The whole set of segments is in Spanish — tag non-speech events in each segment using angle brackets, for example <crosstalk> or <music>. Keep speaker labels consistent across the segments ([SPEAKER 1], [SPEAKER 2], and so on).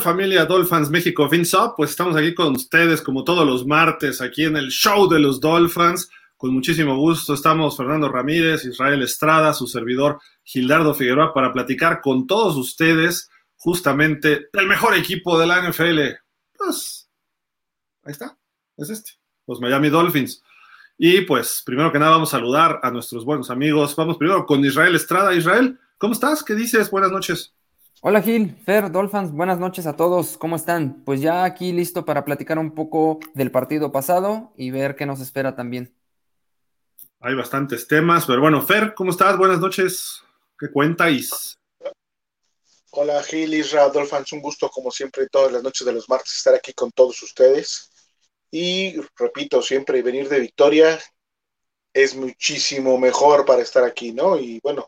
[SPEAKER 1] familia Dolphins México FinSop? Pues estamos aquí con ustedes como todos los martes aquí en el show de los Dolphins. Con muchísimo gusto estamos Fernando Ramírez, Israel Estrada, su servidor Gildardo Figueroa para platicar con todos ustedes justamente del mejor equipo de la NFL. Pues ahí está, es este, los Miami Dolphins. Y pues primero que nada vamos a saludar a nuestros buenos amigos. Vamos primero con Israel Estrada. Israel, ¿cómo estás? ¿Qué dices? Buenas noches.
[SPEAKER 2] Hola Gil, Fer, Dolphins, buenas noches a todos, ¿cómo están? Pues ya aquí listo para platicar un poco del partido pasado y ver qué nos espera también.
[SPEAKER 1] Hay bastantes temas, pero bueno, Fer, ¿cómo estás? Buenas noches, ¿qué cuentáis?
[SPEAKER 3] Hola Gil, Isra, Dolphins, un gusto como siempre todas las noches de los martes estar aquí con todos ustedes. Y repito, siempre venir de victoria es muchísimo mejor para estar aquí, ¿no? Y bueno,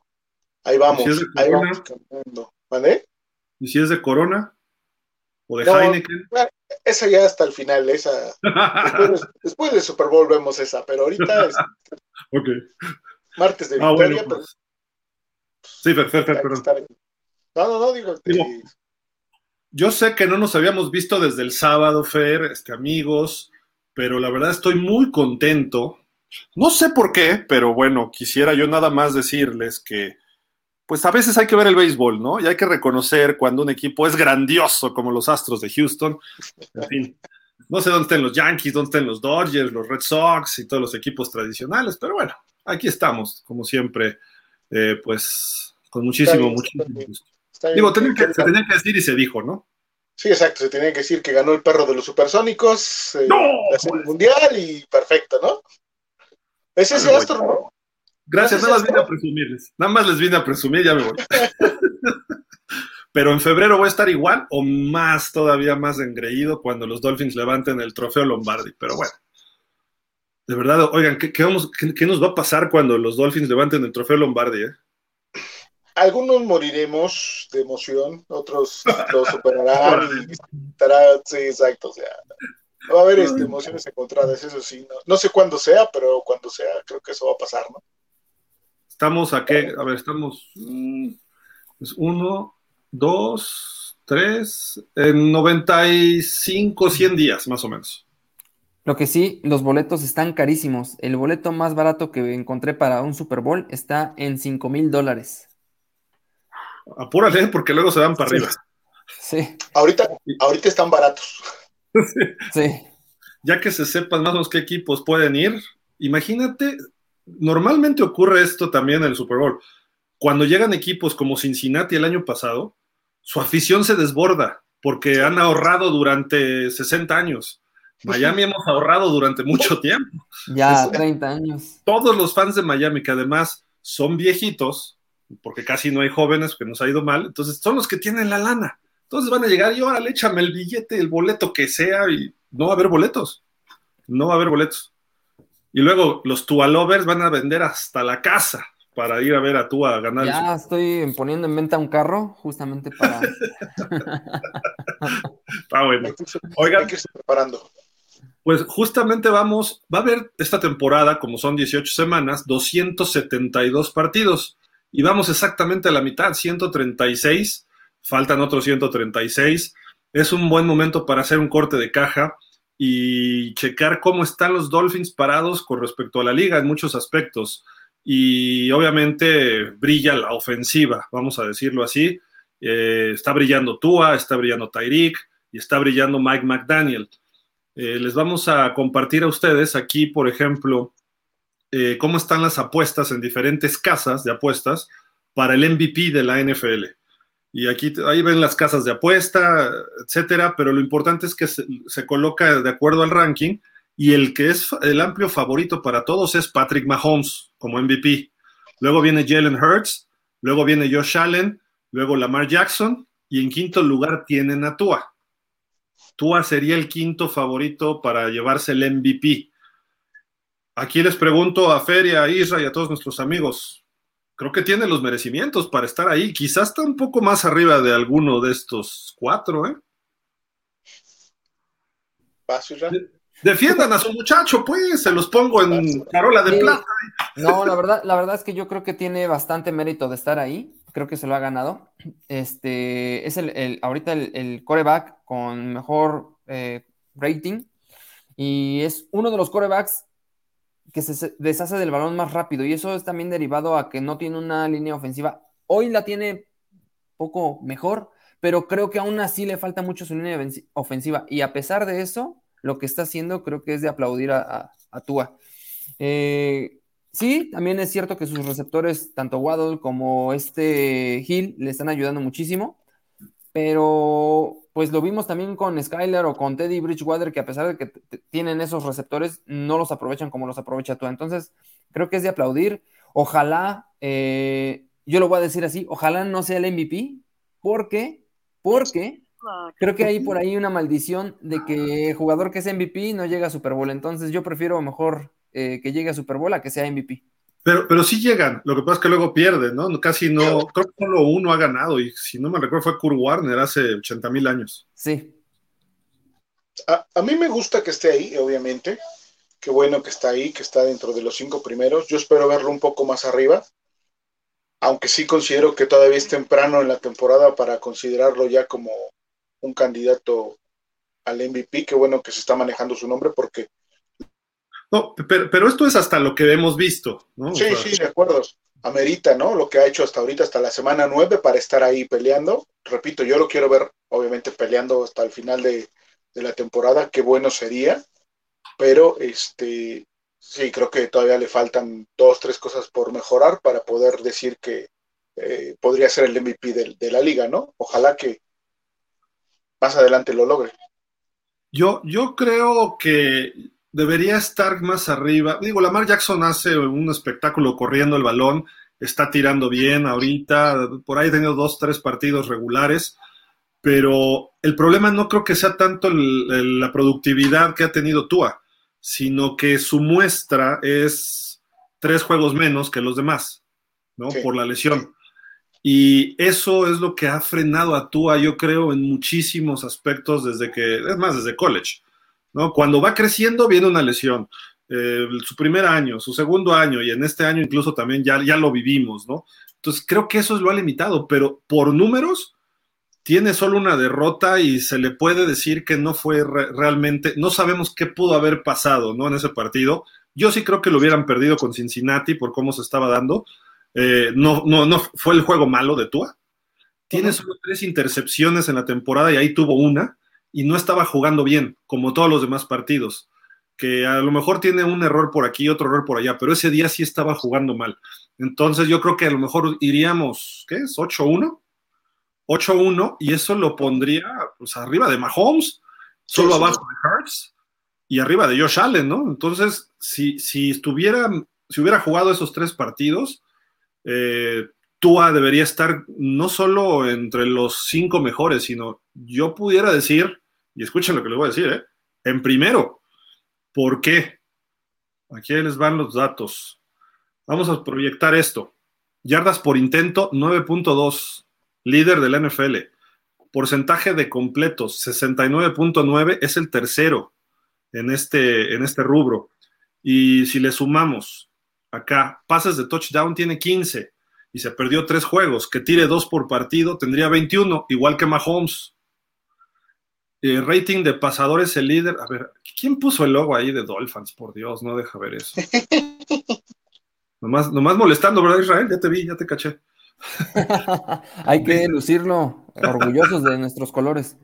[SPEAKER 3] ahí vamos, ahí vamos caminando. ¿Vale?
[SPEAKER 1] ¿Y si es de Corona? ¿O de Heineken?
[SPEAKER 3] Esa ya hasta el final, esa. <laughs> después, del Super Bowl vemos esa, pero ahorita es. <laughs>
[SPEAKER 1] ok.
[SPEAKER 3] Martes de ah, victoria, pero.
[SPEAKER 1] Pues. Sí, perfecto, pero.
[SPEAKER 3] No, no, no, digo.
[SPEAKER 1] Yo sé que no nos habíamos visto desde el sábado, Fer, este, amigos, pero la verdad estoy muy contento. No sé por qué, pero bueno, quisiera yo nada más decirles que pues a veces hay que ver el béisbol, ¿no? Y hay que reconocer cuando un equipo es grandioso, como los Astros de Houston. En fin, no sé dónde estén los Yankees, dónde estén los Dodgers, los Red Sox y todos los equipos tradicionales, pero bueno, aquí estamos, como siempre, eh, pues con muchísimo, muchísimo gusto. Digo, que, se tenía que decir y se dijo, ¿no?
[SPEAKER 3] Sí, exacto, se tenía que decir que ganó el perro de los supersónicos, eh, la serie mundial y perfecto, ¿no? Es ese Astro, ¿no?
[SPEAKER 1] Gracias, nada más vine a presumirles. Nada más les vine a presumir, ya me voy. <laughs> Pero en febrero voy a estar igual o más, todavía más engreído cuando los Dolphins levanten el trofeo Lombardi. Pero bueno, de verdad, oigan, ¿qué, qué, nos va a pasar cuando los Dolphins levanten el trofeo Lombardi? Eh?
[SPEAKER 3] Algunos moriremos de emoción, otros <laughs> lo superarán y estará, sí, exacto, o sea, va a haber este, emociones encontradas, eso sí, no, no sé cuándo sea, pero cuando sea, creo que eso va a pasar, ¿no?
[SPEAKER 1] Estamos a qué? A ver, estamos. Mm, es uno, dos, tres, en 95, 100 días, más o menos.
[SPEAKER 2] Lo que sí, los boletos están carísimos. El boleto más barato que encontré para un Super Bowl está en 5 mil dólares.
[SPEAKER 1] Apúrale, porque luego se van para arriba.
[SPEAKER 2] Sí.
[SPEAKER 3] Ahorita, ahorita están baratos. <laughs>
[SPEAKER 2] sí.
[SPEAKER 1] Ya que se sepan más o menos qué equipos pueden ir, imagínate normalmente ocurre esto también en el Super Bowl. Cuando llegan equipos como Cincinnati el año pasado, su afición se desborda porque han ahorrado durante 60 años. Miami hemos ahorrado durante mucho tiempo.
[SPEAKER 2] Ya, 30 años.
[SPEAKER 1] Todos los fans de Miami, que además son viejitos, porque casi no hay jóvenes, que nos ha ido mal, entonces son los que tienen la lana. Entonces van a llegar y órale, échame el billete, el boleto que sea, y no va a haber boletos. No va a haber boletos. Y luego los Tua Lovers van a vender hasta la casa para ir a ver a Tua ganar.
[SPEAKER 2] Ya estoy poniendo en venta un carro justamente para. <laughs>
[SPEAKER 1] Está bueno. Oigan, que preparando. Pues justamente vamos, va a haber esta temporada, como son 18 semanas, 272 partidos. Y vamos exactamente a la mitad, 136. Faltan otros 136. Es un buen momento para hacer un corte de caja y checar cómo están los Dolphins parados con respecto a la liga en muchos aspectos. Y obviamente brilla la ofensiva, vamos a decirlo así. Eh, está brillando Tua, está brillando Tyreek y está brillando Mike McDaniel. Eh, les vamos a compartir a ustedes aquí, por ejemplo, eh, cómo están las apuestas en diferentes casas de apuestas para el MVP de la NFL. Y aquí ahí ven las casas de apuesta, etcétera, pero lo importante es que se, coloca de acuerdo al ranking y el que es el amplio favorito para todos es Patrick Mahomes como MVP. Luego viene Jalen Hurts, luego viene Josh Allen, luego Lamar Jackson y en quinto lugar tienen a Tua. Tua sería el quinto favorito para llevarse el MVP. Aquí les pregunto a Feria, a Isra y a todos nuestros amigos, creo que tiene los merecimientos para estar ahí. Quizás está un poco más arriba de alguno de estos cuatro, ¿eh? Defiendan a su muchacho, pues, se los pongo en carola de plata.
[SPEAKER 2] No, la verdad, la verdad es que yo creo que tiene bastante mérito de estar ahí, creo que se lo ha ganado. Este es el, ahorita el, coreback con mejor eh, rating y es uno de los corebacks que se deshace del balón más rápido y eso es también derivado a que no tiene una línea ofensiva. Hoy la tiene poco mejor, pero creo que aún así le falta mucho su línea ofensiva y a pesar de eso, lo que está haciendo creo que es de aplaudir a, a, Tua. Eh, Sí, también es cierto que sus receptores, tanto Waddle como este Hill, le están ayudando muchísimo, pero pues lo vimos también con Skyler o con Teddy Bridgewater, que a pesar de que tienen esos receptores, no los aprovechan como los aprovecha tú. Entonces, creo que es de aplaudir. Ojalá, eh, yo lo voy a decir así, ojalá no sea el MVP, porque, porque creo que hay por ahí una maldición de que jugador que es MVP no llega a Super Bowl. Entonces, yo prefiero mejor eh, que llegue a Super Bowl a que sea MVP.
[SPEAKER 1] Pero, pero sí llegan, lo que pasa es que luego pierden, ¿no? Casi no, creo que solo uno ha ganado, y si no me recuerdo fue Kurt Warner hace 80 mil años.
[SPEAKER 2] Sí.
[SPEAKER 3] A, a, mí me gusta que esté ahí, obviamente. Qué bueno que está ahí, que está dentro de los cinco primeros. Yo espero verlo un poco más arriba, aunque sí considero que todavía es temprano en la temporada para considerarlo ya como un candidato al MVP. Qué bueno que se está manejando su nombre porque
[SPEAKER 1] no, pero, esto es hasta lo que hemos visto, ¿no?
[SPEAKER 3] Sí, sí, de acuerdo. Amerita, ¿no? Lo que ha hecho hasta ahorita, hasta la semana nueve, para estar ahí peleando. Repito, yo lo quiero ver, obviamente, peleando hasta el final de, la temporada. Qué bueno sería. Pero, este, sí, creo que todavía le faltan dos, tres cosas por mejorar para poder decir que eh, podría ser el MVP de, de la liga, ¿no? Ojalá que más adelante lo logre.
[SPEAKER 1] Yo, yo creo que debería estar más arriba. Digo, Lamar Jackson hace un espectáculo corriendo el balón, está tirando bien ahorita, por ahí ha tenido dos, tres partidos regulares, pero el problema no creo que sea tanto la productividad que ha tenido Tua, sino que su muestra es tres juegos menos que los demás, ¿no? Por la lesión. Y eso es lo que ha frenado a Tua, yo creo, en muchísimos aspectos desde que, es más, desde college. ¿No? Cuando va creciendo viene una lesión. Eh, su primer año, su segundo año y en este año incluso también ya, ya lo vivimos, ¿no? Entonces creo que eso es lo ha limitado, pero por números tiene solo una derrota y se le puede decir que no fue realmente, no sabemos qué pudo haber pasado, ¿no? En ese partido. Yo sí creo que lo hubieran perdido con Cincinnati por cómo se estaba dando. Eh, no, no, no fue el juego malo de Tua. Tiene solo tres intercepciones en la temporada y ahí tuvo una y no estaba jugando bien, como todos los demás partidos, que a lo mejor tiene un error por aquí, otro error por allá, pero ese día sí estaba jugando mal. Entonces yo creo que a lo mejor iríamos, ¿qué es? 8-1. 8-1 y eso lo pondría pues arriba de Mahomes, solo abajo de Hurts y arriba de Josh Allen, ¿no? Entonces, si, si estuviera, si hubiera jugado esos tres partidos, eh, Tua debería estar no solo entre los cinco mejores, sino yo pudiera decir y escuchen lo que les voy a decir, ¿eh? En primero, ¿por qué? Aquí les van los datos. Vamos a proyectar esto. Yardas por intento, 9.2, líder del NFL. Porcentaje de completos, 69.9, es el tercero en este, en este rubro. Y si le sumamos acá, pases de touchdown tiene 15 y se perdió tres juegos, que tire dos por partido, tendría 21, igual que Mahomes. Eh, rating de pasadores, el líder. A ver, ¿quién puso el logo ahí de Dolphins? Por Dios, no deja ver eso. <laughs> nomás, nomás molestando, ¿verdad, Israel? Ya te vi, ya te caché. <laughs>
[SPEAKER 2] Hay que lucirlo, orgullosos de nuestros colores.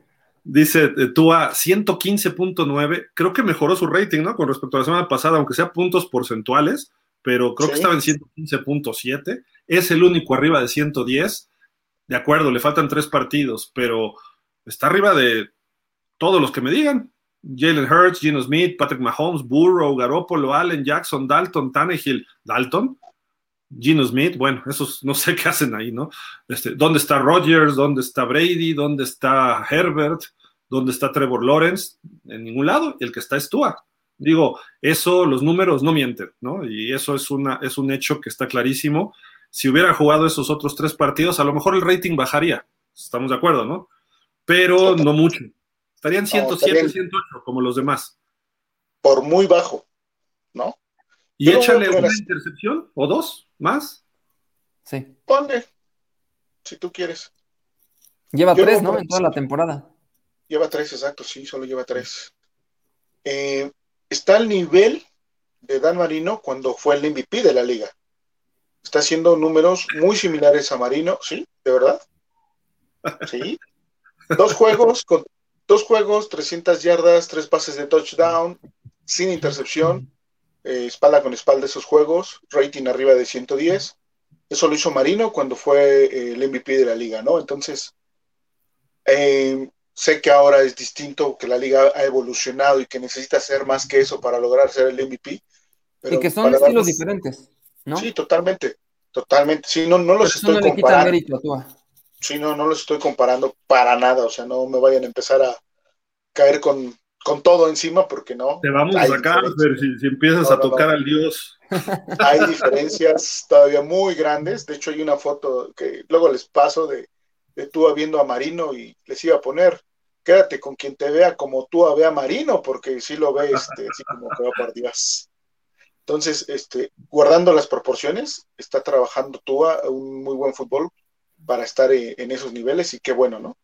[SPEAKER 1] Dice eh, Tua 115.9, creo que mejoró su rating, ¿no? Con respecto a la semana pasada, aunque sea puntos porcentuales, pero creo que estaba en 115.7, es el único arriba de 110. De acuerdo, le faltan tres partidos, pero está arriba de todos los que me digan. Jalen Hurts, Gino Smith, Patrick Mahomes, Burrow, Garoppolo, Allen, Jackson, Dalton, Tannehill, Dalton, Gino Smith, bueno, esos no sé qué hacen ahí, ¿no? Este, ¿Dónde está Rodgers? ¿Dónde está Brady? ¿Dónde está Herbert? ¿Dónde está Trevor Lawrence? En ningún lado, el que está es Tua. Digo, eso, los números no mienten, ¿no? Y eso es, una, es un hecho que está clarísimo. Si hubiera jugado esos otros tres partidos, a lo mejor el rating bajaría, estamos de acuerdo, ¿no? Pero no mucho. Estarían 107, 108 como los demás.
[SPEAKER 3] Por muy bajo, ¿no?
[SPEAKER 1] Y échale una intercepción o dos más.
[SPEAKER 2] Sí.
[SPEAKER 3] ¿Dónde? si tú quieres.
[SPEAKER 2] Lleva tres, ¿no? En toda la temporada.
[SPEAKER 3] Lleva tres, exacto, sí, solo lleva tres. Eh, está al nivel de Dan Marino cuando fue el MVP de la liga. Está haciendo números muy similares a Marino, ¿sí? ¿De verdad? <laughs> Sí. Dos juegos, con, dos juegos, 300 yardas, tres pases de touchdown, sin intercepción, eh, espalda con espalda esos juegos, rating arriba de 110. Eso lo hizo Marino cuando fue eh, el MVP de la liga, ¿no? Entonces, eh, sé que ahora es distinto, que la liga ha evolucionado y que necesita hacer más que eso para lograr ser el MVP.
[SPEAKER 2] y que son estilos diferentes, ¿no?
[SPEAKER 3] Sí, totalmente, totalmente. Sí, no, no los estoy comparando. Sí, no, no los estoy comparando para nada, o sea, no me vayan a empezar a caer con, con todo encima porque no.
[SPEAKER 1] Te vamos a sacar, ver si, si, empiezas a tocar al dios.
[SPEAKER 3] Hay diferencias todavía muy grandes, de hecho hay una foto que luego les paso de, de tú viendo a Marino y les iba a poner, quédate con quien te vea como tú a ve a Marino, porque si lo ve este, así como que va por Dios. Entonces, este, guardando las proporciones, está trabajando Tua un muy buen fútbol para estar en esos niveles y qué bueno, ¿no?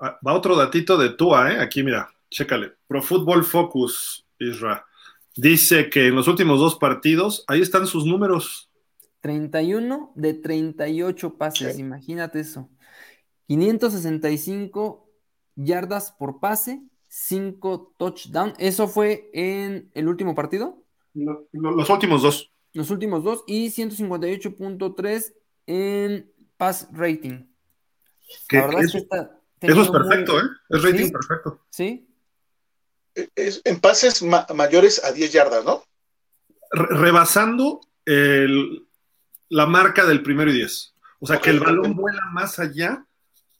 [SPEAKER 1] Ah, va otro datito de Tua, ¿eh? Aquí, mira, chécale. Pro Football Focus, Isra. Dice que en los últimos dos partidos, ahí están sus números.
[SPEAKER 2] 31 de 38 pases, imagínate eso. 565 yardas por pase, 5 touchdowns. ¿Eso fue en el último partido?
[SPEAKER 1] los últimos dos.
[SPEAKER 2] Los últimos dos y 158.3 en pass rating.
[SPEAKER 1] La verdad es que está eso es perfecto, ¿eh? Es rating perfecto.
[SPEAKER 2] Sí.
[SPEAKER 3] Es, en pases mayores a 10 yardas, ¿no?
[SPEAKER 1] rebasando la marca del primero y 10. O sea, que el balón vuela más allá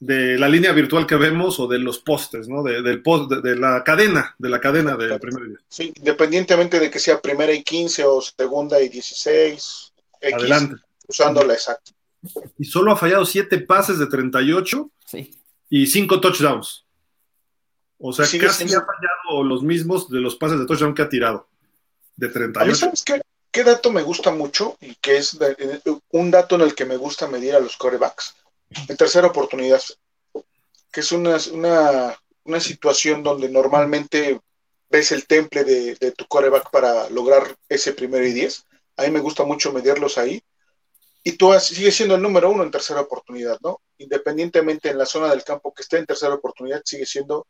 [SPEAKER 1] de la línea virtual que vemos o de los postes, ¿no? De, del post, de, la cadena, de la cadena del primero y 10.
[SPEAKER 3] Sí, independientemente de que sea primera y 15 o segunda y 16.
[SPEAKER 1] Adelante.
[SPEAKER 3] Usándola exacto.
[SPEAKER 1] Y solo ha fallado 7 pases de 38.
[SPEAKER 2] Sí.
[SPEAKER 1] Y 5 touchdowns. O sea, casi ha fallado los mismos de los pases de touchdown que ha tirado. De 38.
[SPEAKER 3] ¿sabes qué? ¿Qué dato me gusta mucho? Y que es un dato en el que me gusta medir a los corebacks en tercera oportunidad, que es una, una, situación donde normalmente ves el temple de, tu coreback para lograr ese primero y diez. A mí me gusta mucho medirlos ahí. Y tú sigues siendo el número uno en tercera oportunidad, ¿no? Independientemente en la zona del campo que esté en tercera oportunidad, sigue siendo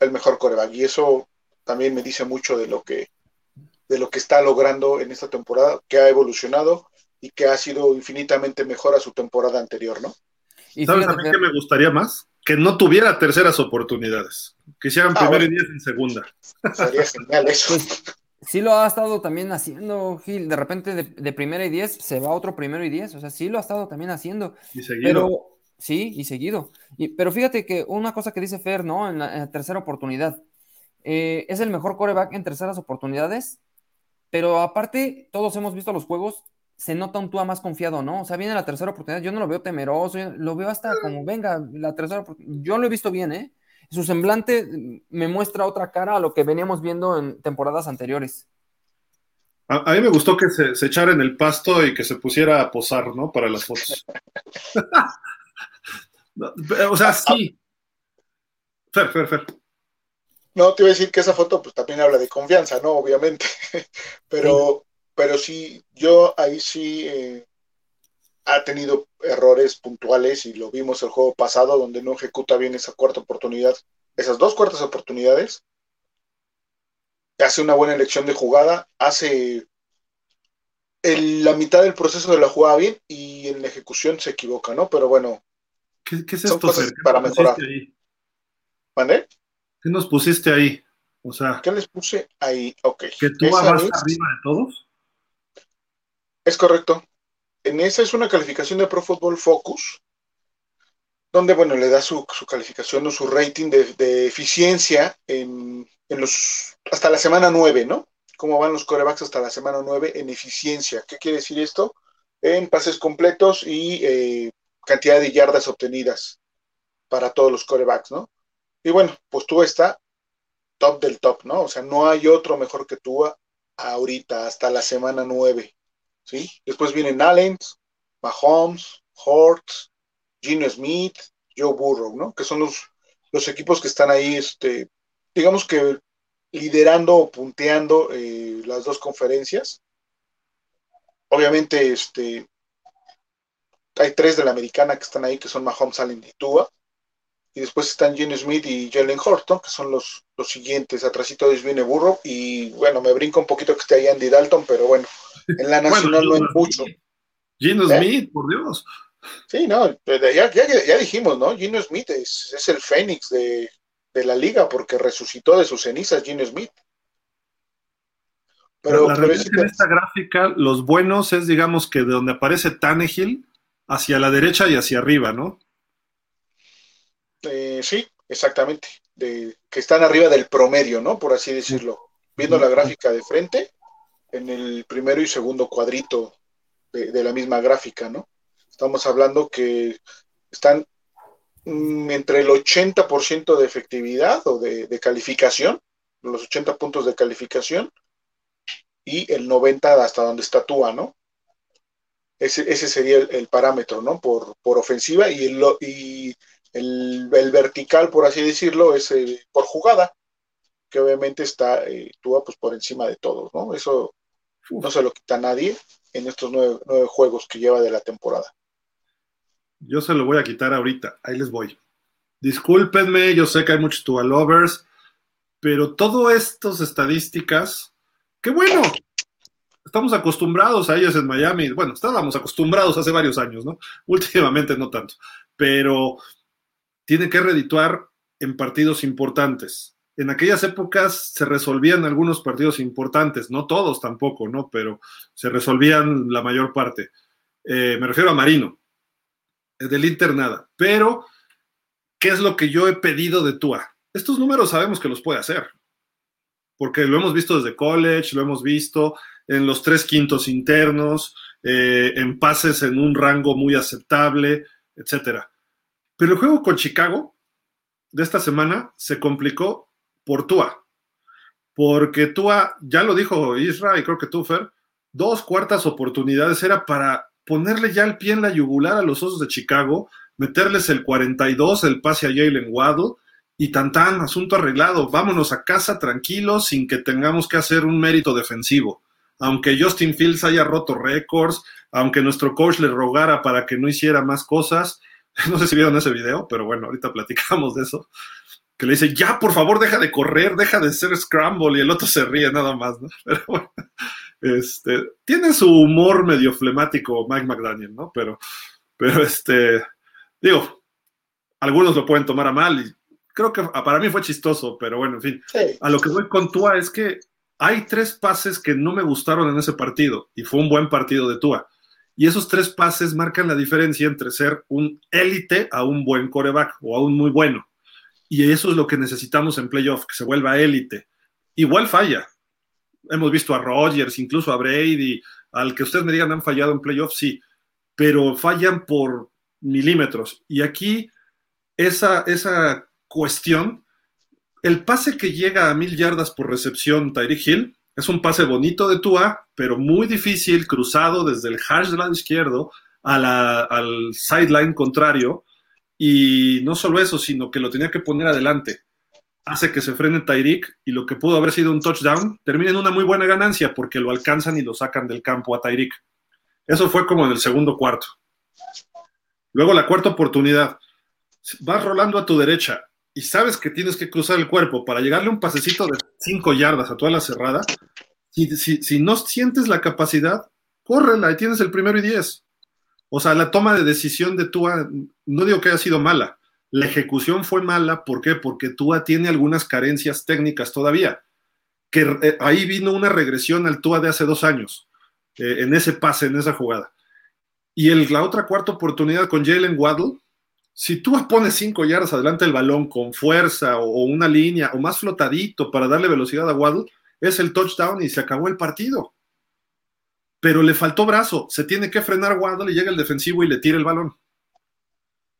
[SPEAKER 3] el mejor coreback. Y eso también me dice mucho de lo que, de lo que está logrando en esta temporada, que ha evolucionado y que ha sido infinitamente mejor a su temporada anterior, ¿no?
[SPEAKER 1] ¿Sabes a mí qué me gustaría más? Que no tuviera terceras oportunidades. Que hicieran ah, primero y diez en segunda.
[SPEAKER 3] Sería genial eso.
[SPEAKER 2] Sí lo ha estado también haciendo, Gil. De repente de, primera y diez se va a otro primero y diez. O sea, sí lo ha estado también haciendo.
[SPEAKER 1] Y seguido. Pero,
[SPEAKER 2] sí, y seguido. Y, pero fíjate que una cosa que dice Fer, ¿no? En la, tercera oportunidad. Eh, es el mejor coreback en terceras oportunidades. Pero aparte, todos hemos visto los juegos se nota un Tua más confiado, ¿no? O sea, viene la tercera oportunidad, yo no lo veo temeroso, lo veo hasta como, venga, la tercera oportunidad, yo lo he visto bien, ¿eh? Su semblante me muestra otra cara a lo que veníamos viendo en temporadas anteriores.
[SPEAKER 1] A, mí me gustó que se, echara en el pasto y que se pusiera a posar, ¿no? Para las fotos. <laughs> o sea, sí. Fer, Fer, Fer.
[SPEAKER 3] No, te iba a decir que esa foto pues también habla de confianza, ¿no? Obviamente. <laughs> Pero pero sí, yo ahí sí eh, ha tenido errores puntuales y lo vimos el juego pasado donde no ejecuta bien esa cuarta oportunidad, esas dos cuartas oportunidades. Hace una buena elección de jugada, hace la mitad del proceso de la jugada bien y en la ejecución se equivoca, ¿no? Pero bueno,
[SPEAKER 1] ¿qué, es esto?
[SPEAKER 3] para mejorar. ¿Vale?
[SPEAKER 1] ¿Qué nos pusiste ahí? O sea,
[SPEAKER 3] ¿qué les puse ahí? Ok.
[SPEAKER 1] ¿Que tú vas arriba de todos?
[SPEAKER 3] Es correcto. En esa es una calificación de Pro Football Focus, donde, bueno, le da su, calificación o su rating de, eficiencia en, los, hasta la semana 9, ¿no? Cómo van los corebacks hasta la semana 9 en eficiencia. ¿Qué quiere decir esto? En pases completos y eh, cantidad de yardas obtenidas para todos los corebacks, ¿no? Y bueno, pues tú está top del top, ¿no? O sea, no hay otro mejor que tú ahorita, hasta la semana 9. ¿Sí? Después vienen Allen, Mahomes, Hort, Gino Smith, Joe Burrow, ¿no? Que son los, los equipos que están ahí, este, digamos que liderando o punteando eh, las dos conferencias. Obviamente, este, hay tres de la americana que están ahí, que son Mahomes, Allen y Tua. Y después están Gene Smith y Jalen Horton, que son los, los siguientes. Atrásito viene Burro. Y bueno, me brinco un poquito que esté ahí Andy Dalton, pero bueno, en la <laughs> nacional no hay mucho.
[SPEAKER 1] Gino ¿Eh? Smith, por Dios.
[SPEAKER 3] Sí, no, ya, ya, dijimos, ¿no? Gino Smith es, es el Fénix de, de, la liga porque resucitó de sus cenizas Gino Smith.
[SPEAKER 1] Pero, la, en esta gráfica, los buenos es, digamos, que de donde aparece Tannehill hacia la derecha y hacia arriba, ¿no?
[SPEAKER 3] Eh, sí, exactamente. De, que están arriba del promedio, ¿no? Por así decirlo. Viendo la gráfica de frente, en el primero y segundo cuadrito de, la misma gráfica, ¿no? Estamos hablando que están mm, entre el 80% de efectividad o de, calificación, los 80 puntos de calificación, y el 90 hasta donde estatúa, ¿no? Ese, sería el, parámetro, ¿no? Por, por ofensiva y, el, y el, vertical, por así decirlo, es por jugada, que obviamente está eh, pues por encima de todos, ¿no? Eso no se lo quita nadie en estos nueve, juegos que lleva de la temporada.
[SPEAKER 1] Yo se lo voy a quitar ahorita, ahí les voy. Discúlpenme, yo sé que hay muchos Tua lovers, pero todas estas estadísticas, qué bueno, estamos acostumbrados a ellas en Miami. Bueno, estábamos acostumbrados hace varios años, ¿no? Últimamente no tanto, pero tiene que redituar en partidos importantes. En aquellas épocas se resolvían algunos partidos importantes, no todos tampoco, ¿no? Pero se resolvían la mayor parte. Eh, me refiero a Marino, del Inter nada. Pero, ¿qué es lo que yo he pedido de Tua? Estos números sabemos que los puede hacer, porque lo hemos visto desde college, lo hemos visto en los tres quintos internos, eh, en pases en un rango muy aceptable, etcétera. Pero el juego con Chicago de esta semana se complicó por Tua. Porque Tua, ya lo dijo Isra y creo que Tufer, dos cuartas oportunidades era para ponerle ya el pie en la yugular a los osos de Chicago, meterles el 42, el pase a Jalen Waddle y tan tan, asunto arreglado. Vámonos a casa tranquilos sin que tengamos que hacer un mérito defensivo. Aunque Justin Fields haya roto récords, aunque nuestro coach le rogara para que no hiciera más cosas, <laughs> no sé si vieron ese video, pero bueno, ahorita platicamos de eso, que le dice, ya, por favor, deja de correr, deja de ser scramble, y el otro se ríe nada más, ¿no? <laughs> Pero bueno, este, tiene su humor medio flemático Mike McDaniel, ¿no? Pero, pero este, digo, algunos lo pueden tomar a mal y creo que para mí fue chistoso, pero bueno, en fin, a lo que voy con Tua es que hay tres pases que no me gustaron en ese partido y fue un buen partido de Tua. Y esos tres pases marcan la diferencia entre ser un élite a un buen coreback o a un muy bueno. Y eso es lo que necesitamos en playoff, que se vuelva élite. Igual falla. Hemos visto a Rodgers, incluso a Brady, al que ustedes me digan han fallado en playoff, sí, pero fallan por milímetros. Y aquí esa, esa cuestión, el pase que llega a mil yardas por recepción, Tyreek Hill, es un pase bonito de Tua, pero muy difícil, cruzado desde el hash del lado izquierdo al sideline contrario. Y no solo eso, sino que lo tenía que poner adelante. Hace que se frene Tyreek y lo que pudo haber sido un touchdown termina en una muy buena ganancia porque lo alcanzan y lo sacan del campo a Tyreek. Eso fue como en el segundo cuarto. Luego la cuarta oportunidad. Vas rolando a tu derecha, y sabes que tienes que cruzar el cuerpo para llegarle un pasecito de 5 yardas a toda la cerrada, si, si, no sientes la capacidad, córrela y tienes el primero y 10. O sea, la toma de decisión de Tua, no digo que haya sido mala, la ejecución fue mala, ¿por qué? Porque Tua tiene algunas carencias técnicas todavía, que eh, ahí vino una regresión al Tua de hace dos años, eh, en ese pase, en esa jugada. Y el, la otra cuarta oportunidad con Jalen Waddle, si tú pones cinco yardas adelante del balón con fuerza o, una línea o más flotadito para darle velocidad a Waddle, es el touchdown y se acabó el partido. Pero le faltó brazo, se tiene que frenar Waddle y llega el defensivo y le tira el balón.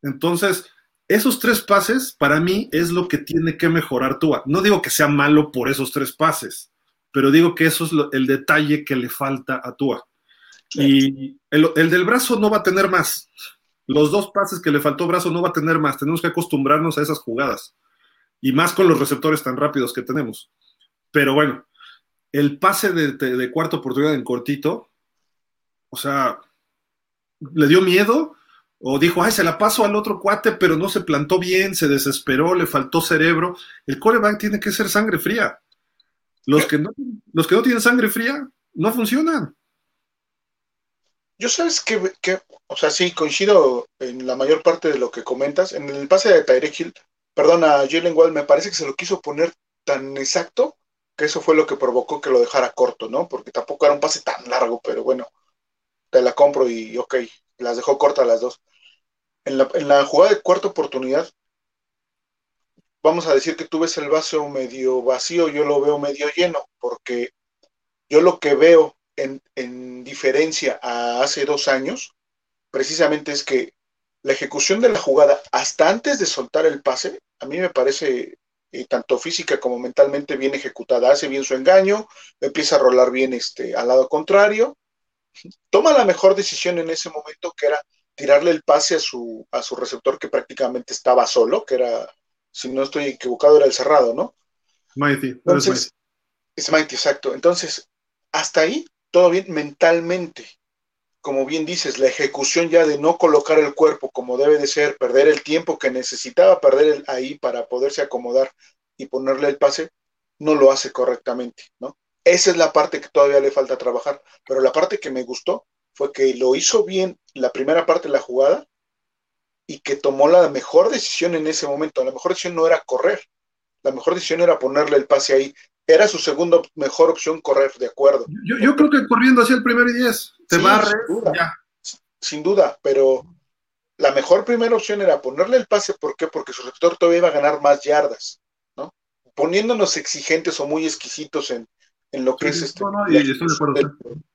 [SPEAKER 1] Entonces, esos tres pases para mí es lo que tiene que mejorar Tua. No digo que sea malo por esos tres pases, pero digo que eso es el detalle que le falta a Tua. Y el del brazo no va a tener más Los dos pases que le faltó brazo no va a tener más. Tenemos que acostumbrarnos a esas jugadas. Y más con los receptores tan rápidos que tenemos. Pero bueno, el pase de, de cuarta oportunidad en cortito, o sea, le dio miedo o dijo, ay, se la paso al otro cuate, pero no se plantó bien, se desesperó, le faltó cerebro. El coreback tiene que ser sangre fría. Los que no, los que no tienen sangre fría no funcionan.
[SPEAKER 3] Yo sabes que, o sea, sí, coincido en la mayor parte de lo que comentas. En el pase de Tyreek Hill, perdón, a Jalen Wall, me parece que se lo quiso poner tan exacto que eso fue lo que provocó que lo dejara corto, ¿no? Porque tampoco era un pase tan largo, pero bueno, te la compro y ok, las dejó cortas las dos en la, jugada de cuarta oportunidad, vamos a decir que tú ves el vaso medio vacío, yo lo veo medio lleno, porque yo lo que veo en, diferencia a hace dos años, precisamente es que la ejecución de la jugada hasta antes de soltar el pase, a mí me parece eh, tanto física como mentalmente bien ejecutada, hace bien su engaño, empieza a rolar bien este, al lado contrario, toma la mejor decisión en ese momento que era tirarle el pase a su, a su receptor que prácticamente estaba solo, que era, si no estoy equivocado, era el cerrado, ¿no?
[SPEAKER 1] Mighty.
[SPEAKER 3] Entonces, es Mighty, exacto. Entonces, hasta ahí, todo bien mentalmente. Como bien dices, la ejecución ya de no colocar el cuerpo como debe de ser, perder el tiempo que necesitaba perder ahí para poderse acomodar y ponerle el pase, no lo hace correctamente, ¿no? Esa es la parte que todavía le falta trabajar, pero la parte que me gustó fue que lo hizo bien la primera parte de la jugada y que tomó la mejor decisión en ese momento. La mejor decisión no era correr, la mejor decisión era ponerle el pase ahí. Era su segunda mejor opción correr, de acuerdo.
[SPEAKER 1] Yo, creo que corriendo hacia el primer y diez, te sí,
[SPEAKER 3] sin duda, sin duda, pero la mejor primera opción era ponerle el pase, ¿por qué? Porque su receptor todavía iba a ganar más yardas, ¿no? Poniéndonos exigentes o muy exquisitos en, lo que es este,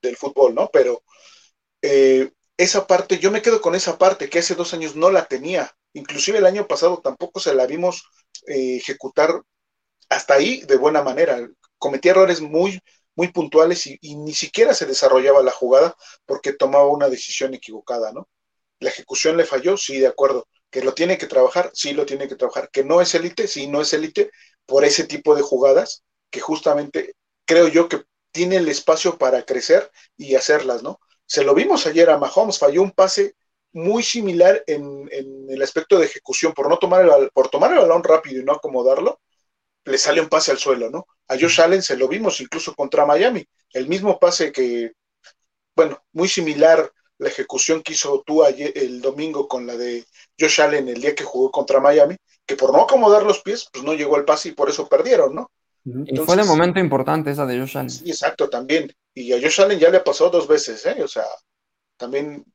[SPEAKER 3] del, fútbol, ¿no? Pero eh, esa parte, yo me quedo con esa parte que hace dos años no la tenía. Inclusive el año pasado tampoco se la vimos eh, ejecutar hasta ahí de buena manera. Cometía errores muy, muy puntuales y, ni siquiera se desarrollaba la jugada porque tomaba una decisión equivocada, ¿no? La ejecución le falló, sí, de acuerdo. Que lo tiene que trabajar, sí lo tiene que trabajar. Que no es élite, sí, no es élite por ese tipo de jugadas que justamente creo yo que tiene el espacio para crecer y hacerlas, ¿no? Se lo vimos ayer a Mahomes, falló un pase muy similar en, el aspecto de ejecución, por no tomar el, por tomar el balón rápido y no acomodarlo, le sale un pase al suelo, ¿no? A Josh Allen se lo vimos incluso contra Miami, el mismo pase que, bueno, muy similar la ejecución que hizo tú ayer, el domingo con la de Josh Allen el día que jugó contra Miami, que por no acomodar los pies, pues no llegó el pase y por eso perdieron, ¿no?
[SPEAKER 2] y fue el momento importante esa de Josh Allen.
[SPEAKER 3] Sí, exacto, también. Y a Josh Allen ya le pasó dos veces, ¿eh? O sea, también,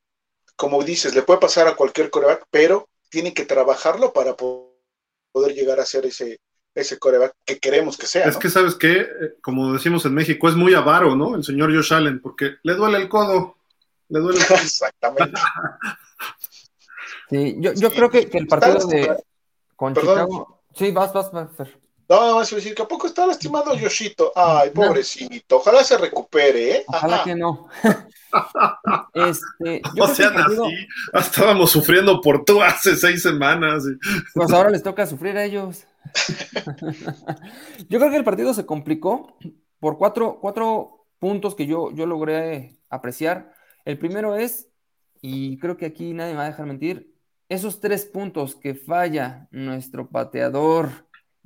[SPEAKER 3] como dices, le puede pasar a cualquier coreback, pero tiene que trabajarlo para poder llegar a ser ese, ese coreback que queremos que sea.
[SPEAKER 1] Es que, ¿sabes qué? Como decimos en México, es muy avaro, ¿no? El señor Josh Allen, porque le duele el codo. Le duele el <laughs> codo.
[SPEAKER 3] Exactamente. <laughs>
[SPEAKER 2] sí, yo, yo creo que, el partido de. Con Chicago. Sí, vas, vas, vas.
[SPEAKER 3] No, vas a decir que a poco está lastimado Yoshito. Ay, pobrecito. Ojalá se recupere, ¿eh?
[SPEAKER 2] Ojalá que no. <laughs> este,
[SPEAKER 1] no sean así. Estábamos sufriendo por tú hace seis semanas.
[SPEAKER 2] Pues ahora les toca sufrir a ellos. <laughs> yo creo que el partido se complicó por cuatro, cuatro puntos que yo, yo logré apreciar. El primero es, y creo que aquí nadie me va a dejar mentir, esos tres puntos que falla nuestro pateador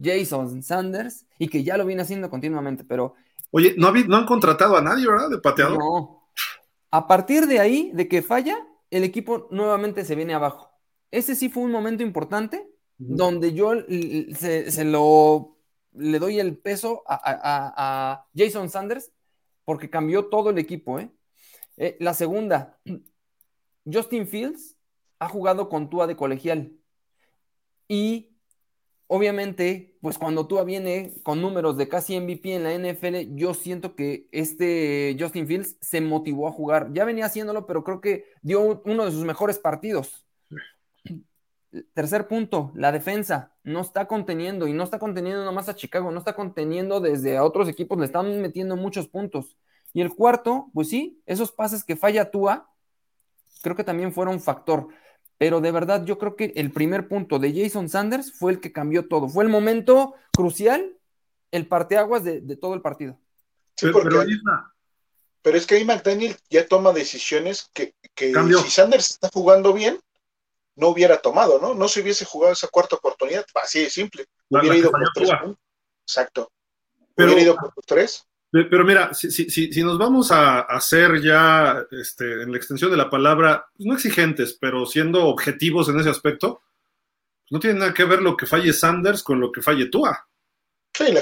[SPEAKER 2] Jason Sanders y que ya lo viene haciendo continuamente, pero...
[SPEAKER 1] Oye, no, no han contratado a nadie, ¿verdad? De pateador. No.
[SPEAKER 2] A partir de ahí, de que falla, el equipo nuevamente se viene abajo. Ese sí fue un momento importante donde yo se, lo le doy el peso a, Jason Sanders porque cambió todo el equipo. ¿eh? ¿eh? la segunda, <clears throat> Justin Fields ha jugado con Tua de colegial y obviamente, pues cuando Tua viene con números de casi MVP en la NFL, yo siento que este Justin Fields se motivó a jugar. Ya venía haciéndolo, pero creo que dio uno de sus mejores partidos. Tercer punto, la defensa no está conteniendo y no está conteniendo nomás a Chicago, no está conteniendo desde a otros equipos, le están metiendo muchos puntos. Y el cuarto, pues sí, esos pases que falla Tua, creo que también fueron un factor. pero de verdad yo creo que el primer punto de Jason Sanders fue el que cambió todo. Fue el momento crucial, el parteaguas de, de todo el partido.
[SPEAKER 3] Sí, pero, pero, es que ahí McDaniel ya toma decisiones que, que si Sanders está jugando bien, no hubiera tomado, ¿no? No se hubiese jugado esa cuarta oportunidad, así de simple. hubiera ido por tres. Exacto.
[SPEAKER 1] Pero, hubiera ido por tres. Pero mira, si, si, si, nos vamos a hacer ya, este, en la extensión de la palabra, pues no exigentes, pero siendo objetivos en ese aspecto, pues no tiene nada que ver lo que falle Sanders con lo que falle Tua.
[SPEAKER 3] Sí, la,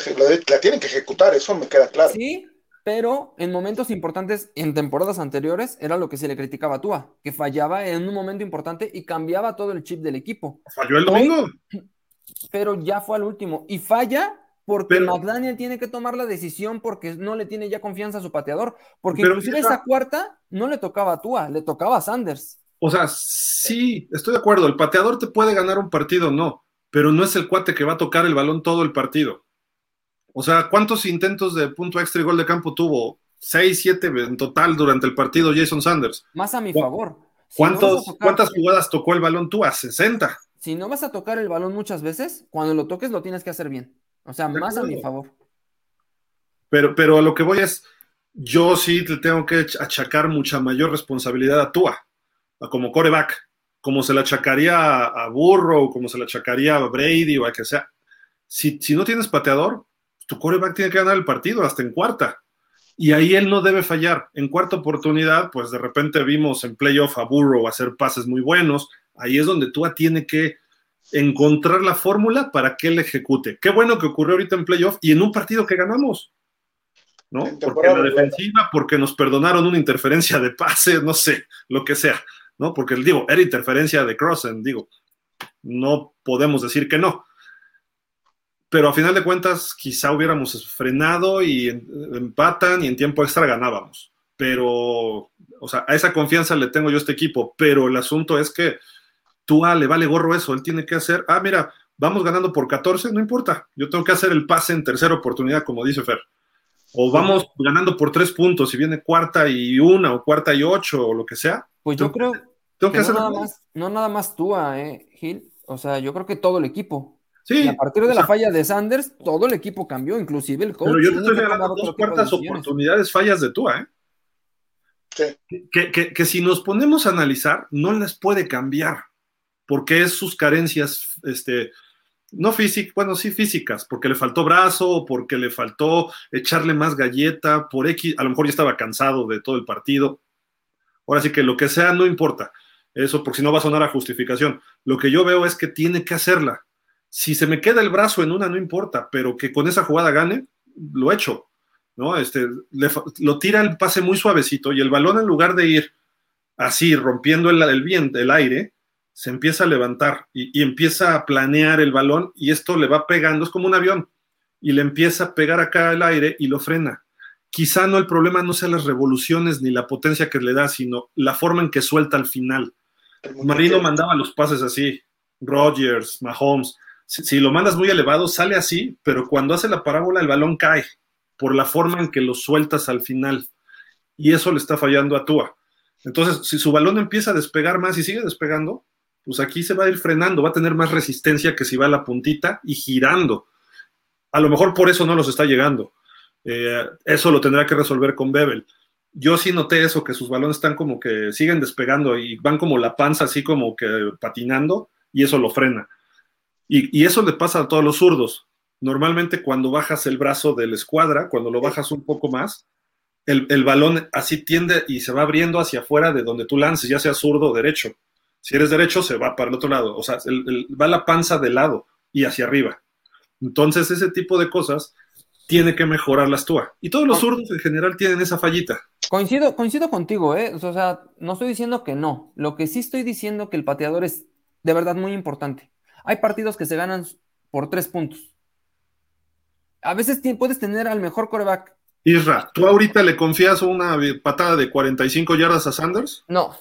[SPEAKER 3] la, tienen que ejecutar, eso me queda claro.
[SPEAKER 2] Sí, pero en momentos importantes, en temporadas anteriores, era lo que se le criticaba a Tua, que fallaba en un momento importante y cambiaba todo el chip del equipo.
[SPEAKER 1] Falló el domingo. <clears throat>
[SPEAKER 2] Pero ya fue al último. Y falla porque McDaniel tiene que tomar la decisión porque no le tiene ya confianza a su pateador. Porque inclusive esa... cuarta no le tocaba a Tua, le tocaba a Sanders.
[SPEAKER 1] O sea, sí, estoy de acuerdo. El pateador te puede ganar un partido, no, pero no es el cuate que va a tocar el balón todo el partido. O sea, ¿cuántos intentos de punto extra y gol de campo tuvo? Seis, siete en total durante el partido Jason Sanders.
[SPEAKER 2] Más a mi favor.
[SPEAKER 1] ¿Cuántos, ¿Cuántas jugadas tocó el balón tú? A 60.
[SPEAKER 2] Si no vas a tocar el balón muchas veces, cuando lo toques lo tienes que hacer bien. O sea, más a mi favor.
[SPEAKER 1] Pero, pero a lo que voy es, yo sí te tengo que achacar mucha mayor responsabilidad a Tua, como coreback, como se la achacaría a Burro, como se la achacaría a Brady o a que sea. Si, si no tienes pateador, tu coreback tiene que ganar el partido hasta en cuarta. Y ahí él no debe fallar. En cuarta oportunidad, pues de repente vimos en playoff a Burrow hacer pases muy buenos. Ahí es donde Tua tiene que encontrar la fórmula para que él ejecute. Qué bueno que ocurrió ahorita en playoff y en un partido que ganamos. ¿No? Porque la defensiva, porque nos perdonaron una interferencia de pase, no sé, lo que sea, ¿no? Porque digo, era interferencia de Crossen, digo, no podemos decir que no. Pero a final de cuentas, quizá hubiéramos frenado y empatan y en tiempo extra ganábamos. Pero, o sea, a esa confianza le tengo yo a este equipo, pero el asunto es que Tua le vale gorro eso, él tiene que hacer, ah, mira, vamos ganando por 14, no importa, yo tengo que hacer el pase en tercera oportunidad, como dice Fer. O vamos ganando por tres puntos, si viene cuarta y una, o cuarta y ocho, o lo que sea.
[SPEAKER 2] Pues yo creo tengo que, no, nada más, no nada más Tua, eh, Gil, o sea, yo creo que todo el equipo. Sí. a partir de la falla de Sanders, todo el equipo cambió, inclusive el coach.
[SPEAKER 1] Pero yo te estoy regalando dos cuartas oportunidades fallas de Tua, ¿eh? Sí. Que, que, que, si nos ponemos a analizar, no les puede cambiar porque es sus carencias, este, no físicas, bueno, sí físicas, porque le faltó brazo, porque le faltó echarle más galleta, por X, a lo mejor ya estaba cansado de todo el partido. Ahora sí que lo que sea, no importa. Eso, porque si no va a sonar a justificación. Lo que yo veo es que tiene que hacerla. Si se me queda el brazo en una, no importa, pero que con esa jugada gane, lo hecho. ¿no? Este, lo tira el pase muy suavecito y el balón en lugar de ir así, rompiendo el, el, el aire, se empieza a levantar y, empieza a planear el balón y esto le va pegando, es como un avión, y le empieza a pegar acá al aire y lo frena. Quizá no el problema no sea las revoluciones ni la potencia que le da, sino la forma en que suelta al final. Marino mandaba los pases así, Rogers, Mahomes. Si, lo mandas muy elevado, sale así, pero cuando hace la parábola el balón cae por la forma en que lo sueltas al final. Y eso le está fallando a Tua. Entonces, si su balón empieza a despegar más y sigue despegando, pues aquí se va a ir frenando, va a tener más resistencia que si va a la puntita y girando. A lo mejor por eso no los está llegando. Eh, eso lo tendrá que resolver con Bebel. Yo sí noté eso, que sus balones están como que siguen despegando y van como la panza así como que patinando y eso lo frena. Y, eso le pasa a todos los zurdos. Normalmente cuando bajas el brazo de la escuadra, cuando lo bajas un poco más, el, el balón así tiende y se va abriendo hacia afuera de donde tú lances, ya sea zurdo o derecho. Si eres derecho, se va para el otro lado. O sea, va la panza de lado y hacia arriba. Entonces, ese tipo de cosas tiene que mejorar las TUA. Y todos los zurdos en general tienen esa fallita.
[SPEAKER 2] Coincido, coincido contigo, ¿eh? O sea, no estoy diciendo que no. Lo que sí estoy diciendo que el pateador es de verdad muy importante. Hay partidos que se ganan por tres puntos. A veces puedes tener al mejor coreback.
[SPEAKER 1] Isra, ¿tú ahorita le confías una patada de 45 yardas a Sanders?
[SPEAKER 2] No.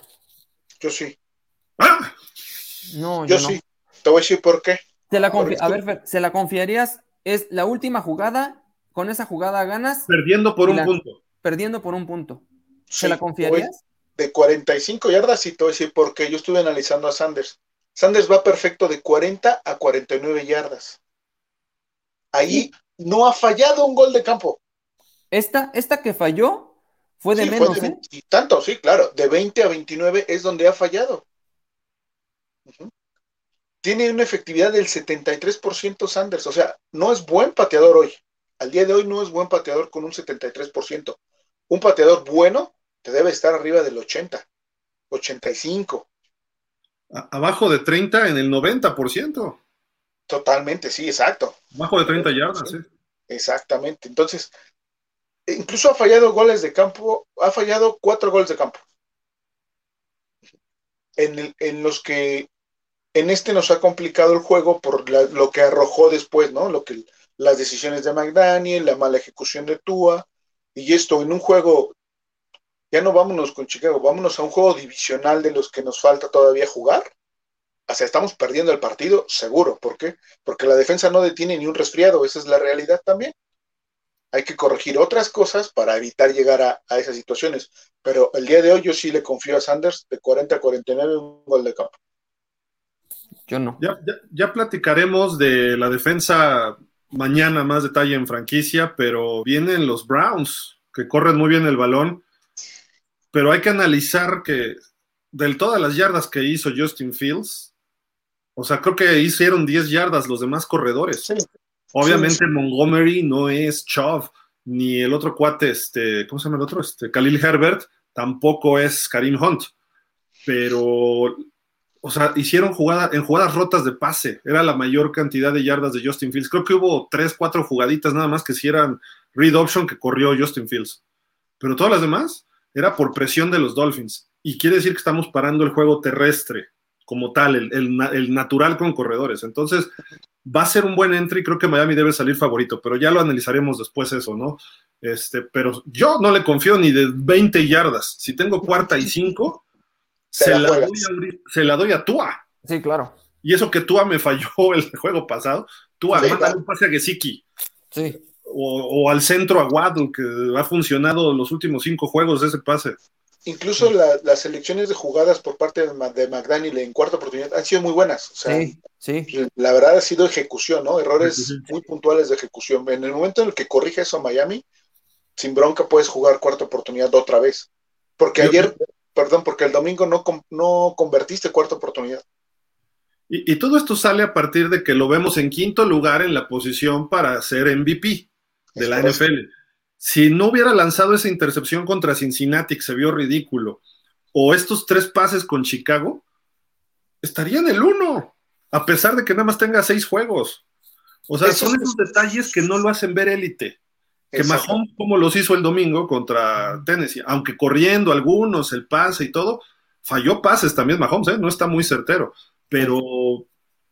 [SPEAKER 3] Yo sí.
[SPEAKER 2] ¡Ah! No,
[SPEAKER 3] yo, sí. Te voy a decir por qué.
[SPEAKER 2] la a ver, ¿se la confiarías? Es la última jugada, con esa jugada ganas.
[SPEAKER 1] Perdiendo por un punto.
[SPEAKER 2] Perdiendo por un punto. ¿Se la confiarías?
[SPEAKER 3] de 45 yardas y te voy a decir porque yo estuve analizando a Sanders. Sanders va perfecto de 40 a 49 yardas. Ahí no ha fallado un gol de campo.
[SPEAKER 2] Esta, esta que falló fue de menos. ¿eh?
[SPEAKER 3] Y tanto, sí, claro. De 20 a 29 es donde ha fallado. Tiene una efectividad del 73% Sanders. O sea, no es buen pateador hoy. Al día de hoy no es buen pateador con un 73%. Un pateador bueno te debe estar arriba del 80, 85.
[SPEAKER 1] Abajo de 30 en el 90%.
[SPEAKER 3] Totalmente, sí, exacto.
[SPEAKER 1] Abajo de 30 yardas, sí.
[SPEAKER 3] Exactamente. Entonces, incluso ha fallado goles de campo, ha fallado cuatro goles de campo. En, en los que en este nos ha complicado el juego por lo que arrojó después, ¿no? Lo que las decisiones de McDaniel, la mala ejecución de Tua, y esto en un juego, ya no vámonos con Chicago, vámonos a un juego divisional de los que nos falta todavía jugar. O sea, estamos perdiendo el partido, seguro. ¿Por qué? Porque la defensa no detiene ni un resfriado, esa es la realidad también. Hay que corregir otras cosas para evitar llegar a, esas situaciones. Pero el día de hoy yo sí le confío a Sanders de 40 a 49 un gol de campo.
[SPEAKER 2] Yo no.
[SPEAKER 1] Ya, ya, platicaremos de la defensa mañana más detalle en franquicia, pero vienen los Browns, que corren muy bien el balón, pero hay que analizar que de todas las yardas que hizo Justin Fields, o sea, creo que hicieron 10 yardas los demás corredores. Obviamente Montgomery no es Chubb, ni el otro cuate, este, ¿cómo se llama el otro? Este, Khalil Herbert, tampoco es Karim Hunt, pero o sea, hicieron jugada, en jugadas rotas de pase, era la mayor cantidad de yardas de Justin Fields. Creo que hubo tres, cuatro jugaditas nada más que si eran read option que corrió Justin Fields. Pero todas las demás era por presión de los Dolphins. Y quiere decir que estamos parando el juego terrestre como tal, el, natural con corredores. Entonces, va a ser un buen entry. Creo que Miami debe salir favorito, pero ya lo analizaremos después eso, ¿no? Este, pero yo no le confío ni de 20 yardas. Si tengo cuarta y cinco, <laughs> se, la, doy a, Tua.
[SPEAKER 2] Sí, claro.
[SPEAKER 1] Y eso que Tua me falló <laughs> el juego pasado, Tua, sí, un pase a Gesicki.
[SPEAKER 2] Sí.
[SPEAKER 1] O, al centro a Waddle, que ha funcionado los últimos cinco juegos de ese pase.
[SPEAKER 3] Incluso las selecciones de jugadas por parte de, McDaniel en cuarta oportunidad han sido muy buenas. sí, sí. La verdad ha sido ejecución, ¿no? Errores muy puntuales de ejecución. En el momento en el que corrige eso a Miami, sin bronca puedes jugar cuarta oportunidad otra vez. Porque ayer perdón, porque el domingo no, no convertiste cuarta oportunidad.
[SPEAKER 1] Y, todo esto sale a partir de que lo vemos en quinto lugar en la posición para ser MVP de la NFL. Si no hubiera lanzado esa intercepción contra Cincinnati, que se vio ridículo, o estos tres pases con Chicago, estaría en el uno, a pesar de que nada más tenga seis juegos. O sea, son esos detalles que no lo hacen ver élite que Mahomes como los hizo el domingo contra Tennessee, aunque corriendo algunos, el pase y todo, falló pases también Mahomes, ¿eh? no está muy certero, pero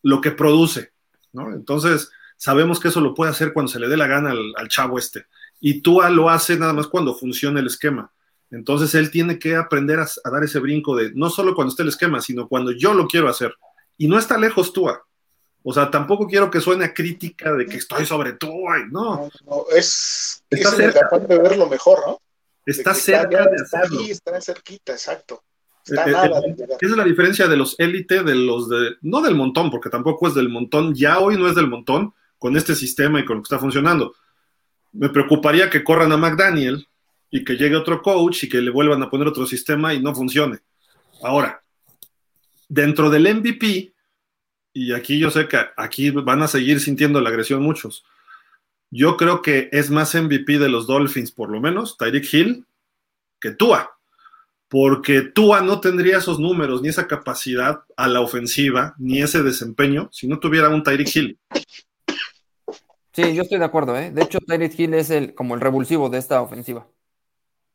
[SPEAKER 1] lo que produce, ¿no? Entonces, sabemos que eso lo puede hacer cuando se le dé la gana al, chavo este. Y Tua lo hace nada más cuando funciona el esquema. Entonces, él tiene que aprender a, a dar ese brinco de no solo cuando esté el esquema, sino cuando yo lo quiero hacer. Y no está lejos Tua. O sea, tampoco quiero que suene a crítica de que estoy sobre todo, no.
[SPEAKER 3] no, es, está cerca. de verlo mejor, ¿no?
[SPEAKER 1] Está cerca de
[SPEAKER 3] hacerlo. Está cerquita, exacto. Está eh, eh, nada
[SPEAKER 1] eh, esa es la diferencia de los élite, de los de, no del montón, porque tampoco es del montón, ya hoy no es del montón con este sistema y con lo que está funcionando. Me preocuparía que corran a McDaniel y que llegue otro coach y que le vuelvan a poner otro sistema y no funcione. Ahora, dentro del MVP, y aquí yo sé que aquí van a seguir sintiendo la agresión muchos. Yo creo que es más MVP de los Dolphins, por lo menos, Tyreek Hill, que Tua. Porque Tua no tendría esos números, ni esa capacidad a la ofensiva, ni ese desempeño, si no tuviera un Tyreek Hill.
[SPEAKER 2] Sí, yo estoy de acuerdo, ¿eh? De hecho, Tyreek Hill es el, como el revulsivo de esta ofensiva.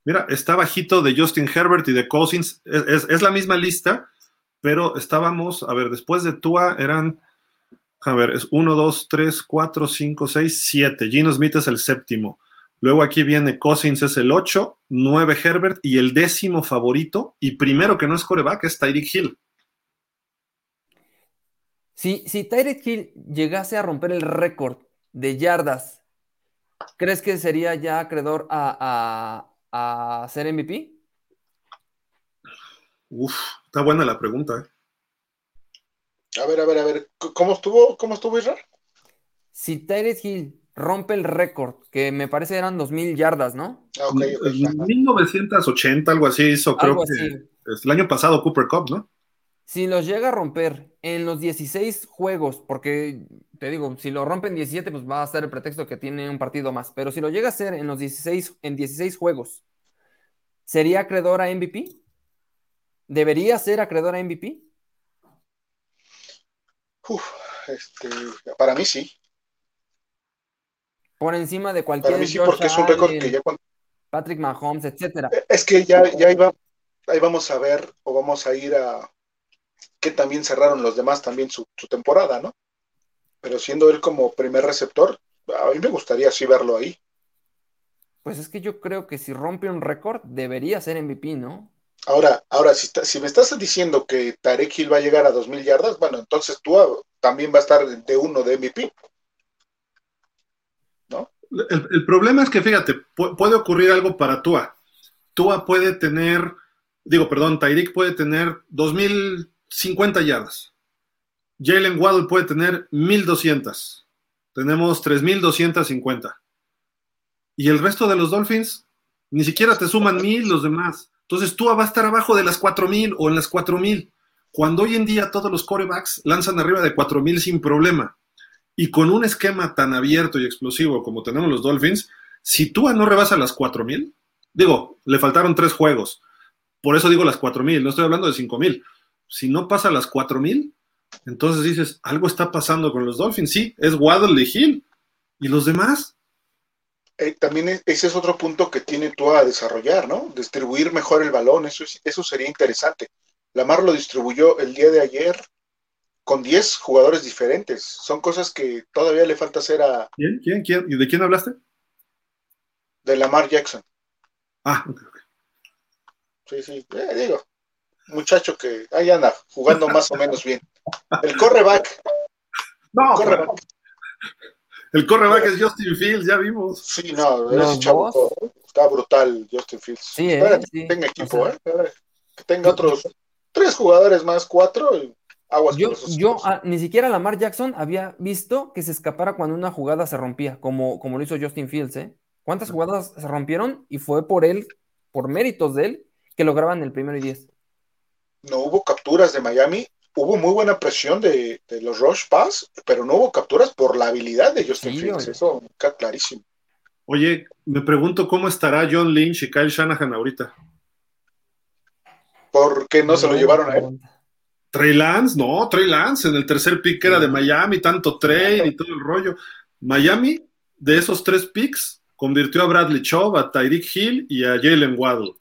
[SPEAKER 1] Mira, está bajito de Justin Herbert y de Cousins. es la misma lista, pero estábamos, a ver, después de Tua eran, a ver, es 1, 2, 3, 4, 5, 6, 7. Gino Smith es el séptimo. Luego aquí viene Cousins es el 8, 9 Herbert y el décimo favorito y primero que no es coreback es Tyreek Hill.
[SPEAKER 2] Si, si Tyreek Hill llegase a romper el récord de yardas, ¿crees que sería ya acreedor a, a, a ser MVP?
[SPEAKER 1] Uf, está buena la pregunta.
[SPEAKER 3] ¿eh? A ver, a ver, a ver, ¿cómo estuvo, cómo estuvo Israel?
[SPEAKER 2] Si Tyrese Hill rompe el récord, que me parece eran 2.000 yardas, ¿no?
[SPEAKER 1] Ah, okay, 1980, algo así hizo, creo que el año pasado Cooper Cup, ¿no?
[SPEAKER 2] Si los llega a romper en los 16 juegos, porque te digo, si lo rompen 17, pues va a ser el pretexto que tiene un partido más, pero si lo llega a hacer en los 16, en 16 juegos, ¿sería acreedor a MVP? ¿Debería ser acreedor a MVP?
[SPEAKER 3] este, para mí sí.
[SPEAKER 2] Por encima de cualquier.
[SPEAKER 3] Para mí sí, porque es un récord que ya
[SPEAKER 2] Patrick Mahomes, etcétera.
[SPEAKER 3] Es que ya, ya iba, ahí vamos a ver o vamos a ir a que también cerraron los demás también su, temporada, ¿no? Pero siendo él como primer receptor, a mí me gustaría así verlo ahí.
[SPEAKER 2] Pues es que yo creo que si rompe un récord, debería ser MVP, ¿no?
[SPEAKER 3] Ahora, ahora si, si me estás diciendo que Tarek Hill va a llegar a 2.000 yardas, bueno, entonces tú también va a estar de uno de MVP. ¿No?
[SPEAKER 1] El, problema es que, fíjate, puede ocurrir algo para Tua. Tua puede tener, digo, perdón, Tyreek puede tener 2.050 yardas. Jalen Waddle puede tener 1.200. Tenemos 3.250. Y el resto de los Dolphins, ni siquiera te suman 1.000 los demás. Entonces Tua va a estar abajo de las 4.000 o en las 4.000. Cuando hoy en día todos los corebacks lanzan arriba de 4.000 sin problema. Y con un esquema tan abierto y explosivo como tenemos los Dolphins, si Tua no rebasa las 4.000, digo, le faltaron tres juegos. Por eso digo las 4.000, no estoy hablando de 5.000. Si no pasa las 4.000, entonces dices, algo está pasando con los Dolphins. Sí, es Waddle y Hill. ¿Y los demás?
[SPEAKER 3] Eh, también ese es otro punto que tiene tú a desarrollar, ¿no? Distribuir mejor el balón, eso, eso sería interesante. Lamar lo distribuyó el día de ayer con 10 jugadores diferentes. Son cosas que todavía le falta hacer a...
[SPEAKER 1] ¿Quién? ¿Quién? ¿Quién? ¿Y de quién hablaste?
[SPEAKER 3] De Lamar Jackson.
[SPEAKER 1] Ah, ok, ok.
[SPEAKER 3] Sí, sí, eh, digo, muchacho que ahí anda jugando más o menos bien. El correback.
[SPEAKER 1] No, correback. El correback es Justin Fields, ya vimos.
[SPEAKER 3] Sí, no, ese chavo está brutal, Justin Fields.
[SPEAKER 2] Sí, eh, que
[SPEAKER 3] tenga equipo, ¿eh? Que tenga otros tres jugadores más, cuatro, y aguas
[SPEAKER 2] Yo, yo ah, ni siquiera Lamar Jackson había visto que se escapara cuando una jugada se rompía, como, como lo hizo Justin Fields, ¿eh? ¿Cuántas jugadas se rompieron? Y fue por él, por méritos de él, que lograban el primero y diez.
[SPEAKER 3] No hubo capturas de Miami hubo muy buena presión de, los Rush Pass, pero no hubo capturas por la habilidad de Justin Fields, eso queda clarísimo.
[SPEAKER 1] Oye, me pregunto cómo estará John Lynch y Kyle Shanahan ahorita.
[SPEAKER 3] ¿Por qué no se lo llevaron a él?
[SPEAKER 1] Trey Lance, no, Trey Lance en el tercer pick era de Miami, tanto trade y todo el rollo. Miami, de esos tres picks, convirtió a Bradley Chubb, a Tyreek Hill y a Jalen Waddle.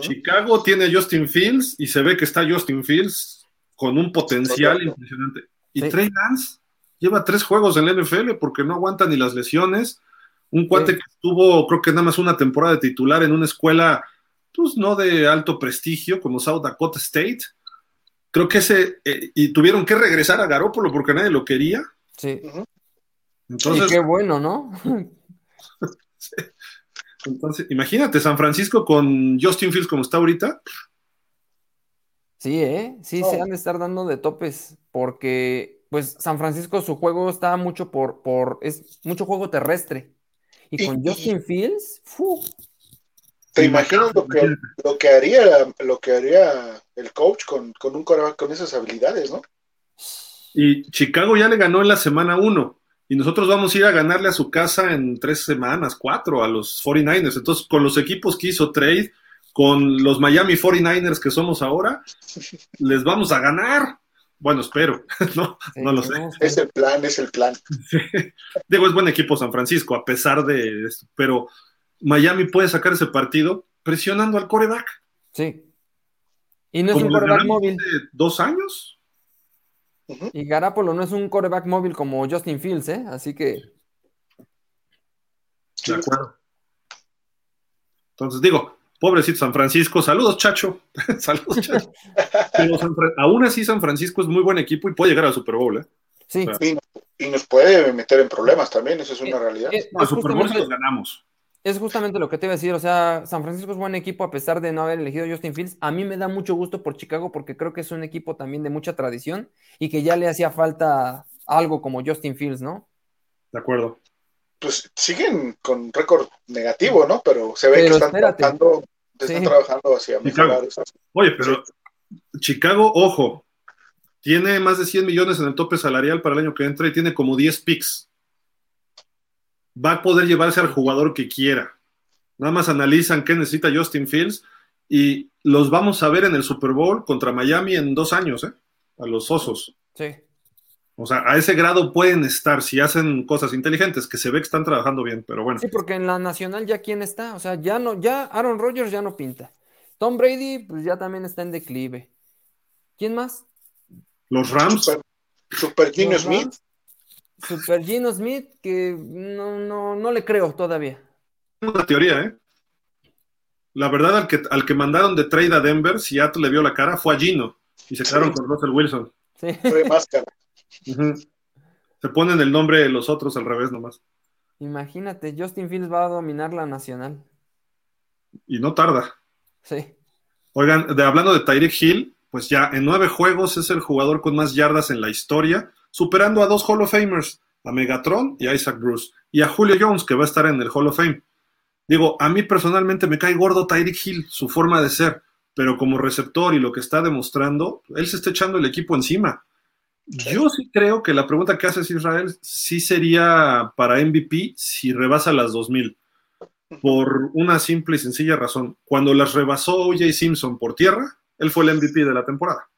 [SPEAKER 1] Chicago tiene a Justin Fields y se ve que está Justin Fields con un potencial impresionante. Y Trey Lance lleva tres juegos en la NFL porque no aguanta ni las lesiones. Un cuate que estuvo, creo que nada más una temporada de titular en una escuela, pues no de alto prestigio, como South Dakota State. Creo que ese, eh, y tuvieron que regresar a Garópolo porque nadie lo quería.
[SPEAKER 2] Sí. Entonces, y qué bueno, ¿no? <laughs>
[SPEAKER 1] Entonces, imagínate, San Francisco con Justin Fields como está ahorita,
[SPEAKER 2] Sí, ¿eh? Sí, se han de estar dando de topes porque, pues, San Francisco su juego está mucho por, por, es mucho juego terrestre. Y, con Justin Fields,
[SPEAKER 3] ¿Te imaginas lo que, lo que haría, lo que haría el coach con, con un con esas habilidades, no?
[SPEAKER 1] Y Chicago ya le ganó en la semana uno. Y nosotros vamos a ir a ganarle a su casa en tres semanas, cuatro, a los 49ers. Entonces, con los equipos que hizo trade, con los Miami 49ers que somos ahora, <laughs> les vamos a ganar. Bueno, espero, <laughs> no, no lo sé.
[SPEAKER 3] Es el plan, es el plan.
[SPEAKER 1] Digo, es buen equipo San Francisco, a pesar de esto, pero Miami puede sacar ese partido presionando al coreback.
[SPEAKER 2] Sí. Y no es un coreback móvil.
[SPEAKER 1] ¿Dos años?
[SPEAKER 2] Y Garapolo no es un coreback móvil como Justin Fields, ¿eh? Así que.
[SPEAKER 1] De acuerdo. Entonces, digo, Pobrecito San Francisco, saludos Chacho, <laughs> saludos Chacho. aún así San Francisco es muy buen equipo y puede llegar al Super Bowl, ¿eh?
[SPEAKER 3] Sí. y, nos puede meter en problemas también, esa es una realidad.
[SPEAKER 1] al Super Bowl los ganamos.
[SPEAKER 2] Es justamente lo que te iba a decir, o sea, San Francisco es buen equipo a pesar de no haber elegido a Justin Fields. A mí me da mucho gusto por Chicago porque creo que es un equipo también de mucha tradición y que ya le hacía falta algo como Justin Fields, ¿no?
[SPEAKER 1] De acuerdo.
[SPEAKER 3] Pues siguen con récord negativo, ¿no? Pero se ve que están trabajando, están trabajando hacia mejorar.
[SPEAKER 1] Oye, pero Chicago, ojo, tiene más de 100 millones en el tope salarial para el año que entra y tiene como 10 picks va a poder llevarse al jugador que quiera. Nada más analizan qué necesita Justin Fields y los vamos a ver en el Super Bowl contra Miami en dos años, ¿eh? A los osos.
[SPEAKER 2] Sí.
[SPEAKER 1] O sea, a ese grado pueden estar si hacen cosas inteligentes, que se ve que están trabajando bien, pero bueno.
[SPEAKER 2] Sí, porque en la nacional ya quién está, o sea, ya no, ya Aaron Rodgers ya no pinta. Tom Brady, pues ya también está en declive. ¿Quién más?
[SPEAKER 1] Los Rams.
[SPEAKER 3] Super, Super Smith.
[SPEAKER 2] Super Gino Smith, que no, no, no le creo todavía.
[SPEAKER 1] Una teoría, ¿eh? La verdad, al que, al que mandaron de trade a Denver, si Seattle le vio la cara, fue a Gino. Y se quedaron con Russell Wilson.
[SPEAKER 2] Sí.
[SPEAKER 3] Fue máscara.
[SPEAKER 1] Se ponen el nombre de los otros al revés nomás.
[SPEAKER 2] Imagínate, Justin Fields va a dominar la nacional.
[SPEAKER 1] Y no tarda.
[SPEAKER 2] Sí.
[SPEAKER 1] Oigan, de, hablando de Tyreek Hill, pues ya en nueve juegos es el jugador con más yardas en la historia superando a dos Hall of Famers, a Megatron y a Isaac Bruce, y a Julio Jones, que va a estar en el Hall of Fame. Digo, a mí personalmente me cae gordo Tyreek Hill, su forma de ser, pero como receptor y lo que está demostrando, él se está echando el equipo encima. Yo sí creo que la pregunta que haces Israel sí sería para MVP si rebasa las 2000. Por una simple y sencilla razón. Cuando las rebasó OJ Simpson por tierra, él fue el MVP de la temporada.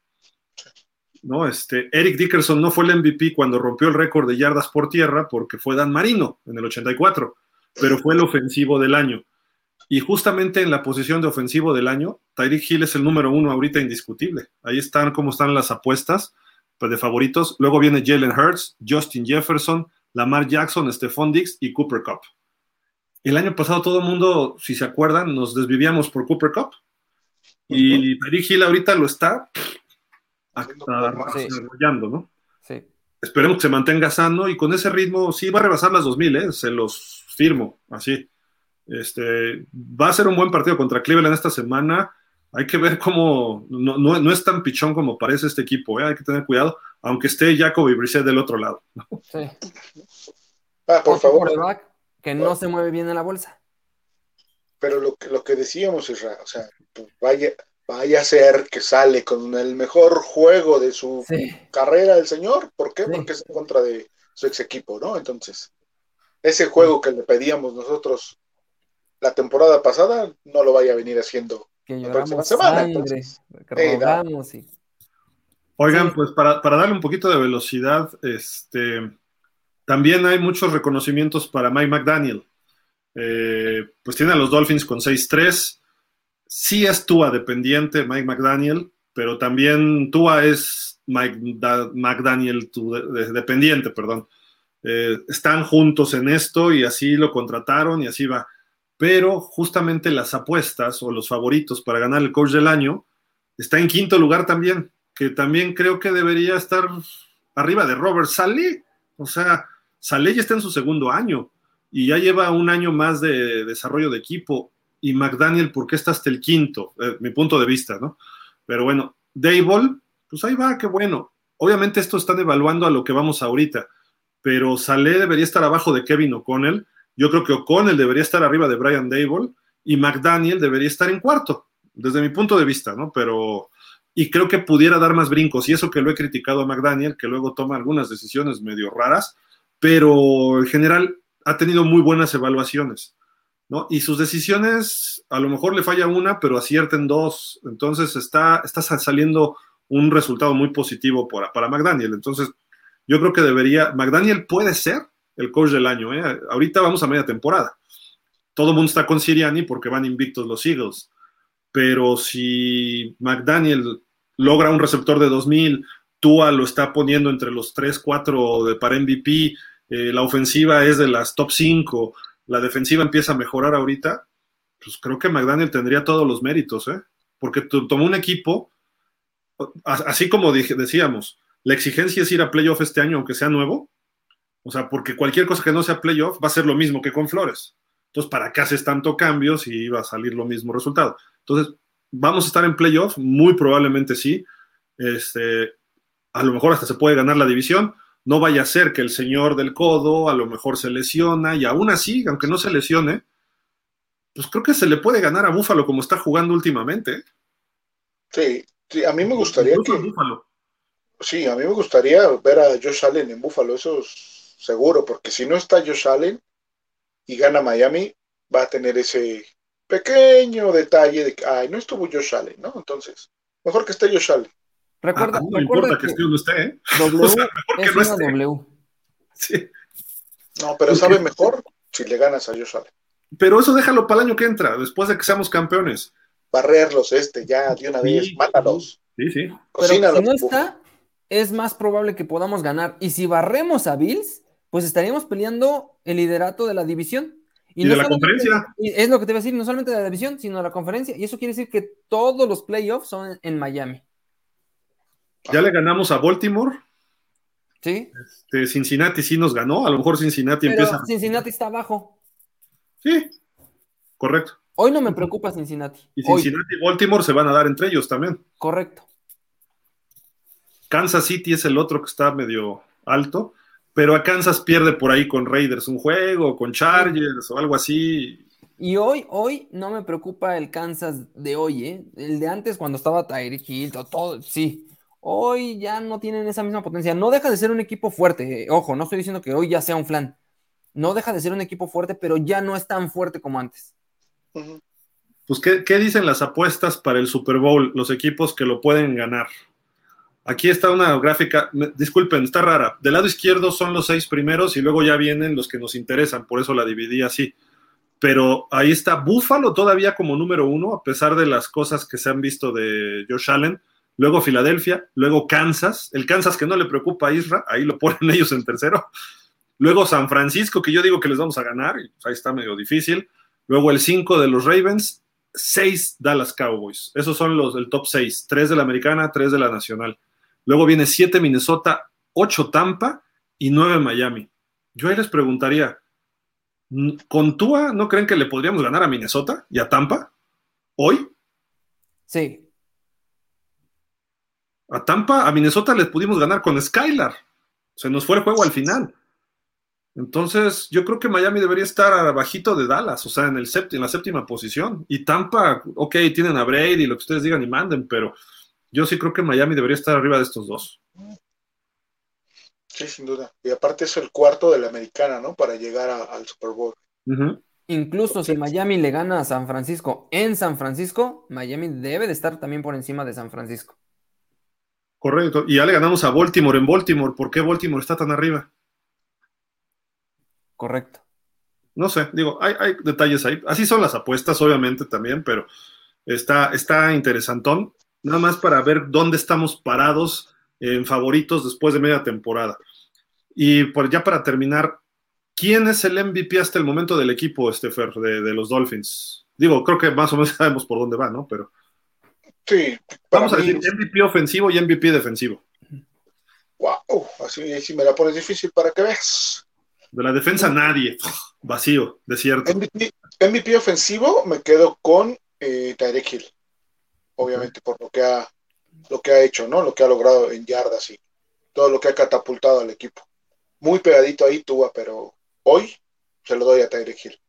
[SPEAKER 1] ¿No? Este, Eric Dickerson no fue el MVP cuando rompió el récord de yardas por tierra porque fue Dan Marino en el 84, pero fue el ofensivo del año. Y justamente en la posición de ofensivo del año, Tyreek Hill es el número uno ahorita indiscutible. Ahí están cómo están las apuestas pues, de favoritos. Luego viene Jalen Hurts, Justin Jefferson, Lamar Jackson, Stephon Diggs y Cooper Cup. El año pasado todo el mundo, si se acuerdan, nos desvivíamos por Cooper Cup. Y Tyreek Hill ahorita lo está desarrollando, ¿no?
[SPEAKER 2] Sí.
[SPEAKER 1] Esperemos que se mantenga sano y con ese ritmo sí va a rebasar las 2000, ¿eh? se los firmo, así. Este, va a ser un buen partido contra Cleveland esta semana. Hay que ver cómo no, es tan pichón como parece este equipo, ¿eh? hay que tener cuidado, aunque esté Jacob y Brissett del otro lado.
[SPEAKER 2] Sí.
[SPEAKER 3] Ah, por favor.
[SPEAKER 2] Que no se mueve bien en la bolsa.
[SPEAKER 3] Pero lo que, lo que decíamos, es, o sea, vaya, vaya a ser que sale con el mejor juego de su carrera el señor. ¿Por qué? Porque es en contra de su ex equipo, ¿no? Entonces, ese juego que le pedíamos nosotros la temporada pasada, no lo vaya a venir haciendo
[SPEAKER 2] la próxima semana.
[SPEAKER 1] Oigan, pues para, darle un poquito de velocidad, este, también hay muchos reconocimientos para Mike McDaniel. Eh, pues tiene a los Dolphins con 6-3 sí es Tua dependiente, Mike McDaniel, pero también Tua es Mike McDaniel dependiente, perdón. Eh, están juntos en esto y así lo contrataron y así va. Pero justamente las apuestas o los favoritos para ganar el coach del año está en quinto lugar también, que también creo que debería estar arriba de Robert Saleh. O sea, Saleh ya está en su segundo año y ya lleva un año más de desarrollo de equipo y McDaniel, ¿por qué está hasta el quinto? Eh, mi punto de vista, ¿no? Pero bueno, Dable, pues ahí va, qué bueno. Obviamente esto están evaluando a lo que vamos ahorita, pero Saleh debería estar abajo de Kevin O'Connell. Yo creo que O'Connell debería estar arriba de Brian Dable y McDaniel debería estar en cuarto, desde mi punto de vista, ¿no? Pero, y creo que pudiera dar más brincos, y eso que lo he criticado a McDaniel, que luego toma algunas decisiones medio raras, pero en general ha tenido muy buenas evaluaciones. ¿No? Y sus decisiones, a lo mejor le falla una, pero acierten dos. Entonces está, está saliendo un resultado muy positivo para, para McDaniel. Entonces, yo creo que debería, McDaniel puede ser el coach del año. ¿eh? Ahorita vamos a media temporada. Todo el mundo está con Siriani porque van invictos los Eagles. Pero si McDaniel logra un receptor de 2000, Tua lo está poniendo entre los 3, 4 de, para MVP, eh, la ofensiva es de las top 5, la defensiva empieza a mejorar ahorita, pues creo que McDaniel tendría todos los méritos, ¿eh? Porque tomó un equipo, así como decíamos, la exigencia es ir a playoff este año, aunque sea nuevo, o sea, porque cualquier cosa que no sea playoff va a ser lo mismo que con Flores. Entonces, ¿para qué haces tanto cambio si iba a salir lo mismo resultado? Entonces, ¿vamos a estar en playoff? Muy probablemente sí. Este, a lo mejor hasta se puede ganar la división. No vaya a ser que el señor del codo a lo mejor se lesiona y aún así, aunque no se lesione, pues creo que se le puede ganar a Búfalo como está jugando últimamente.
[SPEAKER 3] Sí, sí a mí me gustaría que... Sí, a mí me gustaría ver a Josh Allen en Búfalo, eso es seguro, porque si no está Josh Allen y gana Miami, va a tener ese pequeño detalle de que, ay, no estuvo Josh Allen, ¿no? Entonces, mejor que esté Josh Allen.
[SPEAKER 1] Recuerda, no importa que, esté usted, ¿eh?
[SPEAKER 2] W <laughs> o sea, es que no W.
[SPEAKER 1] Sí.
[SPEAKER 3] No, pero sabe mejor si le ganas a Josh Allen.
[SPEAKER 1] Pero eso déjalo para el año que entra, después de que seamos campeones.
[SPEAKER 3] Barrerlos este, ya de una vez, mátalos.
[SPEAKER 1] Sí, sí.
[SPEAKER 2] Pero si no está, es más probable que podamos ganar. Y si barremos a Bills, pues estaríamos peleando el liderato de la división.
[SPEAKER 1] Y, de la conferencia.
[SPEAKER 2] Es lo que te iba a decir, no solamente de la división, sino de la conferencia. Y eso quiere decir que todos los playoffs son en Miami.
[SPEAKER 1] Ya le ganamos a Baltimore.
[SPEAKER 2] Sí.
[SPEAKER 1] Este, Cincinnati sí nos ganó. A lo mejor Cincinnati
[SPEAKER 2] Pero
[SPEAKER 1] empieza.
[SPEAKER 2] Cincinnati está abajo.
[SPEAKER 1] Sí, correcto.
[SPEAKER 2] Hoy no me preocupa Cincinnati.
[SPEAKER 1] Y Cincinnati y Baltimore se van a dar entre ellos también.
[SPEAKER 2] Correcto.
[SPEAKER 1] Kansas City es el otro que está medio alto, pero a Kansas pierde por ahí con Raiders un juego, con Chargers o algo así.
[SPEAKER 2] Y hoy, hoy no me preocupa el Kansas de hoy, ¿eh? El de antes cuando estaba Tyreek Hill, todo, sí. Hoy ya no tienen esa misma potencia. No deja de ser un equipo fuerte. Eh. Ojo, no estoy diciendo que hoy ya sea un flan. No deja de ser un equipo fuerte, pero ya no es tan fuerte como antes.
[SPEAKER 1] Pues, ¿qué, ¿qué dicen las apuestas para el Super Bowl? Los equipos que lo pueden ganar. Aquí está una gráfica, disculpen, está rara. Del lado izquierdo son los seis primeros y luego ya vienen los que nos interesan, por eso la dividí así. Pero ahí está Buffalo todavía como número uno, a pesar de las cosas que se han visto de Josh Allen. Luego Filadelfia, luego Kansas, el Kansas que no le preocupa a Isra, ahí lo ponen <laughs> ellos en tercero. Luego San Francisco, que yo digo que les vamos a ganar, y pues ahí está medio difícil. Luego el 5 de los Ravens, 6 Dallas Cowboys. Esos son los del top 6, 3 de la americana, 3 de la nacional. Luego viene 7 Minnesota, 8 Tampa y 9 Miami. Yo ahí les preguntaría, ¿con Tua no creen que le podríamos ganar a Minnesota y a Tampa hoy?
[SPEAKER 2] Sí.
[SPEAKER 1] A Tampa, a Minnesota les pudimos ganar con Skylar. Se nos fue el juego al final. Entonces, yo creo que Miami debería estar abajito de Dallas, o sea, en, el en la séptima posición. Y Tampa, ok, tienen a Brady, lo que ustedes digan y manden, pero yo sí creo que Miami debería estar arriba de estos dos.
[SPEAKER 3] Sí, sin duda. Y aparte es el cuarto de la americana, ¿no? Para llegar al Super Bowl.
[SPEAKER 2] Incluso si Miami le gana a San Francisco en San Francisco, Miami debe de estar también por encima de San Francisco.
[SPEAKER 1] Correcto. Y ya le ganamos a Baltimore en Baltimore. ¿Por qué Baltimore está tan arriba?
[SPEAKER 2] Correcto.
[SPEAKER 1] No sé, digo, hay, hay detalles ahí. Así son las apuestas, obviamente, también, pero está, está interesantón nada más para ver dónde estamos parados en favoritos después de media temporada. Y por ya para terminar, ¿quién es el MVP hasta el momento del equipo, Estefer, de, de los Dolphins? Digo, creo que más o menos <laughs> sabemos por dónde va, ¿no? Pero.
[SPEAKER 3] Sí.
[SPEAKER 1] Vamos a decir MVP ofensivo y MVP defensivo.
[SPEAKER 3] Wow, así, si me la pones difícil para que veas.
[SPEAKER 1] De la defensa nadie, <sighs> vacío, desierto.
[SPEAKER 3] MVP, MVP ofensivo me quedo con eh, Tyreek Hill obviamente por lo que ha lo que ha hecho, ¿no? Lo que ha logrado en yardas y todo lo que ha catapultado al equipo. Muy pegadito ahí Tua, pero hoy se lo doy a Tyreek Hill.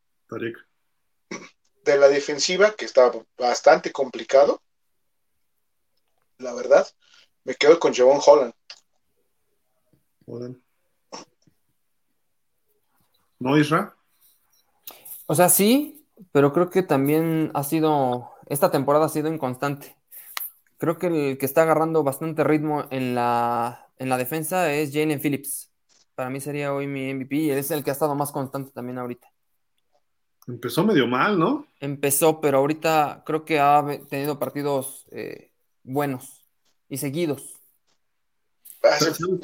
[SPEAKER 3] De la defensiva, que está bastante complicado, la verdad, me quedo con Javon Holland.
[SPEAKER 1] Holland. ¿No, Isra?
[SPEAKER 2] O sea, sí, pero creo que también ha sido esta temporada ha sido inconstante. Creo que el que está agarrando bastante ritmo en la, en la defensa es Jalen Phillips. Para mí sería hoy mi MVP y es el que ha estado más constante también ahorita.
[SPEAKER 1] Empezó medio mal, ¿no?
[SPEAKER 2] Empezó, pero ahorita creo que ha tenido partidos eh, buenos y seguidos.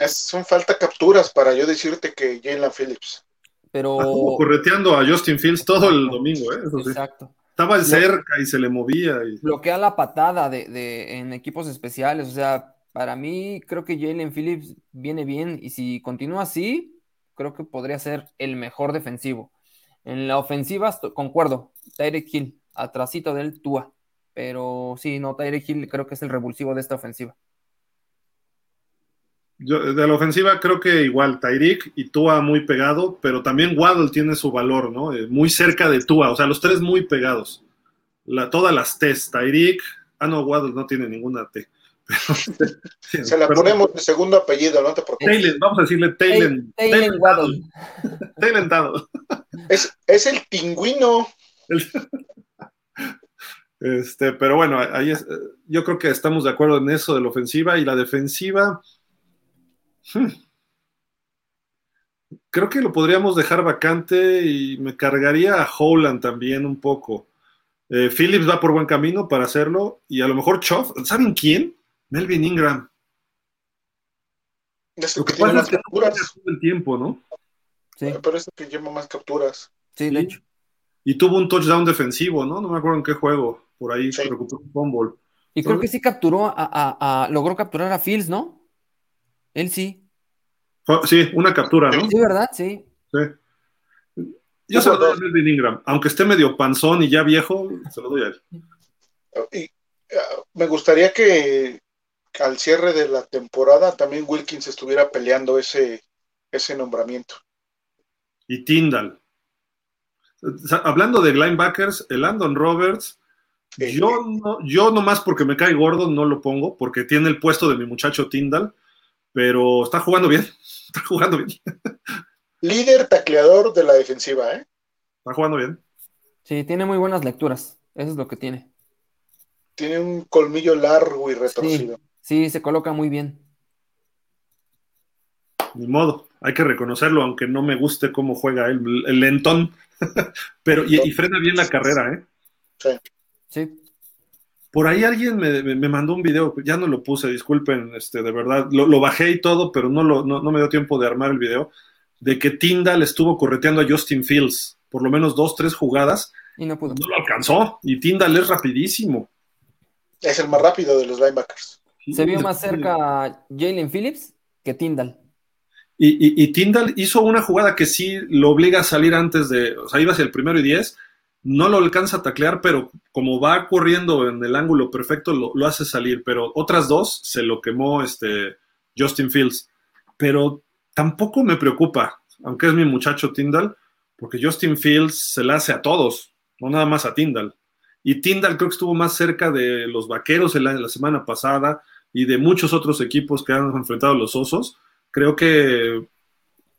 [SPEAKER 3] son falta capturas para yo decirte que Jalen Phillips.
[SPEAKER 2] Pero. <laughs>
[SPEAKER 1] correteando a Justin Fields todo el domingo, ¿eh?
[SPEAKER 2] Exacto.
[SPEAKER 1] Estaba cerca y se le movía. Y...
[SPEAKER 2] Bloquea la patada de, en equipos especiales. O sea, para mí creo que Jalen Phillips viene bien y si continúa así, creo que podría ser el mejor defensivo. En la ofensiva, concuerdo, Tyreek Hill, atrasito del Tua. Pero sí, no, Tyreek Hill creo que es el revulsivo de esta ofensiva.
[SPEAKER 1] Yo, de la ofensiva creo que igual Tyreek y Tua muy pegado, pero también Waddle tiene su valor, ¿no? Eh, muy cerca de Tua, o sea, los tres muy pegados. La, todas las T's, Tyreek, ah no, Waddle no tiene ninguna T. <laughs> <laughs>
[SPEAKER 3] Se la ponemos de segundo apellido, no te preocupes.
[SPEAKER 1] vamos a decirle Taylen.
[SPEAKER 2] Taylen Waddle. <laughs>
[SPEAKER 1] Taylen Dado.
[SPEAKER 3] Es, es el pingüino.
[SPEAKER 1] Este, pero bueno, ahí es, yo creo que estamos de acuerdo en eso de la ofensiva y la defensiva. Hmm, creo que lo podríamos dejar vacante y me cargaría a Holland también un poco. Eh, Phillips va por buen camino para hacerlo y a lo mejor Choff, ¿saben quién? Melvin Ingram.
[SPEAKER 3] que, es que capturas.
[SPEAKER 1] todo el tiempo, ¿no?
[SPEAKER 3] Sí. Me parece que lleva más capturas.
[SPEAKER 2] Sí, de hecho.
[SPEAKER 1] Y tuvo un touchdown defensivo, ¿no? No me acuerdo en qué juego. Por ahí se recuperó un fumble.
[SPEAKER 2] Y creo que sí capturó a, logró capturar a Fields, ¿no? Él sí.
[SPEAKER 1] Sí, una captura, ¿no?
[SPEAKER 2] Sí, ¿verdad? Sí.
[SPEAKER 1] Sí. Yo se lo doy a Melvin Ingram. Aunque esté medio panzón y ya viejo, se lo doy a él.
[SPEAKER 3] Y ah, me gustaría que al cierre de la temporada también Wilkins estuviera peleando ese, ese nombramiento.
[SPEAKER 1] Y Tyndall. hablando de linebackers, el Landon Roberts, yo no, yo nomás porque me cae gordo no lo pongo, porque tiene el puesto de mi muchacho Tyndall, pero está jugando bien, <laughs> está jugando bien.
[SPEAKER 3] Líder tacleador de la defensiva, ¿eh?
[SPEAKER 1] Está jugando bien.
[SPEAKER 2] Sí, tiene muy buenas lecturas, eso es lo que tiene.
[SPEAKER 3] Tiene un colmillo largo y retorcido.
[SPEAKER 2] Sí, se coloca muy bien.
[SPEAKER 1] Ni modo, hay que reconocerlo, aunque no me guste cómo juega él, el lentón. <laughs> Pero, y, frena bien la carrera, ¿eh?
[SPEAKER 3] Sí.
[SPEAKER 2] Sí.
[SPEAKER 1] Por ahí alguien me, mandó un video, ya no lo puse, disculpen, este, de verdad, lo, bajé y todo, pero no, lo, no, me dio tiempo de armar el video, de que Tyndall estuvo correteando a Justin Fields, por lo menos dos, tres jugadas.
[SPEAKER 2] Y no pudo.
[SPEAKER 1] No lo alcanzó, y Tyndall es rapidísimo.
[SPEAKER 3] Es el más rápido de los linebackers.
[SPEAKER 2] Se vio más cerca Jalen Phillips que Tyndall.
[SPEAKER 1] Y, y, Tyndall hizo una jugada que sí lo obliga a salir antes de, o sea, iba hacia el primero y diez, no lo alcanza a taclear, pero como va corriendo en el ángulo perfecto, lo, hace salir. Pero otras dos se lo quemó este Justin Fields. Pero tampoco me preocupa, aunque es mi muchacho Tyndall, porque Justin Fields se la hace a todos, no nada más a Tyndall. Y Tyndall creo que estuvo más cerca de los vaqueros en la semana pasada y de muchos otros equipos que han enfrentado a los osos, creo que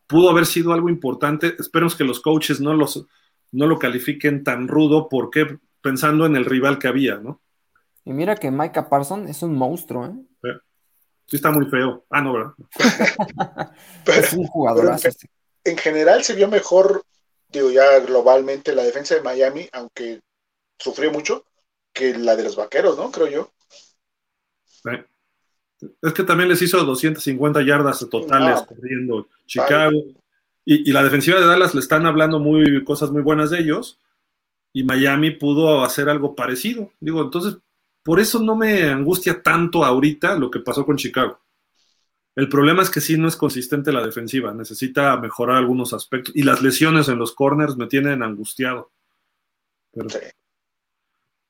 [SPEAKER 1] pudo haber sido algo importante. Esperemos que los coaches no, los, no lo califiquen tan rudo porque pensando en el rival que había, ¿no?
[SPEAKER 2] Y mira que Micah Parson es un monstruo, ¿eh?
[SPEAKER 1] Sí, está muy feo. Ah, no, ¿verdad? <laughs>
[SPEAKER 2] es un jugador.
[SPEAKER 3] En, general se vio mejor, digo ya globalmente, la defensa de Miami, aunque sufrió mucho, que la de los vaqueros, ¿no? Creo yo.
[SPEAKER 1] Es que también les hizo 250 yardas totales corriendo Chicago. Y, la defensiva de Dallas le están hablando muy cosas muy buenas de ellos. Y Miami pudo hacer algo parecido. Digo, entonces, por eso no me angustia tanto ahorita lo que pasó con Chicago. El problema es que sí no es consistente la defensiva. Necesita mejorar algunos aspectos. Y las lesiones en los corners me tienen angustiado. Pero,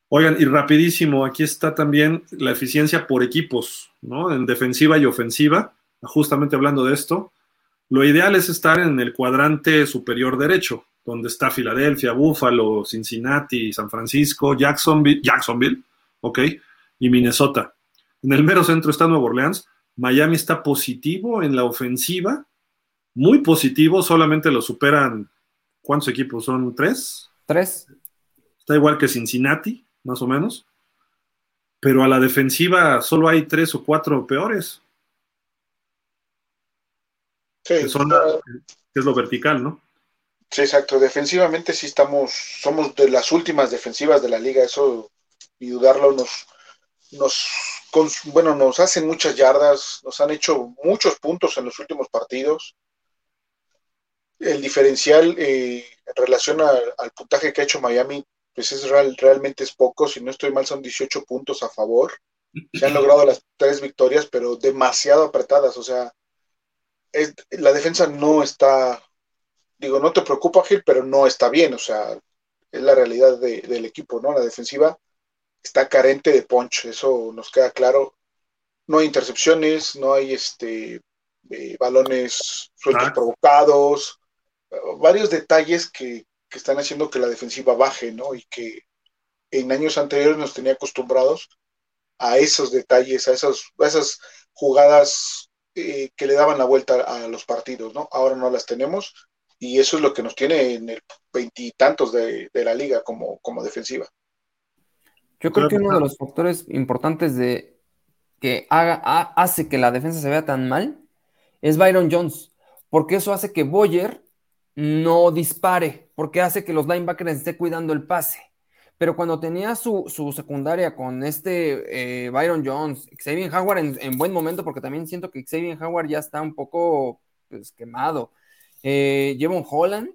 [SPEAKER 1] Oigan, y rapidísimo, aquí está también la eficiencia por equipos, ¿no? En defensiva y ofensiva, justamente hablando de esto. Lo ideal es estar en el cuadrante superior derecho, donde está Filadelfia, Buffalo, Cincinnati, San Francisco, Jacksonville, Jacksonville, ¿ok? Y Minnesota. En el mero centro está Nueva Orleans. Miami está positivo en la ofensiva, muy positivo, solamente lo superan, ¿cuántos equipos son? ¿Tres?
[SPEAKER 2] Tres.
[SPEAKER 1] Está igual que Cincinnati más o menos. Pero a la defensiva solo hay tres o cuatro peores.
[SPEAKER 3] Sí,
[SPEAKER 1] que, son, que es lo vertical, ¿no?
[SPEAKER 3] Sí, exacto. Defensivamente sí estamos, somos de las últimas defensivas de la liga, eso y dudarlo nos, nos, bueno, nos hacen muchas yardas, nos han hecho muchos puntos en los últimos partidos. El diferencial eh, en relación al puntaje que ha hecho Miami pues es real, realmente es poco, si no estoy mal son 18 puntos a favor. Se han logrado las tres victorias, pero demasiado apretadas, o sea, es, la defensa no está, digo, no te preocupa, Gil, pero no está bien, o sea, es la realidad del equipo, ¿no? La defensiva está carente de punch, eso nos queda claro. No hay intercepciones, no hay este eh, balones sueltos provocados, varios detalles que, que, están haciendo que la defensiva baje, ¿no? Y que en años anteriores nos tenía acostumbrados a esos detalles, a, a esas jugadas eh, que le daban la vuelta a los partidos, ¿no? Ahora no las tenemos y eso es lo que nos tiene en el veintitantos de, de, la liga como, como defensiva.
[SPEAKER 2] Yo creo que uno de los factores importantes de que haga, hace que la defensa se vea tan mal es Byron Jones, porque eso hace que Boyer no dispare, porque hace que los linebackers estén cuidando el pase. Pero cuando tenía su, secundaria con este eh, Byron Jones, Xavier Howard en, buen momento, porque también siento que Xavier Howard ya está un poco pues, quemado. Eh, Holland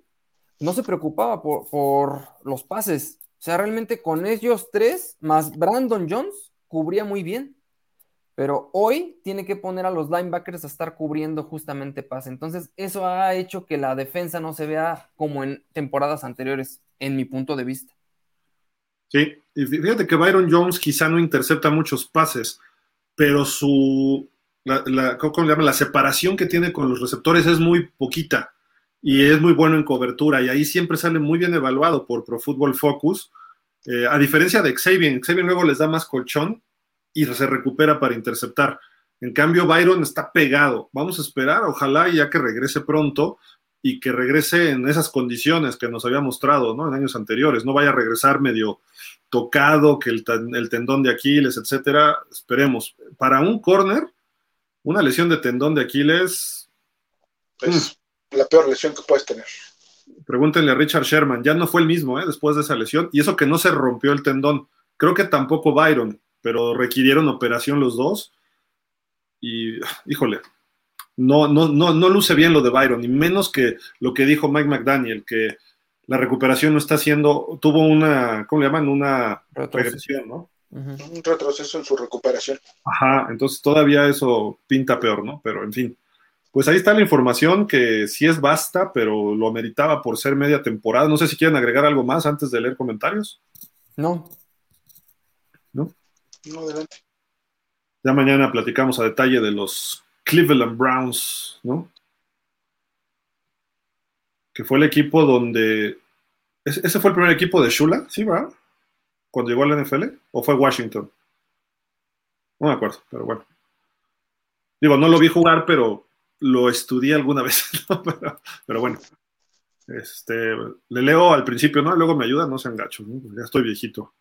[SPEAKER 2] no se preocupaba por, por, los pases. O sea, realmente con ellos tres, más Brandon Jones, cubría muy bien. Pero hoy tiene que poner a los linebackers a estar cubriendo justamente pase. Entonces, eso ha hecho que la defensa no se vea como en temporadas anteriores, en mi punto de vista.
[SPEAKER 1] Sí, y fíjate que Byron Jones quizá no intercepta muchos pases, pero su, la, ¿cómo le? La separación que tiene con los receptores es muy poquita y es muy bueno en cobertura y ahí siempre sale muy bien evaluado por Pro Football Focus. Eh, a diferencia de Xavier, Xavier luego les da más colchón y se recupera para interceptar. En cambio, Byron está pegado. Vamos a esperar, ojalá ya que regrese pronto, y que regrese en esas condiciones que nos había mostrado ¿no? en años anteriores. No vaya a regresar medio tocado, que el, tendón de Aquiles, etcétera. Esperemos. Para un corner, una lesión de tendón de Aquiles.
[SPEAKER 3] Es la peor lesión que puedes tener.
[SPEAKER 1] Pregúntenle a Richard Sherman, ya no fue el mismo ¿eh? después de esa lesión, y eso que no se rompió el tendón. Creo que tampoco Byron, pero requirieron operación los dos. Y, híjole, no, no, no, no luce bien lo de Byron, y menos que lo que dijo Mike McDaniel, que la recuperación no está haciendo, tuvo una, ¿cómo le llaman? Una regresión, ¿no?
[SPEAKER 3] Un retroceso en su recuperación.
[SPEAKER 1] Ajá, entonces todavía eso pinta peor, ¿no? Pero en fin. Pues ahí está la información que sí es basta, pero lo ameritaba por ser media temporada. No sé si quieren agregar algo más antes de leer comentarios.
[SPEAKER 2] No.
[SPEAKER 1] ¿No?
[SPEAKER 3] No, adelante.
[SPEAKER 1] Ya mañana platicamos a detalle de los Cleveland Browns, ¿no? Que fue el equipo donde. ¿Ese fue el primer equipo de Shula? ¿Sí, verdad? Cuando llegó a la NFL? ¿O fue Washington? No me acuerdo, pero bueno. Digo, no lo vi jugar, pero lo estudié alguna <laughs> vez, pero, bueno. Este, le leo al principio, ¿no? Luego me ayuda, no sean gachos, ¿no? ya estoy viejito.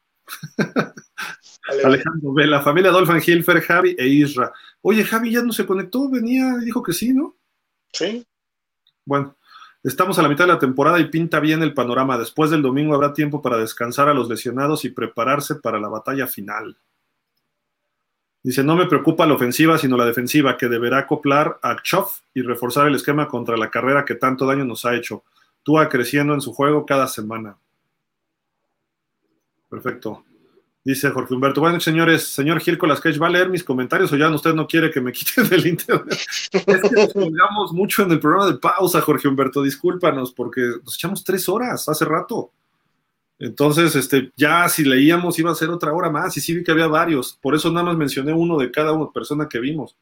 [SPEAKER 1] <laughs> Alejandro la familia Dolphin Hilfer, Javi e Isra. Oye, Javi ya no se conectó, venía, dijo que sí, ¿no?
[SPEAKER 3] Sí.
[SPEAKER 1] Bueno, estamos a la mitad de la temporada y pinta bien el panorama. Después del domingo habrá tiempo para descansar a los lesionados y prepararse para la batalla final. Dice, no me preocupa la ofensiva, sino la defensiva, que deberá acoplar a Choff y reforzar el esquema contra la carrera que tanto daño nos ha hecho. Túa creciendo en su juego cada semana. Perfecto. Dice Jorge Humberto. Bueno, señores, señor Gil Colasquech, ¿va a leer mis comentarios o ya usted no quiere que me <laughs> quiten del internet? es que nos colgamos mucho en el programa de pausa, Jorge Humberto. Discúlpanos, porque nos echamos tres horas hace rato. Entonces, este, ya si leíamos iba a ser otra hora más, y sí vi que había varios. Por eso nada más mencioné uno de cada una persona que vimos.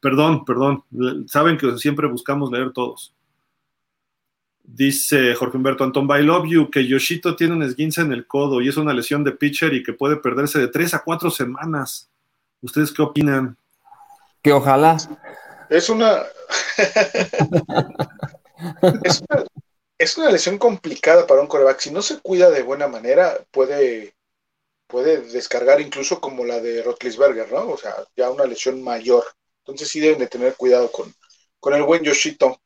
[SPEAKER 1] Perdón, perdón. Saben que siempre buscamos leer todos. Dice Jorge Humberto Antón, I love you, que Yoshito tiene un esguince en el codo y es una lesión de pitcher y que puede perderse de tres a cuatro semanas. ¿Ustedes qué opinan?
[SPEAKER 2] Que ojalá.
[SPEAKER 3] Es una... <laughs> es una... lesión complicada para un coreback. Si no se cuida de buena manera, puede, puede descargar incluso como la de Rotlisberger, ¿no? O sea, ya una lesión mayor. Entonces sí deben de tener cuidado con, con el buen Yoshito.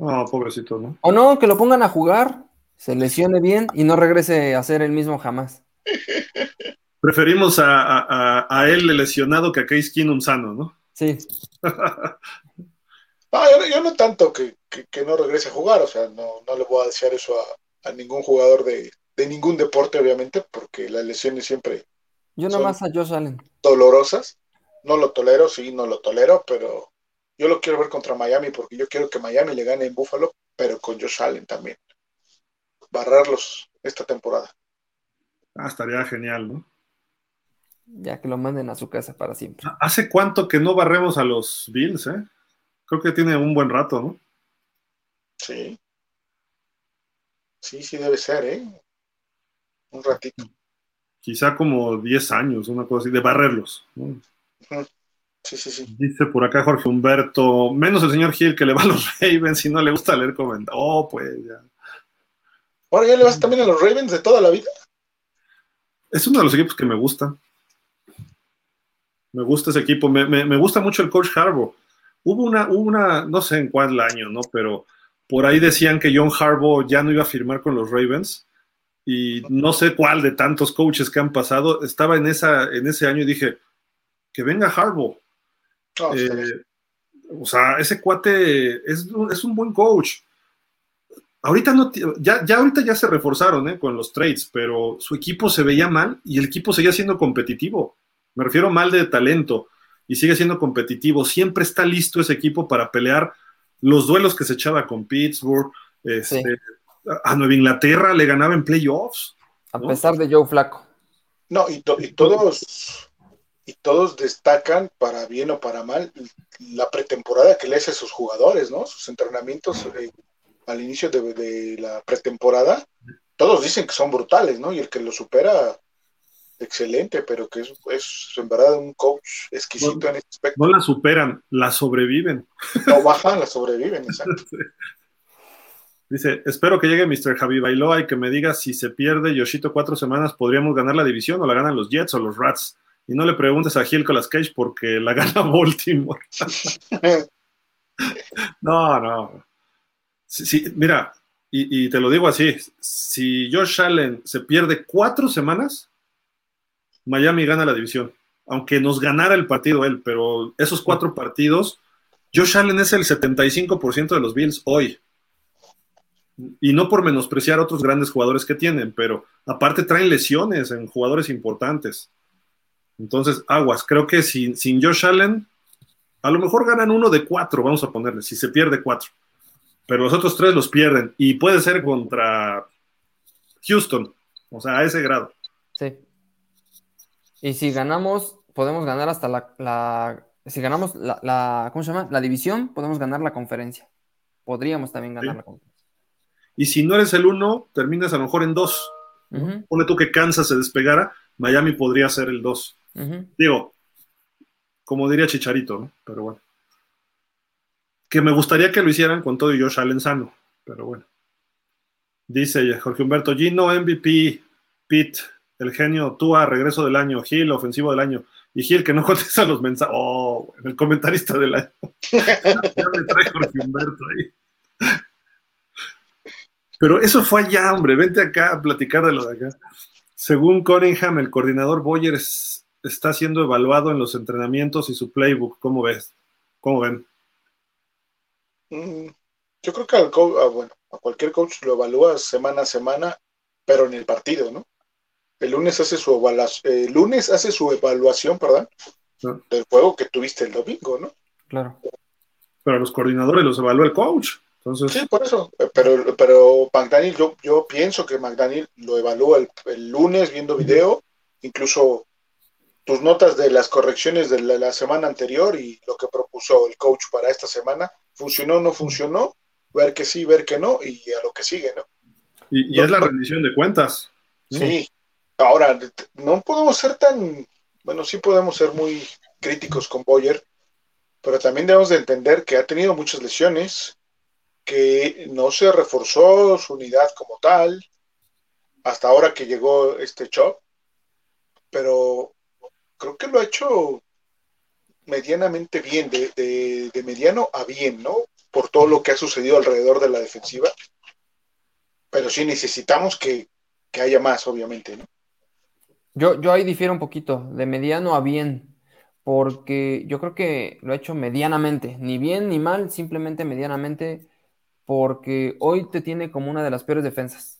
[SPEAKER 1] No, pobrecito, ¿no?
[SPEAKER 2] O no, que lo pongan a jugar, se lesione bien y no regrese a ser el mismo jamás.
[SPEAKER 1] Preferimos a, a, él lesionado que a Case Keenum sano, ¿no?
[SPEAKER 2] Sí. <laughs>
[SPEAKER 3] no, yo, no tanto que, no regrese a jugar, o sea, no, le voy a desear eso a, ningún jugador de, ningún deporte, obviamente, porque las lesiones siempre.
[SPEAKER 2] Yo nomás a Josh Allen.
[SPEAKER 3] Dolorosas. No lo tolero, sí, no lo tolero, pero yo lo quiero ver contra Miami porque yo quiero que Miami le gane en Buffalo pero con Josh Allen también. Barrarlos esta temporada.
[SPEAKER 1] Ah, estaría genial, ¿no?
[SPEAKER 2] Ya que lo manden a su casa para siempre.
[SPEAKER 1] ¿Hace cuánto que no barremos a los Bills, eh? Creo que tiene un buen rato, ¿no?
[SPEAKER 3] Sí. Sí, sí debe ser, ¿eh? Un ratito.
[SPEAKER 1] Quizá como 10 años, una cosa así, de barrerlos.
[SPEAKER 3] Sí, sí, sí.
[SPEAKER 1] Dice por acá Jorge Humberto, menos el señor Gil que le va a los <laughs> Ravens y no le gusta leer comentarios. Oh, pues ya.
[SPEAKER 3] Ahora ya le vas también a los Ravens de toda la vida.
[SPEAKER 1] Es uno de los equipos que me gusta. Me gusta ese equipo. Me, gusta mucho el coach Harbaugh. Hubo una, una, no sé en cuál año, ¿no? Pero por ahí decían que John Harbaugh ya no iba a firmar con los Ravens. Y no sé cuál de tantos coaches que han pasado. Estaba en, esa, en ese año y dije, que venga Harbaugh. Eh, o sea, ese cuate es, es un buen coach Ahorita no, ya, ya ahorita ya se reforzaron ¿eh? con los trades, pero su equipo se veía mal y el equipo seguía siendo competitivo. Me refiero mal de talento y sigue siendo competitivo. Siempre está listo ese equipo para pelear los duelos que se echaba con Pittsburgh. Este, a Nueva Inglaterra le ganaba en playoffs.
[SPEAKER 2] A pesar de Joe Flaco.
[SPEAKER 3] No, y, todos y todos destacan, para bien o para mal, la pretemporada que le hace a sus jugadores, ¿no? Sus entrenamientos eh, al inicio de, la pretemporada, todos dicen que son brutales, ¿no? Y el que lo supera, excelente, pero que es, es en verdad un coach exquisito en este aspecto.
[SPEAKER 1] No la superan, la sobreviven.
[SPEAKER 3] No bajan, la sobreviven, exacto. <laughs>
[SPEAKER 1] Dice, espero que llegue Mr. Javi Bailoa y que me diga si se pierde Yoshito cuatro semanas, ¿podríamos ganar la división o la ganan los Jets o los Rats? Y no le preguntes a Gil Colas Cage porque la gana <laughs> Baltimore. no, no. Sí, mira, y, te lo digo así, si Josh Allen se pierde cuatro semanas, Miami gana la división, aunque nos ganara el partido él, pero esos cuatro partidos, Josh Allen es el 75% de los Bills hoy. Y no por menospreciar a otros grandes jugadores que tienen, pero aparte traen lesiones en jugadores importantes. Entonces, aguas, creo que sin, sin Josh Allen, a lo mejor ganan uno de cuatro, vamos a ponerle, si se pierde cuatro pero los otros tres los pierden y puede ser contra Houston, o sea, a ese grado.
[SPEAKER 2] Sí. Y si ganamos, podemos ganar hasta la, si ganamos la, ¿cómo se llama? La división, podemos ganar la conferencia. Podríamos también ganar la conferencia.
[SPEAKER 1] Y si no eres el uno, terminas a lo mejor en dos. Pone tú que Kansas se despegara, Miami podría ser el dos. Digo, como diría Chicharito. Pero bueno que me gustaría que lo hicieran con todo y Josh Allen sano, pero bueno. Dice Jorge Humberto, Gino, MVP, Pete, el genio, Tua, regreso del año, Gil, ofensivo del año, y Gil que no <laughs> contesta los mensajes. Oh, el comentarista del año. <laughs> me trae Jorge Humberto ahí. Pero eso fue allá, hombre, vente acá a platicar de lo de acá. Según Cunningham, el coordinador Boyer está siendo evaluado en los entrenamientos y su playbook. ¿Cómo ves? ¿Cómo ven?
[SPEAKER 3] Mm, yo creo que al a, bueno, a cualquier coach lo evalúa semana a semana, pero en el partido, ¿no? El lunes hace su evaluación, el lunes hace su evaluación, perdón, del juego que tuviste el domingo, ¿no?
[SPEAKER 2] Claro.
[SPEAKER 1] Pero los coordinadores los evalúa el coach. Entonces...
[SPEAKER 3] Sí, por eso. Pero, pero McDaniel, yo, yo pienso que McDaniel lo evalúa el, lunes viendo video, incluso tus notas de las correcciones de la, semana anterior y lo que propuso el coach para esta semana, funcionó o no funcionó, ver que sí, ver que no, y a lo que sigue, ¿no?
[SPEAKER 1] Y, es la rendición de cuentas.
[SPEAKER 3] Sí. Ahora, no podemos ser tan, bueno, sí podemos ser muy críticos con Boyer, pero también debemos de entender que ha tenido muchas lesiones, que no se reforzó su unidad como tal, hasta ahora que llegó este Chop, pero creo que lo ha hecho medianamente bien, de, mediano a bien, ¿no? Por todo lo que ha sucedido alrededor de la defensiva. Pero sí necesitamos que, haya más, obviamente, ¿no?
[SPEAKER 2] Yo, yo ahí difiero un poquito, de mediano a bien, porque yo creo que lo ha hecho medianamente, ni bien ni mal, simplemente medianamente, porque hoy te tiene como una de las peores defensas.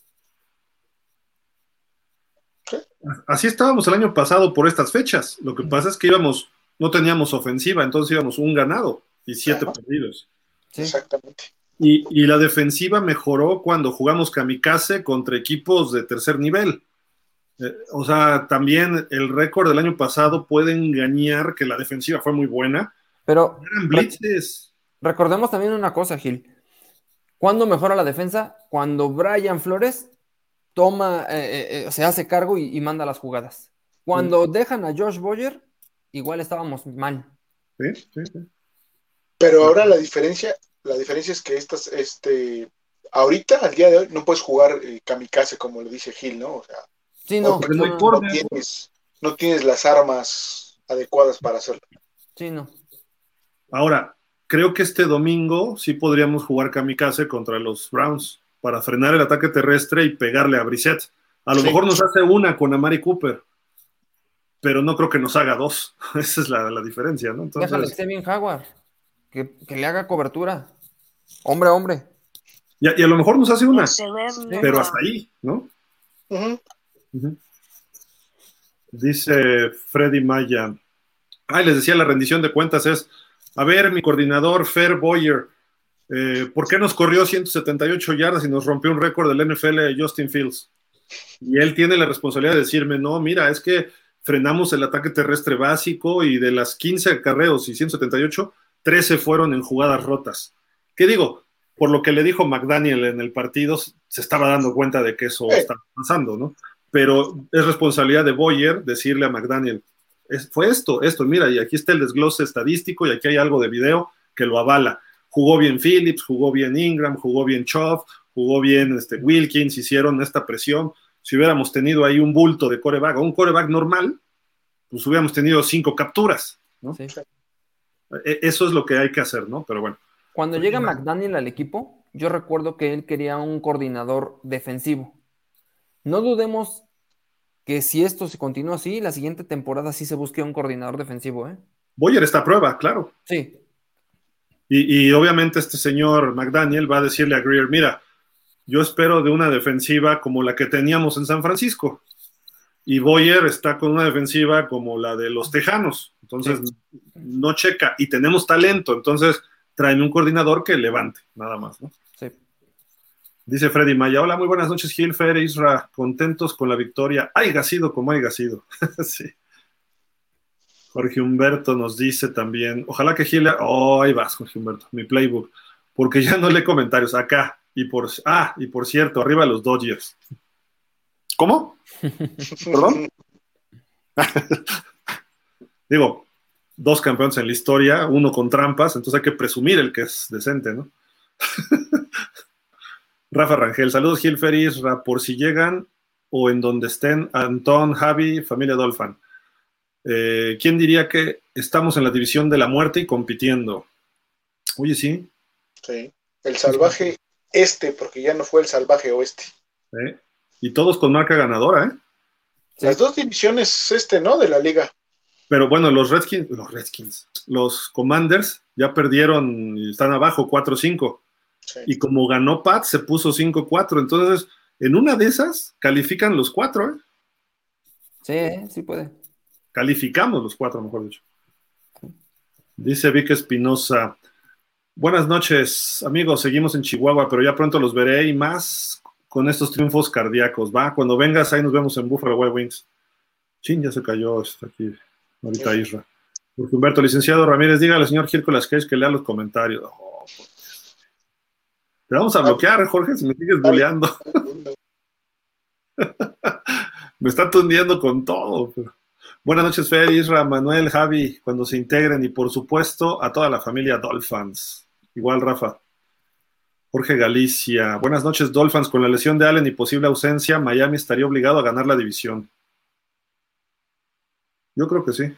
[SPEAKER 1] Así estábamos el año pasado por estas fechas. Lo que pasa es que íbamos no teníamos ofensiva, entonces íbamos un ganado y siete perdidos.
[SPEAKER 3] Exactamente.
[SPEAKER 1] Y, la defensiva mejoró cuando jugamos kamikaze contra equipos de tercer nivel. Eh, o sea, también el récord del año pasado puede engañar que la defensiva fue muy buena.
[SPEAKER 2] Pero recordemos también una cosa, Gil. ¿Cuándo mejora la defensa? Cuando Brian Flores toma, eh, eh, se hace cargo y, manda las jugadas. Cuando dejan a Josh Boyer, igual estábamos mal.
[SPEAKER 3] Sí, sí, sí. Pero ahora la diferencia, la diferencia es que estas, este, ahorita, al día de hoy, no puedes jugar eh, kamikaze como le dice Gil, ¿no? O sea,
[SPEAKER 2] no,
[SPEAKER 3] no, tienes, las armas adecuadas para hacerlo.
[SPEAKER 2] Sí, no.
[SPEAKER 1] Ahora, creo que este domingo sí podríamos jugar kamikaze contra los Browns para frenar el ataque terrestre y pegarle a Brissett. A lo mejor nos hace una con Amari Cooper, pero no creo que nos haga dos. <laughs> Esa es la, diferencia, ¿no?
[SPEAKER 2] Entonces, Déjale que esté bien Jaguar que, le haga cobertura. Hombre a hombre.
[SPEAKER 1] Y a, lo mejor nos hace una, pero hasta ahí, ¿no? Dice Freddy Maya. Ay, les decía, la rendición de cuentas es, a ver, mi coordinador Fer Boyer, eh, ¿por qué nos corrió 178 yardas y nos rompió un récord del NFL de Justin Fields? Y él tiene la responsabilidad de decirme, no, mira, es que frenamos el ataque terrestre básico y de las 15 carreos y 178, 13 fueron en jugadas rotas. ¿Qué digo? Por lo que le dijo McDaniel en el partido, se estaba dando cuenta de que eso estaba pasando, ¿no? Pero es responsabilidad de Boyer decirle a McDaniel, fue esto, esto, mira, y aquí está el desglose estadístico y aquí hay algo de video que lo avala. Jugó bien Phillips, jugó bien Ingram, jugó bien Choff, jugó bien este, Wilkins, hicieron esta presión. Si hubiéramos tenido ahí un bulto de coreback o un coreback normal, pues hubiéramos tenido cinco capturas, ¿no? Sí. E, eso es lo que hay que hacer, ¿no? Pero bueno.
[SPEAKER 2] Cuando llega McDaniel al equipo, yo recuerdo que él quería un coordinador defensivo. No dudemos que si esto se continúa así, la siguiente temporada sí se busque un coordinador defensivo, ¿eh?
[SPEAKER 1] Boyer está a prueba, claro.
[SPEAKER 2] Sí.
[SPEAKER 1] Y, obviamente este señor McDaniel va a decirle a Greer, mira, yo espero de una defensiva como la que teníamos en San Francisco. Y Boyer está con una defensiva como la de los Tejanos. Entonces, no checa. Y tenemos talento. Entonces, traen un coordinador que levante, nada más, ¿no? Sí. Dice Freddy Maya, hola, muy buenas noches, Gil, Fer, Isra, contentos con la victoria. Haiga sido como haya sido. <laughs> sí. Jorge Humberto nos dice también, ojalá que Gil, oh, ahí vas, Jorge Humberto, mi playbook, porque ya no lee comentarios acá. Y por, ah, y por cierto, arriba los Dodgers. ¿Cómo? <laughs> ¿Perdón? <laughs> Digo, dos campeones en la historia, uno con trampas, entonces hay que presumir el que es decente, ¿no? <laughs> Rafa Rangel, saludos Gil Feris, por si llegan o en donde estén, Antón, Javi, familia Dolphin. Eh, ¿Quién diría que estamos en la división de la muerte y compitiendo? Oye, sí.
[SPEAKER 3] Sí, el salvaje este, porque ya no fue el salvaje oeste.
[SPEAKER 1] Y todos con marca ganadora, ¿eh?
[SPEAKER 3] Las dos divisiones este, ¿no? De la liga.
[SPEAKER 1] Pero bueno, los Redskins, los Redskins, los Commanders ya perdieron y están abajo 4-5. Y como ganó Pat, se puso 5-4. Entonces, en una de esas, califican los cuatro, ¿eh?
[SPEAKER 2] Sí, sí puede.
[SPEAKER 1] Calificamos los cuatro, mejor dicho. Dice Vic Espinosa. Buenas noches, amigos. Seguimos en Chihuahua, pero ya pronto los veré y más con estos triunfos cardíacos. Va, cuando vengas ahí nos vemos en Buffalo Wild Wings. Chin, ya se cayó esto aquí. Ahorita Isra. Porque Humberto, licenciado Ramírez, dígale al señor Gil Cage que lea los comentarios. Oh, Te vamos a bloquear, Jorge, si me sigues boleando. <laughs> me está tundiendo con todo. Buenas noches, Fer, Isra, Manuel, Javi, cuando se integren y por supuesto a toda la familia Dolphins. Igual, Rafa. Jorge Galicia. Buenas noches, Dolphins. Con la lesión de Allen y posible ausencia, Miami estaría obligado a ganar la división. Yo creo que sí.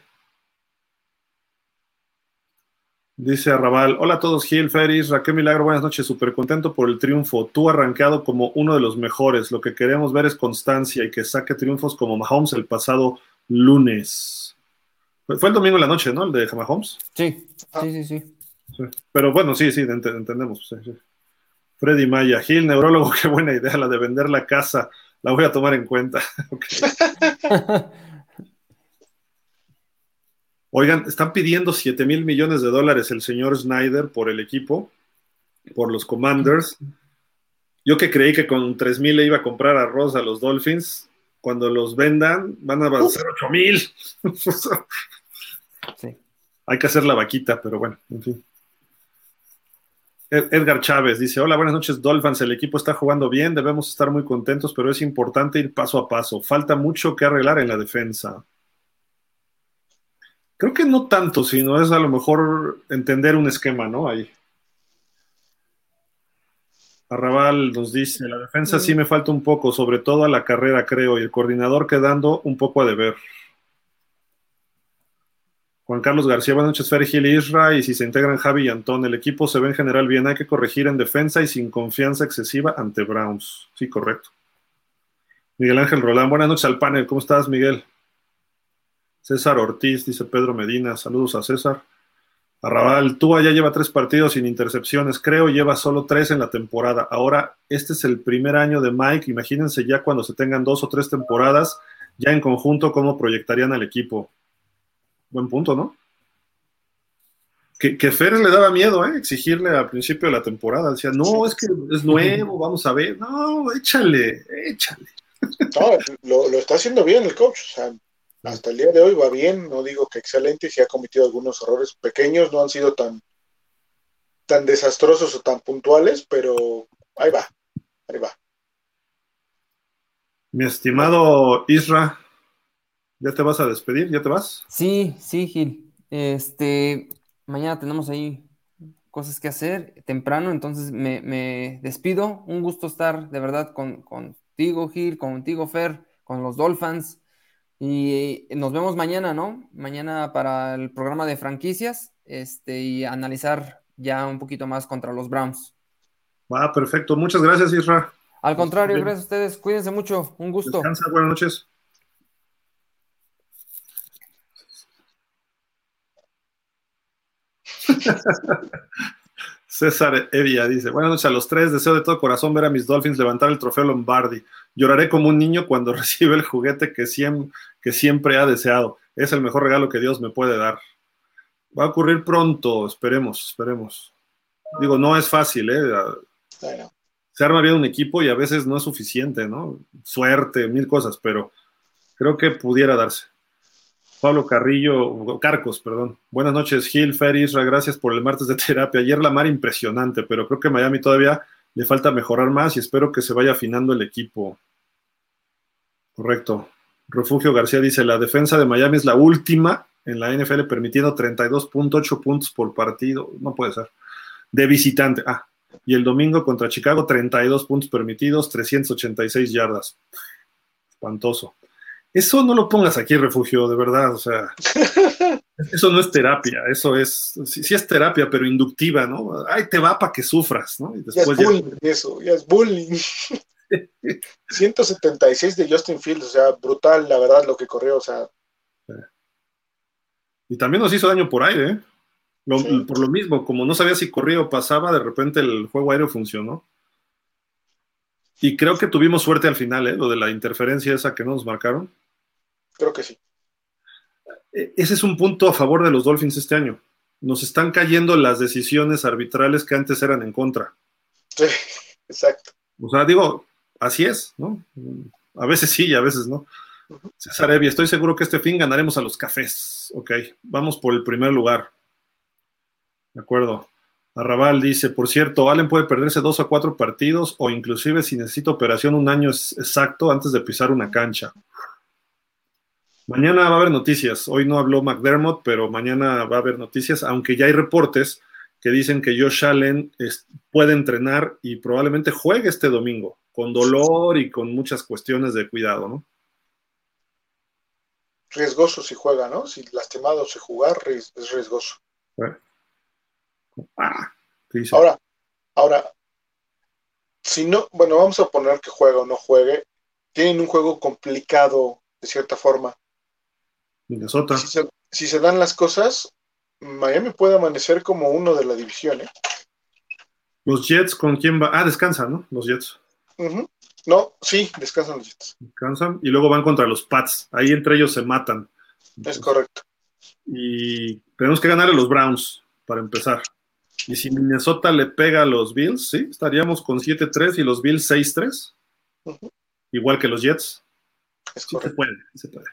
[SPEAKER 1] Dice Arrabal, hola a todos, Gil, Ferris, Raquel Milagro, buenas noches, súper contento por el triunfo. Tú arranqueado como uno de los mejores. Lo que queremos ver es constancia y que saque triunfos como Mahomes el pasado lunes. Fue el domingo en la noche, ¿no? El de Mahomes.
[SPEAKER 2] Sí, sí, sí, sí.
[SPEAKER 1] Pero bueno, sí, sí, entendemos. Sí, sí. Freddy Maya, Gil, neurólogo, <laughs> qué buena idea la de vender la casa. La voy a tomar en cuenta. <laughs> <laughs> Oigan, están pidiendo 7 mil millones de dólares el señor Snyder por el equipo. por los Commanders. Yo que creí que con 3.000 le iba a comprar arroz a los Dolphins, cuando los vendan van a ser 8.000. <laughs> sí. Hay que hacer la vaquita, pero bueno, en fin. Edgar Chávez dice, hola, buenas noches Dolphins, el equipo está jugando bien, debemos estar muy contentos, pero es importante ir paso a paso. Falta mucho que arreglar en la defensa. Creo que no tanto, sino es a lo mejor entender un esquema, ¿no? Ahí. Arrabal nos dice, la defensa sí me falta un poco, sobre todo a la carrera, creo, y el coordinador quedando un poco a deber. Juan Carlos García, buenas noches, Fer Gil Isra, y si se integran Javi y Antón, el equipo se ve en general bien, hay que corregir en defensa y sin confianza excesiva ante Browns. Sí, correcto. Miguel Ángel Rolán, buenas noches al panel, ¿cómo estás, Miguel? César Ortiz, dice Pedro Medina, saludos a César. Arrabal, Tua ya lleva tres partidos sin intercepciones, creo lleva solo tres en la temporada. Ahora, este es el primer año de Mike, imagínense ya cuando se tengan dos o tres temporadas, ya en conjunto, cómo proyectarían al equipo. Buen punto, ¿no? Que, que Fer le daba miedo, ¿eh? Exigirle al principio de la temporada. Decía, no, es que es nuevo, vamos a ver. No, échale, échale.
[SPEAKER 3] No, lo, lo está haciendo bien el coach. O sea, hasta el día de hoy va bien, no digo que excelente, si ha cometido algunos errores pequeños, no han sido tan, tan desastrosos o tan puntuales, pero ahí va, ahí va.
[SPEAKER 1] Mi estimado Isra, ¿Ya te vas a despedir? ¿Ya te vas?
[SPEAKER 2] Sí, sí, Gil. Este, mañana tenemos ahí cosas que hacer temprano, entonces me, despido. Un gusto estar de verdad con, contigo, Gil, contigo, Fer, con los Dolphins. Y nos vemos mañana, ¿no? Mañana para el programa de franquicias este, y analizar ya un poquito más contra los Browns.
[SPEAKER 1] Va, perfecto. Muchas gracias, Isra.
[SPEAKER 2] Al contrario, gracias a ustedes. Cuídense mucho. Un gusto.
[SPEAKER 1] Descansa, buenas noches. <laughs> César Evia dice, buenas noches a los tres, deseo de todo corazón ver a mis Dolphins levantar el trofeo Lombardi. Lloraré como un niño cuando <laughs> recibe el juguete que siempre, que siempre ha deseado. Es el mejor regalo que Dios me puede dar. Va a ocurrir pronto, esperemos, esperemos. Digo, no es fácil, ¿eh? Se arma bien un equipo y a veces no es suficiente, ¿no? Suerte, mil cosas, pero creo que pudiera darse. Pablo Carrillo, Carcos, perdón. Buenas noches, Gil, Fer, gracias por el martes de terapia. Ayer la mar impresionante, pero creo que Miami todavía le falta mejorar más y espero que se vaya afinando el equipo. Correcto. Refugio García dice, la defensa de Miami es la última en la NFL permitiendo 32.8 puntos por partido. No puede ser. De visitante. Ah, y el domingo contra Chicago, 32 puntos permitidos, 386 yardas. Espantoso. Eso no lo pongas aquí, refugio, de verdad, o sea. <laughs> Eso no es terapia, eso es, sí, es terapia, pero inductiva, ¿no? Ay, te va para que sufras, ¿no?
[SPEAKER 3] Y después ya es bullying, eso, ya es bullying. <laughs> 176 de Justin Fields, o sea, brutal, la verdad, lo que corrió, o sea.
[SPEAKER 1] Y también nos hizo daño por aire, ¿eh? Por lo mismo, como no sabía si corría o pasaba, de repente el juego aéreo funcionó. Y creo que tuvimos suerte al final, ¿eh? Lo de la interferencia esa que no nos marcaron.
[SPEAKER 3] Creo que sí.
[SPEAKER 1] E, ese es un punto a favor de los Dolphins este año. Nos están cayendo las decisiones arbitrales que antes eran en contra.
[SPEAKER 3] Sí, exacto.
[SPEAKER 1] O sea, digo, así es, ¿no? A veces sí y a veces no. César Evi, estoy seguro que este fin ganaremos a los cafés. Ok, vamos por el primer lugar. De acuerdo. Arrabal dice, por cierto, Allen puede perderse dos o cuatro partidos o inclusive si necesita operación un año exacto antes de pisar una cancha. Mañana va a haber noticias. Hoy no habló McDermott, pero mañana va a haber noticias, aunque ya hay reportes que dicen que Josh Allen puede entrenar y probablemente juegue este domingo, con dolor y con muchas cuestiones de cuidado, ¿no?
[SPEAKER 3] Riesgoso si juega, ¿no? Si lastimado se jugar, es riesgoso. Ah, ahora, ahora, si no, bueno, vamos a poner que juega o no juegue, tienen un juego complicado de cierta forma
[SPEAKER 1] Minnesota.
[SPEAKER 3] Si se, dan las cosas, Miami puede amanecer como uno de la división. ¿eh?
[SPEAKER 1] Los Jets, ¿con quién va? Ah, descansan, ¿no? Los Jets.
[SPEAKER 3] No, sí, descansan los Jets.
[SPEAKER 1] Descansan y luego van contra los Pats. Ahí entre ellos se matan.
[SPEAKER 3] es correcto.
[SPEAKER 1] Y tenemos que ganar a los Browns para empezar. Y si Minnesota le pega a los Bills, sí, estaríamos con 7-3 y los Bills 6-3. Igual que los Jets. sí se puede, se puede.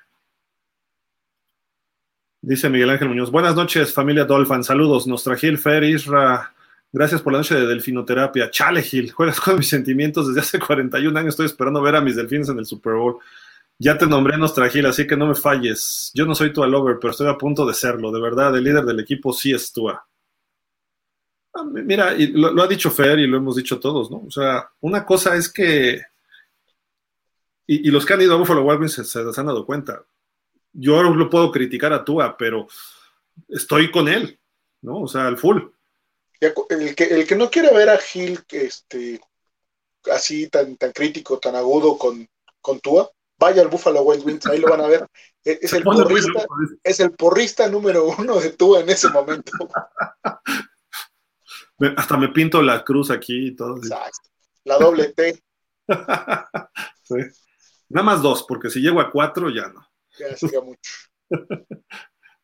[SPEAKER 1] Dice Miguel Ángel Muñoz. Buenas noches, familia Dolphin. Saludos. Gil, Fer, Isra. Gracias por la noche de delfinoterapia. Chale, Gil. Juegas con mis sentimientos desde hace 41 años. Estoy esperando ver a mis delfines en el Super Bowl. Ya te nombré Nostra Gil, así que no me falles. Yo no soy tu lover, pero estoy a punto de serlo. De verdad, el líder del equipo sí es Tua. Ah, mira, y lo, ha dicho Fer y lo hemos dicho todos, ¿no? O sea, una cosa es que. Y, los que han ido a Buffalo Wild se, se, han dado cuenta yo no lo puedo criticar a Tua, pero estoy con él, ¿no? O sea, al full.
[SPEAKER 3] El que, el que no quiere ver a Gil este, así tan, tan crítico, tan agudo con, con Tua, vaya al Buffalo Wild Wings, ahí lo van a ver. <laughs> E, es el, porrista, es el porrista número uno de Tua en ese momento. <laughs>
[SPEAKER 1] Hasta me pinto la cruz aquí y todo.
[SPEAKER 3] Exacto. La doble T. <laughs>
[SPEAKER 1] sí. Nada más dos, porque si llego a cuatro ya no. <laughs>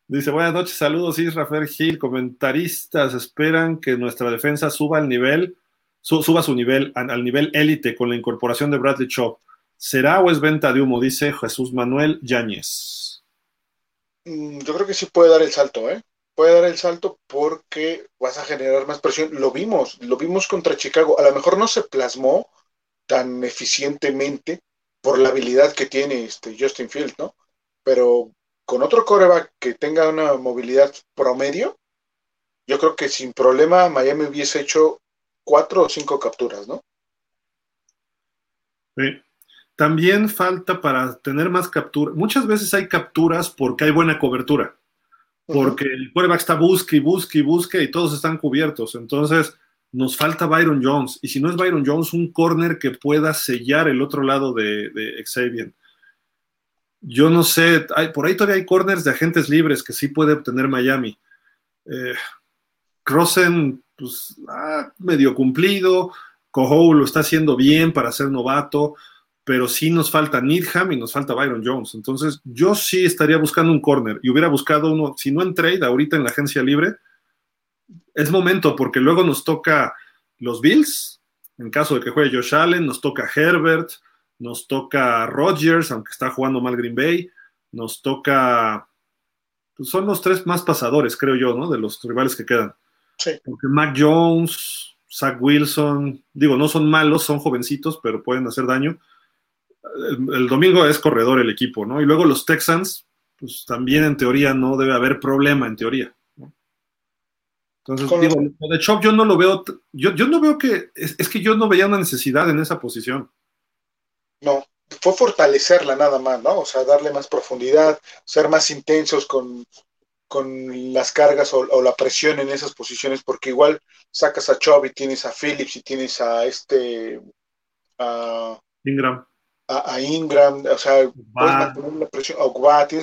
[SPEAKER 1] Dice, buenas noches, saludos Israel Gil, comentaristas esperan que nuestra defensa suba al nivel, suba su nivel, al nivel élite con la incorporación de Bradley Chop. ¿Será o es venta de humo? Dice Jesús Manuel Yáñez.
[SPEAKER 3] Mm, yo creo que sí puede dar el salto, ¿eh? Puede dar el salto porque vas a generar más presión. Lo vimos, lo vimos contra Chicago. A lo mejor no se plasmó tan eficientemente por la habilidad que tiene este Justin Field, ¿no? Pero con otro coreback que tenga una movilidad promedio, yo creo que sin problema Miami hubiese hecho cuatro o cinco capturas, ¿no?
[SPEAKER 1] Sí. También falta para tener más capturas. Muchas veces hay capturas porque hay buena cobertura. Porque el quarterback está busque y busque y busque y todos están cubiertos. Entonces, nos falta Byron Jones. Y si no es Byron Jones, un corner que pueda sellar el otro lado de, de Xavier yo no sé, hay, por ahí todavía hay corners de agentes libres que sí puede obtener Miami. Eh, Rosen, pues, ah, medio cumplido. Coho lo está haciendo bien para ser novato, pero sí nos falta Needham y nos falta Byron Jones. Entonces, yo sí estaría buscando un corner y hubiera buscado uno, si no en trade, ahorita en la agencia libre. Es momento porque luego nos toca los Bills, en caso de que juegue Josh Allen, nos toca Herbert, nos toca Rodgers, aunque está jugando mal Green Bay, nos toca, pues son los tres más pasadores, creo yo, ¿no? De los rivales que quedan.
[SPEAKER 3] Sí.
[SPEAKER 1] Porque Mac Jones, Zach Wilson, digo, no son malos, son jovencitos, pero pueden hacer daño. El, domingo es corredor el equipo, ¿no? Y luego los Texans, pues también en teoría no debe haber problema, en teoría. Entonces, digo, de Chop yo no lo veo, yo, yo no veo que, es que yo no veía una necesidad en esa posición.
[SPEAKER 3] No, fue fortalecerla nada más, ¿no? O sea, darle más profundidad, ser más intensos con, con las cargas o, la presión en esas posiciones, porque igual sacas a Chubb y tienes a Phillips y tienes a este a
[SPEAKER 1] Ingram.
[SPEAKER 3] A, Ingram, o sea, puedes mantener la presión,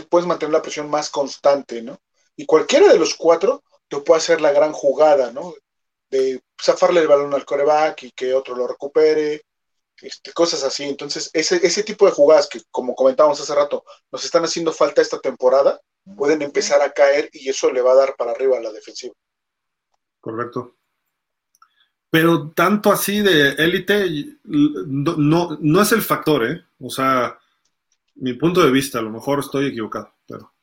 [SPEAKER 3] puedes mantener la presión más constante, ¿no? Y cualquiera de los cuatro te puede hacer la gran jugada, ¿no? De zafarle el balón al coreback y que otro lo recupere, este, cosas así. Entonces, ese, ese tipo de jugadas que, como comentábamos hace rato, nos están haciendo falta esta temporada, pueden empezar a caer y eso le va a dar para arriba a la defensiva.
[SPEAKER 1] Correcto. Pero tanto así de élite, no, no, es el factor, ¿eh? O sea, mi punto de vista, a lo mejor estoy equivocado, pero.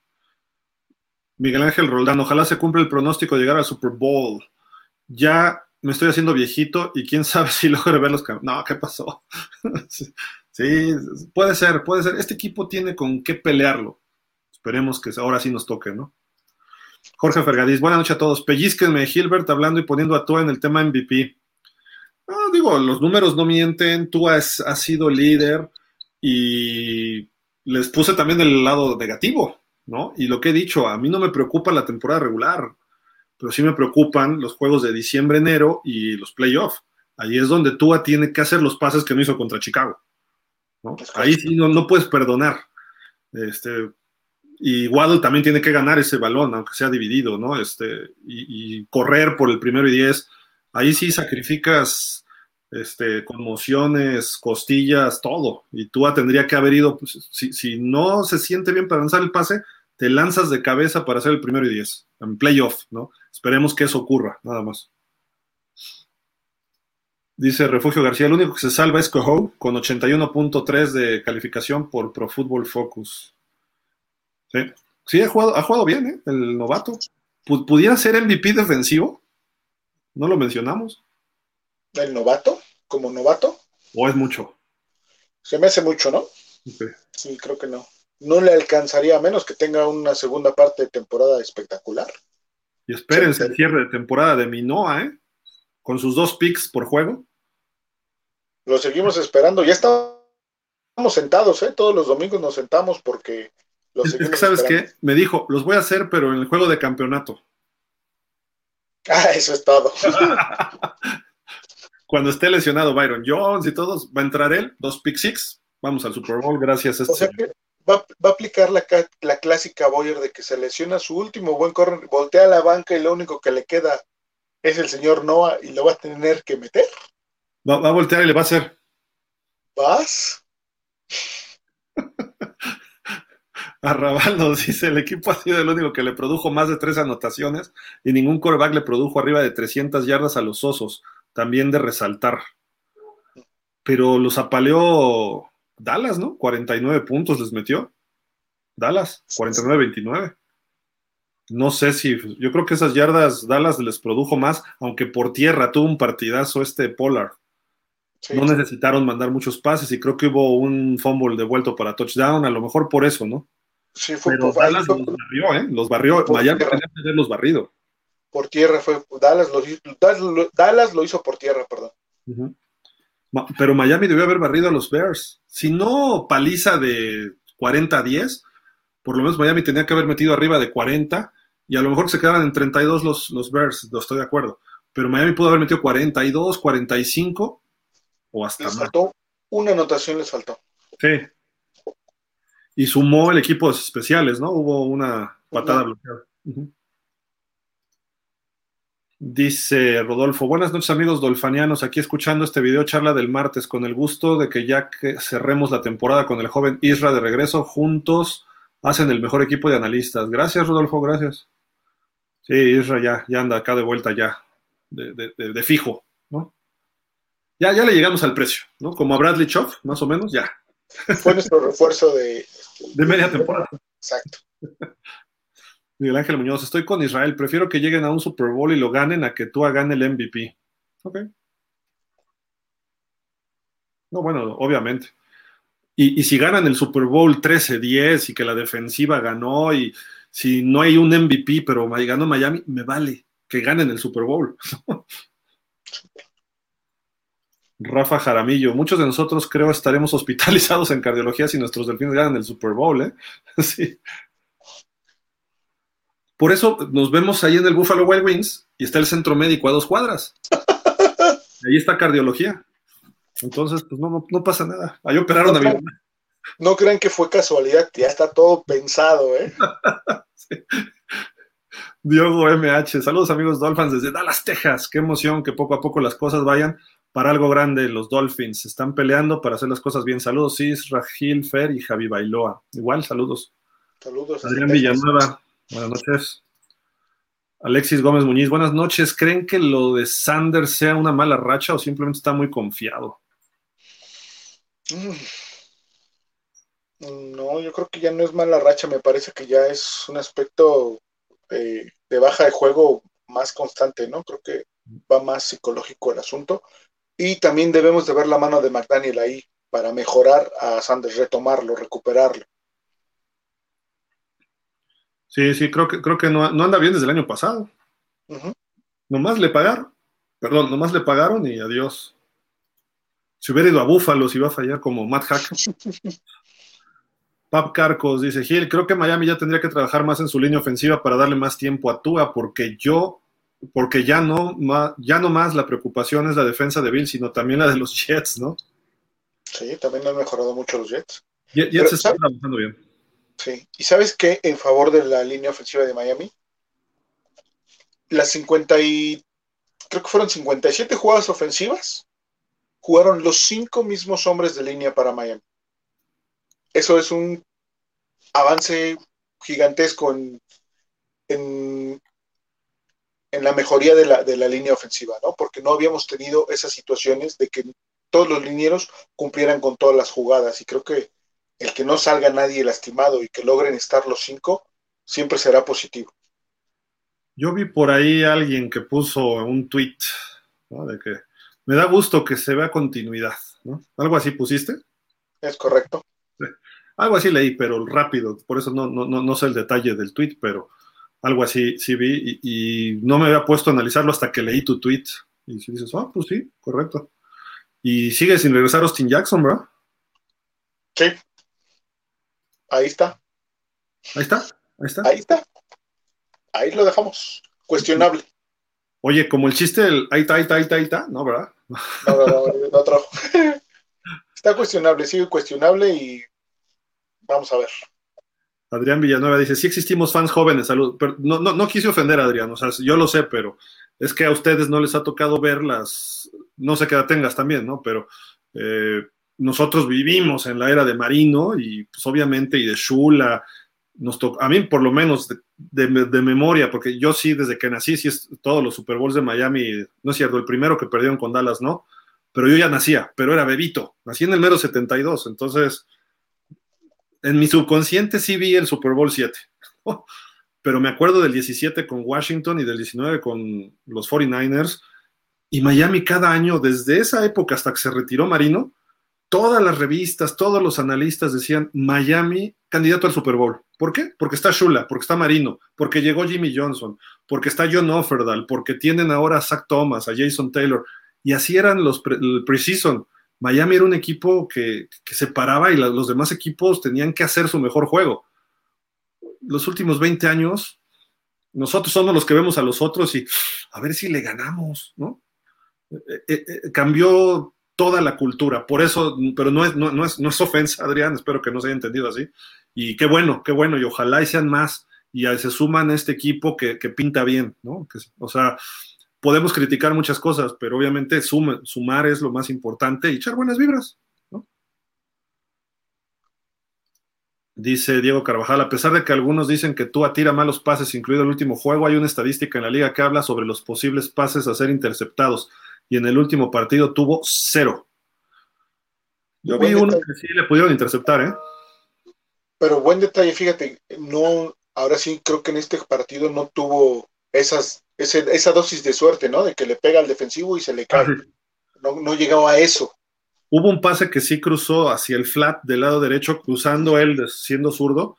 [SPEAKER 1] Miguel Ángel Roldán, ojalá se cumpla el pronóstico de llegar al Super Bowl. Ya me estoy haciendo viejito y quién sabe <laughs> si logro ver los No, ¿qué pasó? <laughs> sí, puede ser, puede ser. Este equipo tiene con qué pelearlo. Esperemos que ahora sí nos toque, ¿no? Jorge Fergadís, buenas noches a todos. Pellizquenme, Gilbert, hablando y poniendo a Tua en el tema MVP. No, digo, los números no mienten. Tua es, ha sido líder y les puse también el lado negativo, ¿no? Y lo que he dicho, a mí no me preocupa la temporada regular pero sí me preocupan los juegos de diciembre, enero y los playoffs. Ahí es donde Tua tiene que hacer los pases que no hizo contra Chicago. Ahí sí no, no, puedes perdonar. Este, y Waddle también tiene que ganar ese balón, aunque sea dividido, ¿no? Este, y, correr por el primero y diez. Ahí sí sacrificas este, conmociones, costillas, todo. Y Tua tendría que haber ido, pues, si, si, no se siente bien para lanzar el pase, te lanzas de cabeza para hacer el primero y diez, en playoff, ¿no? Esperemos que eso ocurra, nada más. Dice Refugio García, el único que se salva es Coho, con 81.3 de calificación por Pro Football Focus. Sí, sí ha, jugado, ha jugado bien, ¿eh? El novato. ¿Pudiera ser MVP defensivo? ¿No lo mencionamos?
[SPEAKER 3] ¿El novato? ¿Como novato?
[SPEAKER 1] ¿O es mucho?
[SPEAKER 3] Se me hace mucho, ¿no? Sí, creo que no. No le alcanzaría a menos que tenga una segunda parte de temporada espectacular.
[SPEAKER 1] Y espérense el cierre de temporada de Minoa, ¿eh? Con sus dos picks por juego.
[SPEAKER 3] Lo seguimos esperando. Ya estamos sentados, ¿eh? Todos los domingos nos sentamos porque
[SPEAKER 1] los es, que, ¿sabes qué? Me dijo, los voy a hacer, pero en el juego de campeonato. <laughs>
[SPEAKER 3] Ah, eso es todo. <laughs>
[SPEAKER 1] Cuando esté lesionado Byron Jones y todos, va a entrar él, dos pick six, vamos al Super Bowl gracias a este.
[SPEAKER 3] O sea que va, a aplicar la, la, clásica Boyer de que se lesiona su último buen corner, voltea a la banca y lo único que le queda es el señor Noah y lo va a tener que meter.
[SPEAKER 1] Va, va a voltear y le va a hacer.
[SPEAKER 3] ¿Vas? <laughs>
[SPEAKER 1] Arrabal nos dice, el equipo ha sido el único que le produjo más de tres anotaciones y ningún coreback le produjo arriba de 300 yardas a los osos, también de resaltar. Pero los apaleó Dallas, ¿no? 49 puntos les metió. Dallas, 49-29. No sé si, yo creo que esas yardas Dallas les produjo más, aunque por tierra tuvo un partidazo este Pollard. no necesitaron mandar muchos pases y creo que hubo un fumble devuelto para touchdown, a lo mejor por eso, ¿no?
[SPEAKER 3] Sí, fue
[SPEAKER 1] Pero
[SPEAKER 3] por,
[SPEAKER 1] Dallas los barrió, ¿eh? Los barrió. Miami tenía que haberlos barrido.
[SPEAKER 3] Por tierra fue. Dallas lo, Dallas lo hizo por tierra, perdón.
[SPEAKER 1] Pero Miami debió haber barrido a los Bears. Si no paliza de 40 a 10, por lo menos Miami tenía que haber metido arriba de 40 y a lo mejor se quedaban en 32 los, los Bears, no estoy de acuerdo. Pero Miami pudo haber metido 42, 45 o hasta
[SPEAKER 3] les faltó una anotación, les faltó.
[SPEAKER 1] Sí, y sumó el equipo de especiales, ¿no? Hubo una patada bloqueada. Dice Rodolfo, buenas noches amigos dolfanianos, aquí escuchando este video charla del martes con el gusto de que ya que cerremos la temporada con el joven Isra de regreso, juntos hacen el mejor equipo de analistas. Gracias Rodolfo, gracias. Sí, Isra ya, ya anda acá de vuelta ya, de, de fijo, ¿no? Ya, ya le llegamos al precio, ¿no? Como a Bradley Choff, más o menos, ya.
[SPEAKER 3] Fue nuestro refuerzo de,
[SPEAKER 1] de media temporada.
[SPEAKER 3] Exacto.
[SPEAKER 1] Miguel Ángel Muñoz, estoy con Israel. Prefiero que lleguen a un Super Bowl y lo ganen a que tú hagan el MVP. Ok. No, bueno, obviamente. Y, si ganan el Super Bowl 13-10 y que la defensiva ganó y si no hay un MVP, pero ganó Miami, me vale que ganen el Super Bowl. <laughs> Rafa Jaramillo, muchos de nosotros creo estaremos hospitalizados en cardiología si nuestros delfines ganan el Super Bowl, ¿eh? <laughs> sí. Por eso nos vemos ahí en el Buffalo Wild Wings y está el centro médico a dos cuadras. <laughs> ahí está cardiología. Entonces, pues no, no, pasa nada. Ahí operaron a mi mamá.
[SPEAKER 3] No crean que fue casualidad, ya está todo pensado, ¿eh? <laughs>
[SPEAKER 1] Diogo MH, saludos amigos Dolphins desde Dallas, Texas. Qué emoción que poco a poco las cosas vayan para algo grande. Los Dolphins están peleando para hacer las cosas bien. Saludos, Cis, Ragil, Fer y Javi Bailoa. Igual, saludos.
[SPEAKER 3] Saludos.
[SPEAKER 1] Adrián Villanueva, buenas noches. Alexis Gómez Muñiz, buenas noches. ¿Creen que lo de Sanders sea una mala racha o simplemente está muy confiado?
[SPEAKER 3] Mm. No, yo creo que ya no es mala racha, me parece que ya es un aspecto eh, de baja de juego más constante, ¿no? Creo que va más psicológico el asunto. Y también debemos de ver la mano de McDaniel ahí para mejorar a Sanders, retomarlo, recuperarlo.
[SPEAKER 1] Sí, sí, creo que, creo que no, anda bien desde el año pasado. Nomás le pagaron, perdón, nomás le pagaron y adiós. Si hubiera ido a Búfalo, si iba a fallar como Matt Hack. <laughs> Pap Carcos dice, Gil, creo que Miami ya tendría que trabajar más en su línea ofensiva para darle más tiempo a Tua, porque yo porque ya no, ya no más la preocupación es la defensa de Bill, sino también la de los Jets, ¿no?
[SPEAKER 3] Sí, también han mejorado mucho los Jets.
[SPEAKER 1] Jets están trabajando bien.
[SPEAKER 3] Sí, y ¿sabes qué? En favor de la línea ofensiva de Miami, las 50 y, creo que fueron 57 jugadas ofensivas, jugaron los cinco mismos hombres de línea para Miami. Eso es un avance gigantesco en en la mejoría de la, de la línea ofensiva, ¿no? Porque no habíamos tenido esas situaciones de que todos los linieros cumplieran con todas las jugadas y creo que el que no salga nadie lastimado y que logren estar los cinco siempre será positivo.
[SPEAKER 1] Yo vi por ahí alguien que puso un tweet de que me da gusto que se vea continuidad, ¿no? ¿Algo así pusiste?
[SPEAKER 3] Es correcto.
[SPEAKER 1] Algo así leí, pero rápido, por eso no, no, no, sé el detalle del tweet, pero algo así sí vi y, no me había puesto a analizarlo hasta que leí tu tweet. Y si dices, ah, pues sí, correcto. Y sigue sin regresar Austin Jackson, ¿verdad?
[SPEAKER 3] Sí. Ahí está.
[SPEAKER 1] Ahí está. Ahí está.
[SPEAKER 3] Ahí está. Ahí lo dejamos. Cuestionable.
[SPEAKER 1] Oye, como el chiste del ahí está, ahí está, ahí está, ahí está, ¿no, verdad?
[SPEAKER 3] No, no, no, no trajo. <laughs> Está cuestionable, sigue cuestionable y vamos a ver.
[SPEAKER 1] Adrián Villanueva dice, sí existimos fans jóvenes, salud. Pero no, no, no quise ofender a Adrián, o sea, yo lo sé, pero es que a ustedes no les ha tocado verlas, no sé qué edad tengas también, ¿no? Pero eh, nosotros vivimos en la era de Marino y pues obviamente y de Shula, nos a mí por lo menos de, memoria, porque yo sí desde que nací, sí es todos los Super Bowls de Miami, no es cierto, el primero que perdieron con Dallas, ¿no? Pero yo ya nacía, pero era bebito, nací en el mero 72, entonces en mi subconsciente sí vi el Super Bowl 7, <laughs> pero me acuerdo del 17 con Washington y del 19 con los 49ers, y Miami cada año, desde esa época hasta que se retiró Marino, todas las revistas, todos los analistas decían Miami candidato al Super Bowl. ¿Por qué? Porque está Shula, porque está Marino, porque llegó Jimmy Johnson, porque está John Offerdal, porque tienen ahora a Zach Thomas, a Jason Taylor. Y así eran los el preseason. Miami era un equipo que, se paraba y los demás equipos tenían que hacer su mejor juego. Los últimos 20 años, nosotros somos los que vemos a los otros y a ver si le ganamos, ¿no? Eh, eh, eh, cambió toda la cultura, por eso, pero no es, no, es, no es ofensa, Adrián, espero que no se haya entendido así, y qué bueno, qué bueno, y ojalá y sean más, y se suman a este equipo que, pinta bien, ¿no? o sea, podemos criticar muchas cosas, pero obviamente sumar es lo más importante y echar buenas vibras, ¿no? Dice Diego Carvajal, a pesar de que algunos dicen que tú atira malos pases, incluido el último juego, hay una estadística en la liga que habla sobre los posibles pases a ser interceptados, y en el último partido tuvo cero. Yo vi uno que sí le pudieron interceptar, ¿eh?
[SPEAKER 3] Pero buen detalle, fíjate, no, ahora sí creo que en este partido no tuvo esas, esa dosis de suerte, ¿no? De que le pega al defensivo y se le cae. No, no llegó a eso.
[SPEAKER 1] Hubo un pase que sí cruzó hacia el flat del lado derecho, cruzando él siendo zurdo,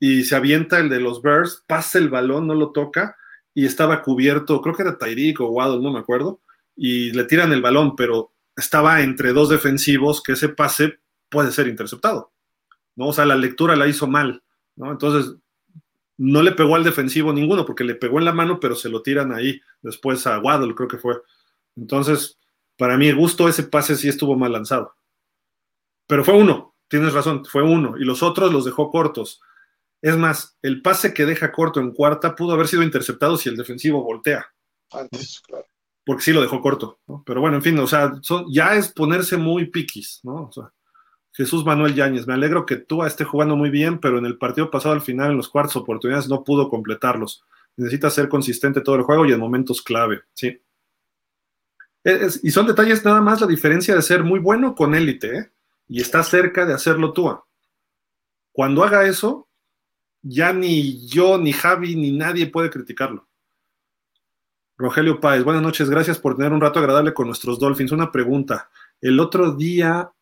[SPEAKER 1] y se avienta el de los Bears, pasa el balón, no lo toca, y estaba cubierto, creo que era Tyreek o Waddle, no me acuerdo, y le tiran el balón, pero estaba entre dos defensivos que ese pase puede ser interceptado. ¿no? O sea, la lectura la hizo mal, ¿no? Entonces, no le pegó al defensivo ninguno, porque le pegó en la mano, pero se lo tiran ahí después a Waddle, creo que fue. Entonces, para mi gusto, ese pase sí estuvo mal lanzado. Pero fue uno, tienes razón, fue uno, y los otros los dejó cortos. Es más, el pase que deja corto en cuarta pudo haber sido interceptado si el defensivo voltea.
[SPEAKER 3] Antes, claro.
[SPEAKER 1] Porque sí lo dejó corto, ¿no? Pero bueno, en fin, o sea, ya es ponerse muy piquis, ¿no? Jesús Manuel Yáñez, me alegro que tú esté jugando muy bien, pero en el partido pasado al final, en los cuartos oportunidades, no pudo completarlos. Necesita ser consistente todo el juego y en momentos clave, sí. y son detalles nada más la diferencia de ser muy bueno con élite, ¿eh? Y está cerca de hacerlo tú. Cuando haga eso, ya ni yo, ni Javi, ni nadie puede criticarlo. Rogelio Páez, buenas noches, gracias por tener un rato agradable con nuestros Dolphins. Una pregunta. El otro día,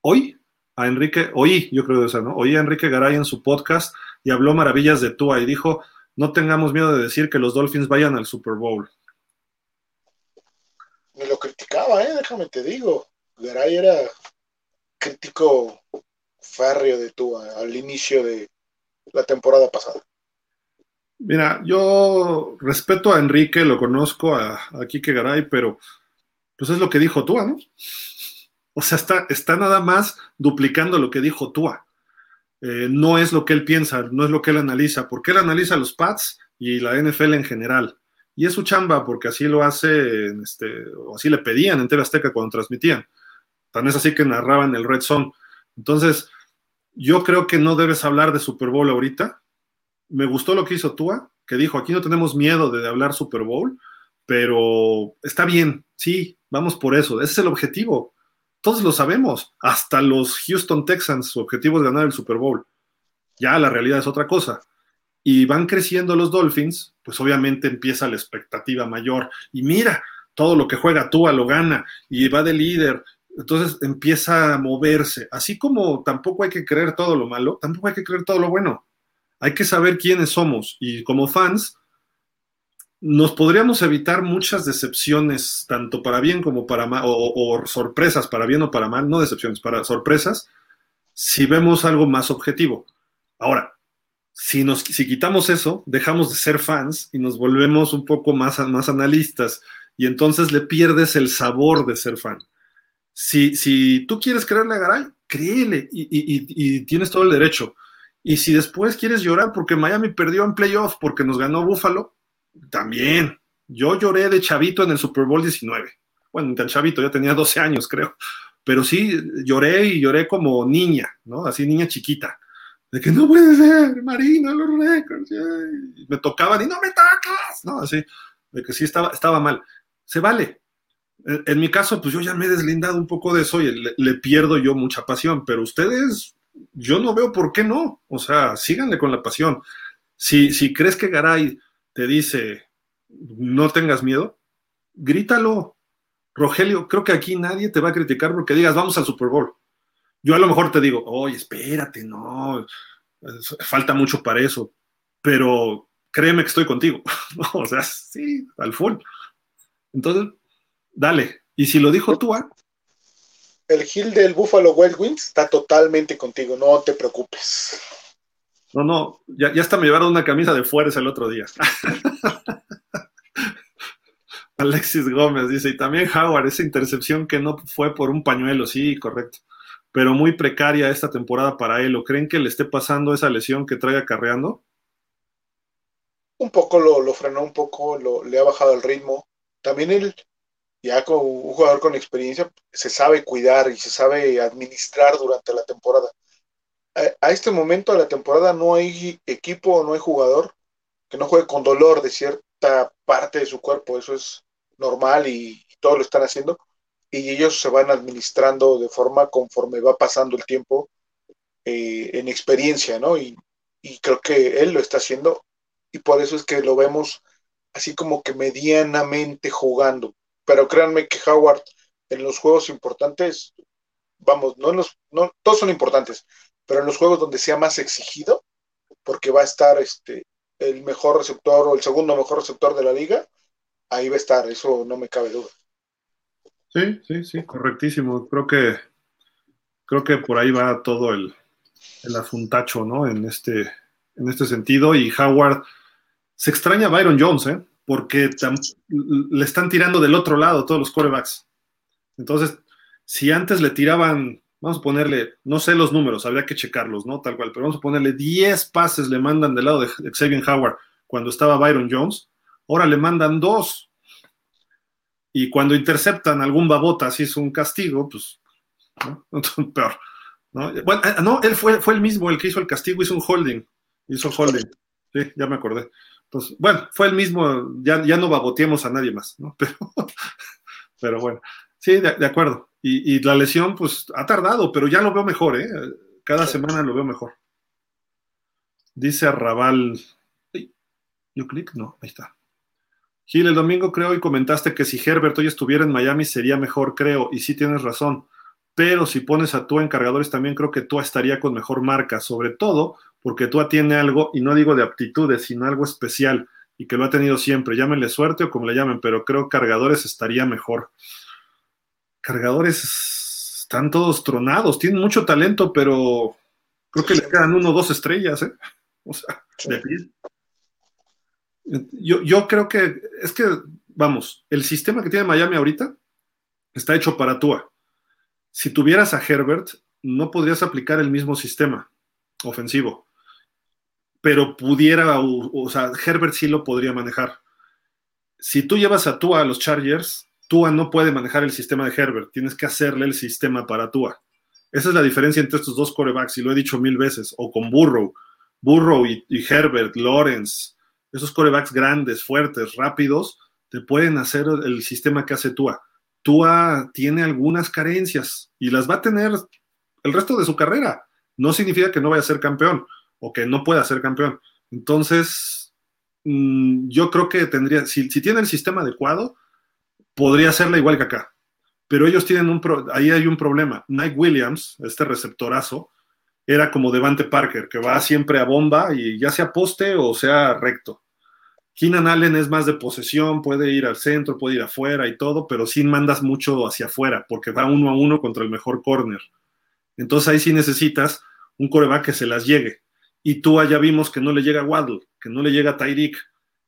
[SPEAKER 1] hoy, a Enrique, oí, yo creo de eso, ¿no? Oí a Enrique Garay en su podcast y habló maravillas de Tua y dijo, no tengamos miedo de decir que los Dolphins vayan al Super Bowl.
[SPEAKER 3] Me lo criticaba, ¿eh? Déjame te digo. Garay era crítico férreo de Tua al inicio de la temporada pasada.
[SPEAKER 1] Mira, yo respeto a Enrique, lo conozco, a, a Kike Garay, pero pues es lo que dijo Tua, ¿no? O sea, está, está nada más duplicando lo que dijo Tua. Eh, no es lo que él piensa, no es lo que él analiza, porque él analiza los Pats y la NFL en general. Y es su chamba, porque así lo hace, este, o así le pedían en TV Azteca cuando transmitían. Tan es así que narraban el Red Zone. Entonces, yo creo que no debes hablar de Super Bowl ahorita. Me gustó lo que hizo Tua, que dijo, aquí no tenemos miedo de hablar Super Bowl, pero está bien, sí, vamos por eso, ese es el objetivo. Todos lo sabemos, hasta los Houston Texans, su objetivo es ganar el Super Bowl. Ya la realidad es otra cosa. Y van creciendo los Dolphins, pues obviamente empieza la expectativa mayor. Y mira, todo lo que juega Tua lo gana y va de líder. Entonces empieza a moverse. Así como tampoco hay que creer todo lo malo, tampoco hay que creer todo lo bueno. Hay que saber quiénes somos. Y como fans, nos podríamos evitar muchas decepciones, tanto para bien como para mal, o, sorpresas para bien o para mal, no decepciones, para sorpresas, si vemos algo más objetivo. Ahora, si, nos, si quitamos eso, dejamos de ser fans y nos volvemos un poco más, más analistas y entonces le pierdes el sabor de ser fan. Si, si tú quieres creerle a Garay, créele y, y tienes todo el derecho. Y si después quieres llorar porque Miami perdió en playoff porque nos ganó Buffalo, también. Yo lloré de chavito en el Super Bowl 19. Bueno, tan chavito, ya tenía 12 años, creo. Pero sí, lloré y lloré como niña, ¿no? Así niña chiquita. De que no puede ser, Marina, los récords. Me tocaban y no me tocas, ¿no? Así, de que sí estaba, estaba mal. Se vale. En, mi caso, pues yo ya me he deslindado un poco de eso y le, le pierdo yo mucha pasión, pero ustedes, yo no veo por qué no. O sea, síganle con la pasión. Si, si crees que Garay te dice, no tengas miedo, grítalo. Rogelio, creo que aquí nadie te va a criticar porque digas, vamos al Super Bowl. Yo a lo mejor te digo, oye, espérate, no, falta mucho para eso, pero créeme que estoy contigo. <laughs> o sea, sí, al full. Entonces, dale. Y si lo dijo tú, ¿ah?
[SPEAKER 3] El Gil del Buffalo Wild Wings está totalmente contigo, no te preocupes.
[SPEAKER 1] No, no, ya, ya hasta me llevaron una camisa de fuerza el otro día. <laughs> Alexis Gómez dice, y también Howard, esa intercepción que no fue por un pañuelo, sí, correcto, pero muy precaria esta temporada para él. ¿O creen que le esté pasando esa lesión que trae acarreando?
[SPEAKER 3] Un poco lo, lo frenó, un poco lo, le ha bajado el ritmo. También él, ya como un jugador con experiencia, se sabe cuidar y se sabe administrar durante la temporada a, este momento de la temporada no hay equipo, no hay jugador que no juegue con dolor de cierta parte de su cuerpo. Eso es normal y, todos lo están haciendo. Y ellos se van administrando de forma conforme va pasando el tiempo eh, en experiencia, ¿no? Y, y creo que él lo está haciendo y por eso es que lo vemos así como que medianamente jugando. Pero créanme que Howard en los juegos importantes, vamos, no en los, no, todos son importantes, pero en los juegos donde sea más exigido, porque va a estar este, el mejor receptor o el segundo mejor receptor de la liga, ahí va a estar, eso no me cabe duda.
[SPEAKER 1] Sí, sí, sí, correctísimo. Creo que creo que por ahí va todo el, el asuntacho, ¿no? En este, en este sentido. Y Howard se extraña a Byron Jones, ¿eh? Porque le están tirando del otro lado todos los corebacks. Entonces, si antes le tiraban vamos a ponerle, no sé los números, habría que checarlos, ¿no? Tal cual, pero vamos a ponerle 10 pases le mandan del lado de Xavier Howard cuando estaba Byron Jones, ahora le mandan dos. Y cuando interceptan algún babota, si es un castigo, pues, ¿no? <laughs> peor. ¿no? Bueno, eh, no, él fue, fue el mismo el que hizo el castigo, hizo un holding, hizo holding. Sí, ya me acordé. Entonces, bueno, fue el mismo, ya, ya no baboteemos a nadie más, ¿no? <laughs> Pero, pero bueno, sí, de acuerdo. Y, la lesión, pues, ha tardado, pero ya lo veo mejor, ¿eh? Cada semana lo veo mejor. Dice Arrabal. ¿Yo clic? No, ahí está. Gil, el domingo creo y comentaste que si Herbert hoy estuviera en Miami sería mejor, creo, y sí tienes razón. Pero si pones a tú en cargadores, también creo que tú estaría con mejor marca, sobre todo porque tú tiene algo, y no digo de aptitudes, sino algo especial, y que lo ha tenido siempre. Llámenle suerte o como le llamen, pero creo que cargadores estaría mejor cargadores están todos tronados, tienen mucho talento, pero creo que le quedan uno o dos estrellas, ¿eh? O sea, de Yo, yo creo que es que, vamos, el sistema que tiene Miami ahorita está hecho para Tua. Si tuvieras a Herbert, no podrías aplicar el mismo sistema ofensivo, pero pudiera, o, sea, Herbert sí lo podría manejar. Si tú llevas a Tua a los Chargers, Tua no puede manejar el sistema de Herbert, tienes que hacerle el sistema para Tua. Esa es la diferencia entre estos dos corebacks, y lo he dicho mil veces, o con Burrow. Burrow y, Herbert, Lawrence, esos corebacks grandes, fuertes, rápidos, te pueden hacer el sistema que hace Tua. Tua tiene algunas carencias y las va a tener el resto de su carrera. No significa que no vaya a ser campeón o que no pueda ser campeón. Entonces, mm, yo creo que tendría, si, tiene el sistema adecuado, podría hacerla igual que acá. Pero ellos tienen un, ahí hay un problema. Mike Williams, este receptorazo, era como Devante Parker, que va siempre a bomba y ya sea poste o sea recto. Keenan Allen es más de posesión, puede ir al centro, puede ir afuera y todo, pero sí mandas mucho hacia afuera, porque va uno a uno contra el mejor corner. Entonces ahí sí necesitas un coreback que se las llegue. Y tú allá vimos que no le llega a Waddle, que no le llega a Tyreek,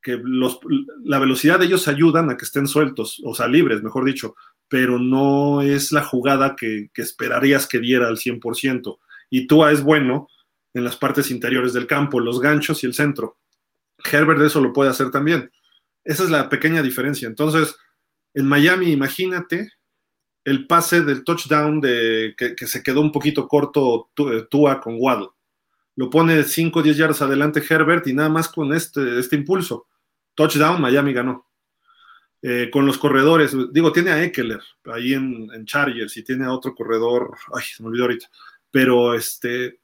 [SPEAKER 1] que los, la velocidad de ellos ayudan a que estén sueltos, o sea, libres, mejor dicho, pero no es la jugada que, esperarías que diera al 100%. Y Tua es bueno en las partes interiores del campo, los ganchos y el centro. Herbert eso lo puede hacer también. Esa es la pequeña diferencia. Entonces, en Miami, imagínate el pase del touchdown de que, se quedó un poquito corto eh, Tua con Waddle. Lo pone 5 o 10 yardas adelante Herbert y nada más con este, este impulso. Touchdown, Miami ganó. Eh, con los corredores, digo, tiene a Eckler ahí en, en, Chargers y tiene a otro corredor, ay, se me olvidó ahorita, pero este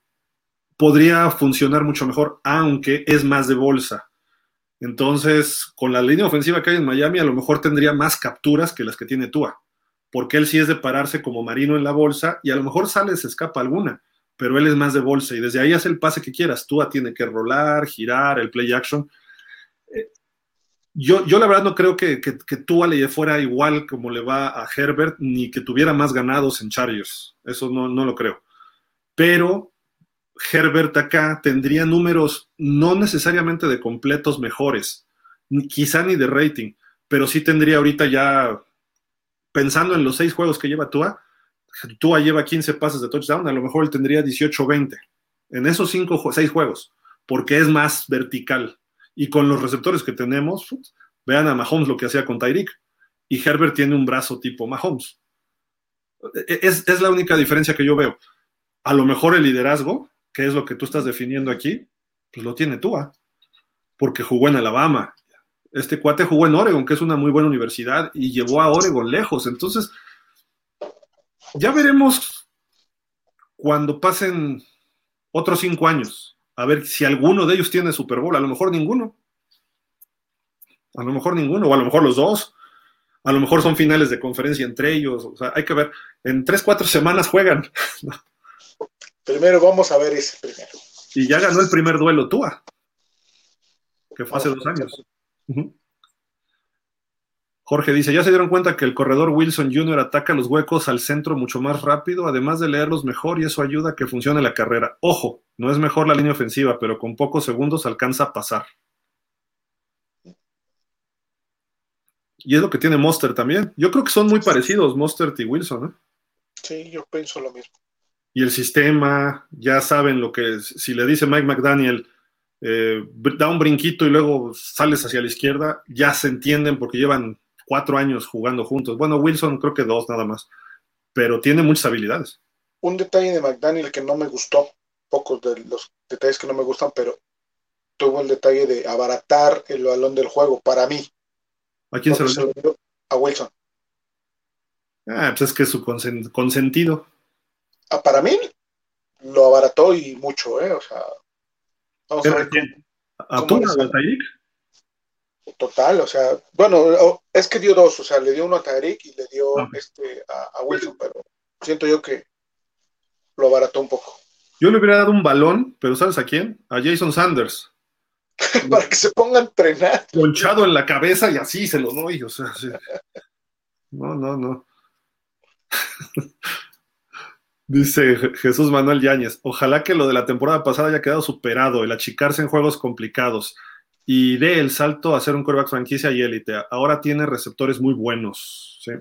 [SPEAKER 1] podría funcionar mucho mejor, aunque es más de bolsa. Entonces, con la línea ofensiva que hay en Miami, a lo mejor tendría más capturas que las que tiene Tua, porque él sí es de pararse como marino en la bolsa y a lo mejor sale, se escapa alguna, pero él es más de bolsa y desde ahí hace el pase que quieras. Tua tiene que rolar, girar, el play action. Eh, yo, yo la verdad no creo que, que, Tua le fuera igual como le va a Herbert, ni que tuviera más ganados en Chargers. Eso no, no lo creo. Pero Herbert acá tendría números no necesariamente de completos mejores, quizá ni de rating, pero sí tendría ahorita ya, pensando en los seis juegos que lleva Tua, Tua lleva 15 pases de touchdown, a lo mejor él tendría 18 o 20 en esos cinco, seis juegos, porque es más vertical. Y con los receptores que tenemos, vean a Mahomes lo que hacía con Tyreek, y Herbert tiene un brazo tipo Mahomes. E, es, es la única diferencia que yo veo. A lo mejor el liderazgo, que es lo que tú estás definiendo aquí, pues lo tiene Tua, porque jugó en Alabama. Este cuate jugó en Oregon, que es una muy buena universidad, y llevó a Oregon lejos. Entonces, ya veremos cuando pasen otros cinco años, a ver si alguno de ellos tiene Super Bowl, a lo mejor ninguno. A lo mejor ninguno, o a lo mejor los dos. A lo mejor son finales de conferencia entre ellos. O sea, hay que ver. En tres, cuatro semanas juegan. <laughs>
[SPEAKER 3] Primero vamos a ver ese primero.
[SPEAKER 1] Y ya ganó el primer duelo Tua, que fue hace dos años. Jorge dice, ya se dieron cuenta que el corredor Wilson Jr. ataca los huecos al centro mucho más rápido, además de leerlos mejor y eso ayuda a que funcione la carrera. Ojo, no es mejor la línea ofensiva, pero con pocos segundos alcanza a pasar. Y es lo que tiene Monster también. Yo creo que son muy parecidos Monster y Wilson. ¿eh?
[SPEAKER 3] Sí, yo pienso lo mismo
[SPEAKER 1] y el sistema, ya saben lo que es. Si le dice Mike McDaniel, eh, da un brinquito y luego sales hacia la izquierda, ya se entienden porque llevan cuatro años jugando juntos. Bueno, Wilson creo que dos nada más, pero tiene muchas habilidades.
[SPEAKER 3] Un detalle de McDaniel que no me gustó, pocos de los detalles que no me gustan, pero tuvo el detalle de abaratar el balón del juego para mí.
[SPEAKER 1] ¿A quién se lo dio?
[SPEAKER 3] A Wilson.
[SPEAKER 1] Ah, pues es que es su consentido.
[SPEAKER 3] Ah, para mí lo abarató y mucho, ¿eh? O sea,
[SPEAKER 1] vamos a ver. ¿A tú, a
[SPEAKER 3] Total, o sea, bueno, es que dio dos, o sea, le dio uno a Tyreek y le dio este a, Wilson, pero siento yo que lo abarató un poco.
[SPEAKER 1] Yo le hubiera dado un balón, pero ¿sabes a quién? A Jason Sanders. <laughs>
[SPEAKER 3] Para que se ponga a entrenar.
[SPEAKER 1] Ponchado en la cabeza y así se lo doy, o sea, no, no, no. Dice Jesús Manuel Yáñez, ojalá que lo de la temporada pasada haya quedado superado, el achicarse en juegos complicados y dé el salto a ser un quarterback franquicia y élite. Ahora tiene receptores muy buenos. ¿sí?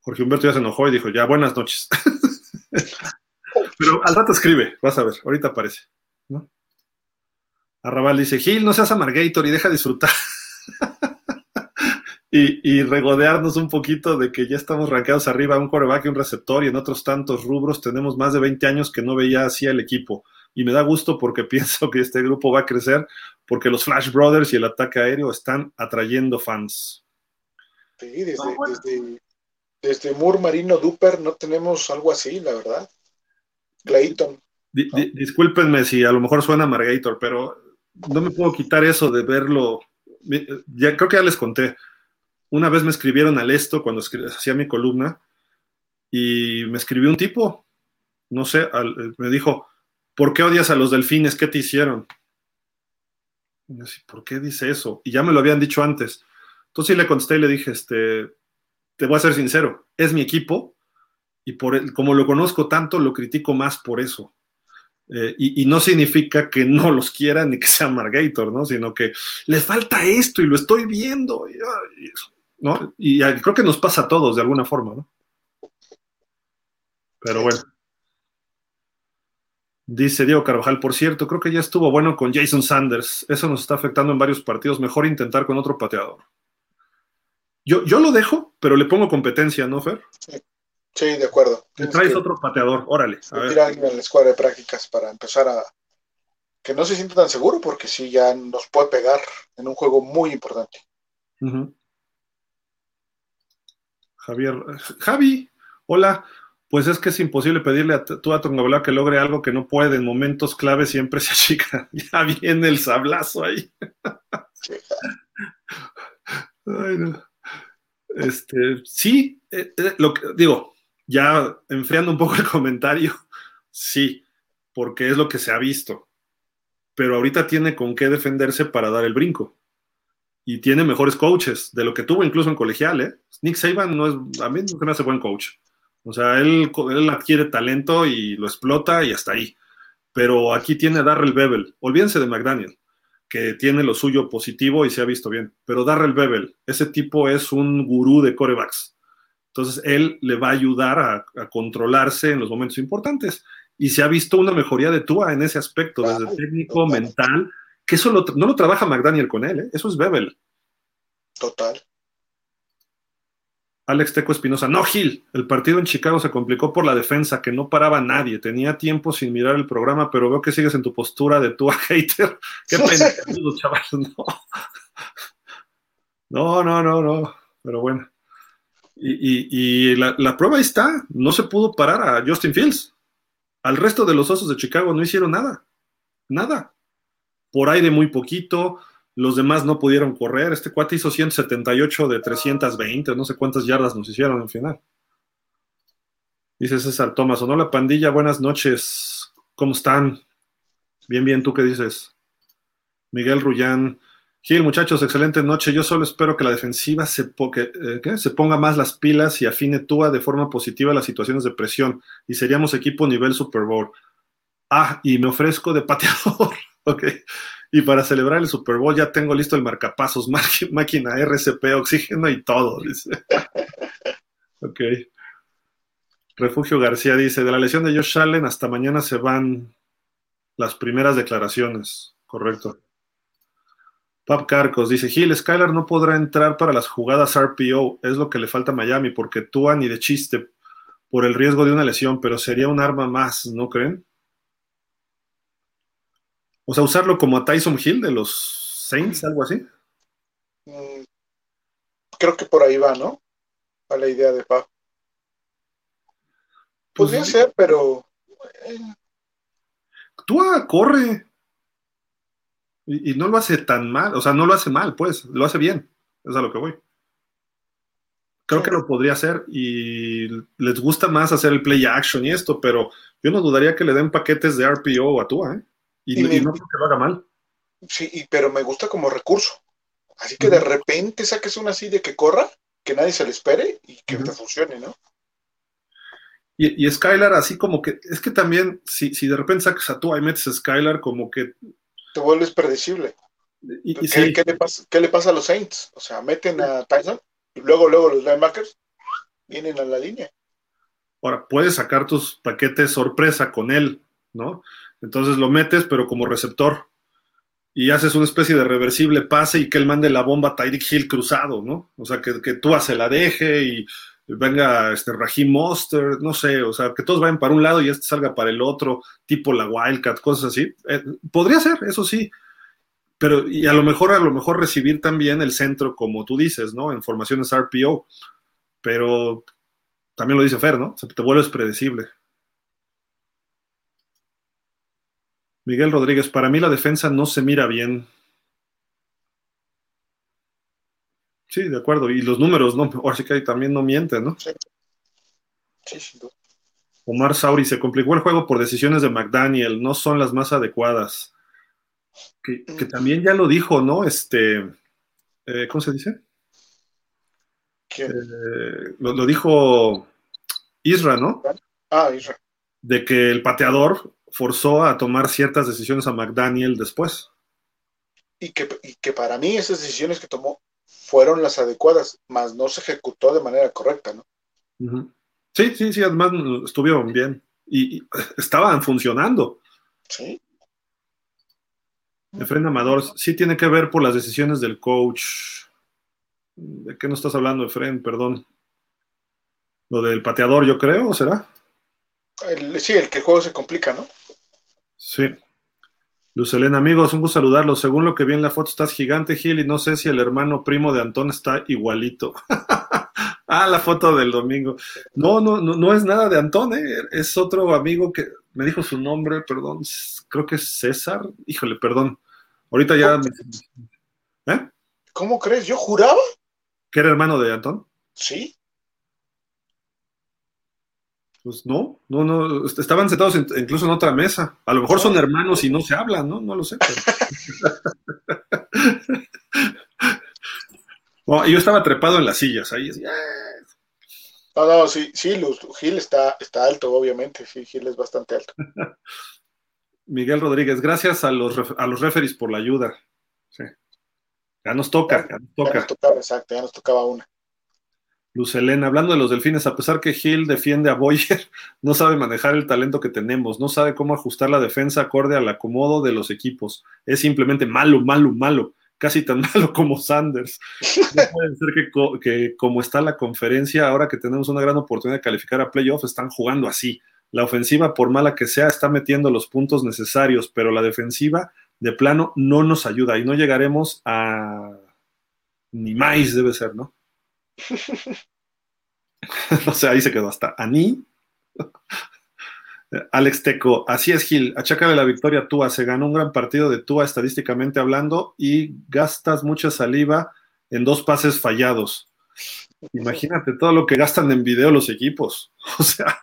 [SPEAKER 1] Jorge Humberto ya se enojó y dijo, ya, buenas noches. <laughs> Pero al rato escribe, vas a ver, ahorita aparece. ¿no? Arrabal dice, Gil, no seas amargator y deja disfrutar. <laughs> y, regodearnos un poquito de que ya estamos rankeados arriba, un coreback y un receptor, y en otros tantos rubros tenemos más de 20 años que no veía así el equipo. y me da gusto porque <laughs> pienso que este grupo va a crecer porque los Flash Brothers y el ataque aéreo están atrayendo fans.
[SPEAKER 3] Sí, desde, desde, desde Moore, Marino, Duper no tenemos algo así, la verdad. Clayton.
[SPEAKER 1] discúlpenme si a lo mejor suena Margator, pero no me puedo quitar eso de verlo. Ya, creo que ya les conté. Una vez me escribieron al esto cuando hacía mi columna y me escribió un tipo, no sé, me dijo, ¿por qué odias a los delfines? ¿Qué te hicieron? ¿Por qué dice eso? Y ya me lo habían dicho antes. Entonces le contesté y le dije, este, te voy a ser sincero, es mi equipo y por como lo conozco tanto, lo critico más por eso. Eh, y, no significa que no los quiera ni que sea Margator, ¿no? Sino que les falta esto y lo estoy viendo, y, ¿no? Y creo que nos pasa a todos de alguna forma, ¿no? Pero bueno. Dice Diego Carvajal, por cierto, creo que ya estuvo bueno con Jason Sanders. Eso nos está afectando en varios partidos. Mejor intentar con otro pateador. Yo, yo lo dejo, pero le pongo competencia, ¿no, Fer?
[SPEAKER 3] Sí, de acuerdo.
[SPEAKER 1] Le traes otro pateador, órale.
[SPEAKER 3] A ver. alguien en la escuadra de prácticas para empezar a. que no se sienta tan seguro, porque sí, ya nos puede pegar en un juego muy importante.
[SPEAKER 1] Javier, Javi, hola. Pues es que es imposible pedirle a tú a que logre algo que no puede. En momentos clave siempre se achica. <laughs> Ya viene el sablazo ahí. <laughs> Ay, no. Este, sí, eh, eh, lo que digo, ya enfriando un poco el comentario, sí, porque es lo que se ha visto. Pero ahorita tiene con qué defenderse para dar el brinco. Y tiene mejores coaches de lo que tuvo incluso en colegial, ¿eh? Nick Saban no es, a mí no me hace buen coach. O sea, él, él adquiere talento y lo explota y hasta ahí. Pero aquí tiene a Darrell Bevel. Olvídense de McDaniel que tiene lo suyo positivo y se ha visto bien. Pero Darrell Bevel, ese tipo es un gurú de corebacks. Entonces, él le va a ayudar a, controlarse en los momentos importantes. Y se ha visto una mejoría de Tua en ese aspecto, desde técnico, mental, que eso no lo trabaja McDaniel con él, ¿eh? eso es Bevel.
[SPEAKER 3] Total.
[SPEAKER 1] Alex Teco Espinosa, no, Gil, el partido en Chicago se complicó por la defensa, que no paraba nadie. Tenía tiempo sin mirar el programa, pero veo que sigues en tu postura de tú a <laughs> hater. Qué <laughs> pena, chaval, no. No, no, no, Pero bueno. Y, la, la, prueba ahí está. No se pudo parar a Justin Fields. Al resto de los osos de Chicago no hicieron nada. Nada. Por aire muy poquito los demás no pudieron correr. Este cuate hizo 178 de 320, no sé cuántas yardas nos hicieron al final. Dice César Tomás, o no la pandilla, buenas noches. ¿Cómo están? Bien, bien, ¿tú qué dices? Miguel Rullán. Gil, muchachos, excelente noche. Yo solo espero que la defensiva se, eh, ponga más las pilas y afine Tua de forma positiva las situaciones de presión y seríamos equipo nivel Super Bowl. Ah, y me ofrezco de pateador. Ok. Y para celebrar el Super Bowl ya tengo listo el marcapasos, <laughs> máquina RCP, oxígeno y todo, dice. <laughs> ok. Refugio García dice, de la lesión de Josh Allen hasta mañana se van las primeras declaraciones. Correcto. Pap Carcos dice, Gil, Skylar no podrá entrar para las jugadas RPO, es lo que le falta a Miami, porque tú ni de chiste por el riesgo de una lesión, pero sería un arma más, ¿no creen? O sea, usarlo como a Tyson Hill de los Saints, algo así.
[SPEAKER 3] Mm, creo que por ahí va, ¿no? A la idea de Pap. Pues Podría ser, pero.
[SPEAKER 1] Tú corre. Y, no lo hace tan mal, o sea, no lo hace mal, pues, lo hace bien. Es a lo que voy. Creo que lo podría hacer y les gusta más hacer el play action y esto, pero yo no dudaría que le den paquetes de RPO a Tua, ¿eh? Y, no creo que lo haga mal.
[SPEAKER 3] Sí, pero me gusta como recurso. Así que de repente saques una así de que corra, que nadie se le espere y que te funcione, ¿no?
[SPEAKER 1] Y, y, Skylar, así como que, es que también, si, si de repente sacas a tú y metes a Skylar, como que.
[SPEAKER 3] Te vuelves predecible. Y, ¿Qué, le pasa, ¿Qué, le pasa, a los Saints? O sea, meten a Tyson y luego, luego los linebackers vienen a la línea.
[SPEAKER 1] Ahora, puedes sacar tus paquetes sorpresa con él, ¿no? Entonces lo metes, pero como receptor. Y haces una especie de reversible pase y que él mande la bomba a Tyreek Hill cruzado, ¿no? O sea, que, que tú se la deje y venga este Raheem Monster, no sé, o sea, que todos vayan para un lado y este salga para el otro, tipo la Wildcat, cosas así. Eh, podría ser, eso sí, pero y a lo mejor, a lo mejor recibir también el centro, como tú dices, ¿no? En formaciones RPO, pero también lo dice Fer, ¿no? te vuelves predecible. Miguel Rodríguez, para mí la defensa no se mira bien. Sí, de acuerdo. Y los números, ¿no? <laughs> Ahora sí que también no mienten, ¿no? Sí. sí Omar Sauri, se complicó el juego por decisiones de McDaniel, no son las más adecuadas. Que, mm. también ya lo dijo, ¿no? Este, eh, ¿cómo se dice? Eh, lo, lo, dijo Isra, ¿no?
[SPEAKER 3] Ah, Isra.
[SPEAKER 1] De que el pateador forzó a tomar ciertas decisiones a McDaniel después.
[SPEAKER 3] Y que, que para mí esas decisiones que tomó fueron las adecuadas, mas no se ejecutó de manera correcta, ¿no?
[SPEAKER 1] Sí, sí, sí, además estuvieron bien y, estaban funcionando.
[SPEAKER 3] Sí.
[SPEAKER 1] Efren Amador, sí tiene que ver por las decisiones del coach. ¿De qué no estás hablando, Efren? Perdón. Lo del pateador, yo creo, ¿será?
[SPEAKER 3] Sí, el que el juego se complica, ¿no?
[SPEAKER 1] Sí. Lucelena, amigos, un gusto saludarlos. Según lo que vi en la foto, estás gigante, Gil, y no sé si el hermano primo de Antón está igualito. <laughs> ah, la foto del domingo. No, no, no, no es nada de Antón, ¿eh? es otro amigo que me dijo su nombre, perdón, creo que es César. Híjole, perdón. Ahorita ya.
[SPEAKER 3] ¿Eh? ¿Cómo crees? Yo juraba.
[SPEAKER 1] ¿Que era hermano de Antón?
[SPEAKER 3] Sí.
[SPEAKER 1] Pues no, no, no, estaban sentados incluso en otra mesa. A lo mejor son hermanos y no se hablan, ¿no? No lo sé. <laughs> yo estaba trepado en las sillas ahí.
[SPEAKER 3] No, no, sí, sí, Gil está, está alto, obviamente. Sí, Gil es bastante alto. <laughs>
[SPEAKER 1] Miguel Rodríguez, gracias a los, a los referees por la ayuda. Sí. Ya nos toca, ya nos toca. Ya nos
[SPEAKER 3] tocaba, exacto, ya nos tocaba una.
[SPEAKER 1] Luz Elena, hablando de los delfines, a pesar que Gil defiende a Boyer, <laughs> no sabe manejar el talento que tenemos, no sabe cómo ajustar la defensa acorde al acomodo de los equipos. Es simplemente malo, malo, malo, casi tan <laughs> malo como Sanders. No puede ser que, que como está la conferencia, ahora que tenemos una gran oportunidad de calificar a playoffs, están jugando así. La ofensiva, por mala que sea, está metiendo los puntos necesarios, pero la defensiva, de plano, no nos ayuda y no llegaremos a... Ni más debe ser, ¿no? <laughs> o sea, ahí se quedó hasta Ani. <laughs> Alex Teco, así es Gil, achácale la victoria a Tua, se ganó un gran partido de Tua estadísticamente hablando y gastas mucha saliva en dos pases fallados. Imagínate todo lo que gastan en video los equipos, <laughs> o sea,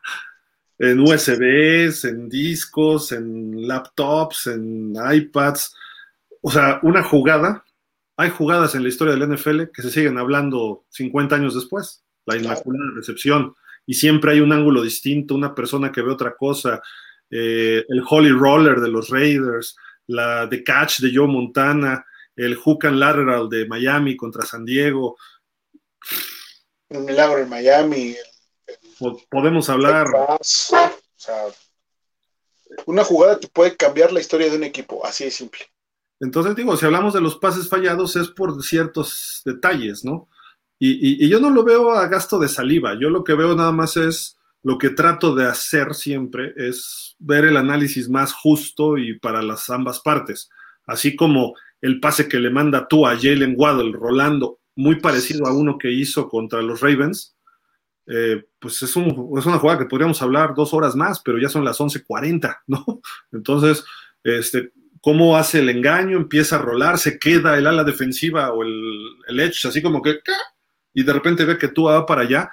[SPEAKER 1] en USBs, en discos, en laptops, en iPads, o sea, una jugada hay jugadas en la historia del NFL que se siguen hablando 50 años después, la inmaculada recepción, y siempre hay un ángulo distinto, una persona que ve otra cosa, eh, el Holy Roller de los Raiders, la The Catch de Joe Montana, el Hook and Lateral de Miami contra San Diego.
[SPEAKER 3] Un milagro en Miami.
[SPEAKER 1] Podemos hablar.
[SPEAKER 3] una jugada que puede cambiar la historia de un equipo, así de simple.
[SPEAKER 1] Entonces digo, si hablamos de los pases fallados es por ciertos detalles, ¿no? Y, yo no lo veo a gasto de saliva, yo lo que veo nada más es lo que trato de hacer siempre es ver el análisis más justo y para las ambas partes, así como el pase que le manda tú a Jalen Waddle rolando, muy parecido a uno que hizo contra los Ravens, eh, pues es, un, es, una jugada que podríamos hablar dos horas más, pero ya son las 11:40, ¿no? <laughs> Entonces, este, cómo hace el engaño, empieza a rolar, se queda el ala defensiva o el, el edge, así como que, y de repente ve que tú va para allá,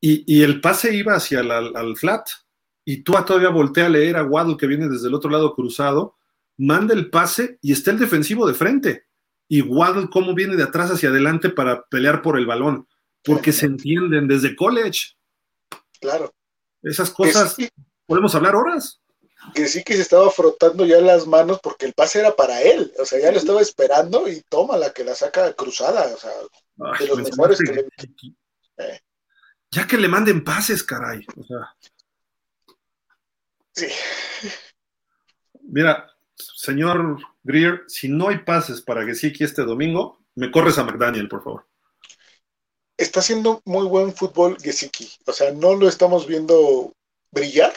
[SPEAKER 1] y, el pase iba hacia el al flat, y tú todavía voltea a leer a Waddle que viene desde el otro lado cruzado, manda el pase y está el defensivo de frente. Y Waddle cómo viene de atrás hacia adelante para pelear por el balón, porque se entienden desde college.
[SPEAKER 3] Claro.
[SPEAKER 1] Esas cosas, podemos hablar horas
[SPEAKER 3] que sí que se estaba frotando ya las manos porque el pase era para él, o sea, ya lo estaba esperando y toma la que la saca cruzada, o sea, de los mejores que, le...
[SPEAKER 1] Eh. Ya que le manden pases, caray, o sea.
[SPEAKER 3] Sí.
[SPEAKER 1] Mira, señor Greer, si no hay pases para que sí este domingo, me corres a McDaniel, por favor.
[SPEAKER 3] está haciendo muy buen fútbol Gesicki. O sea, no lo estamos viendo brillar,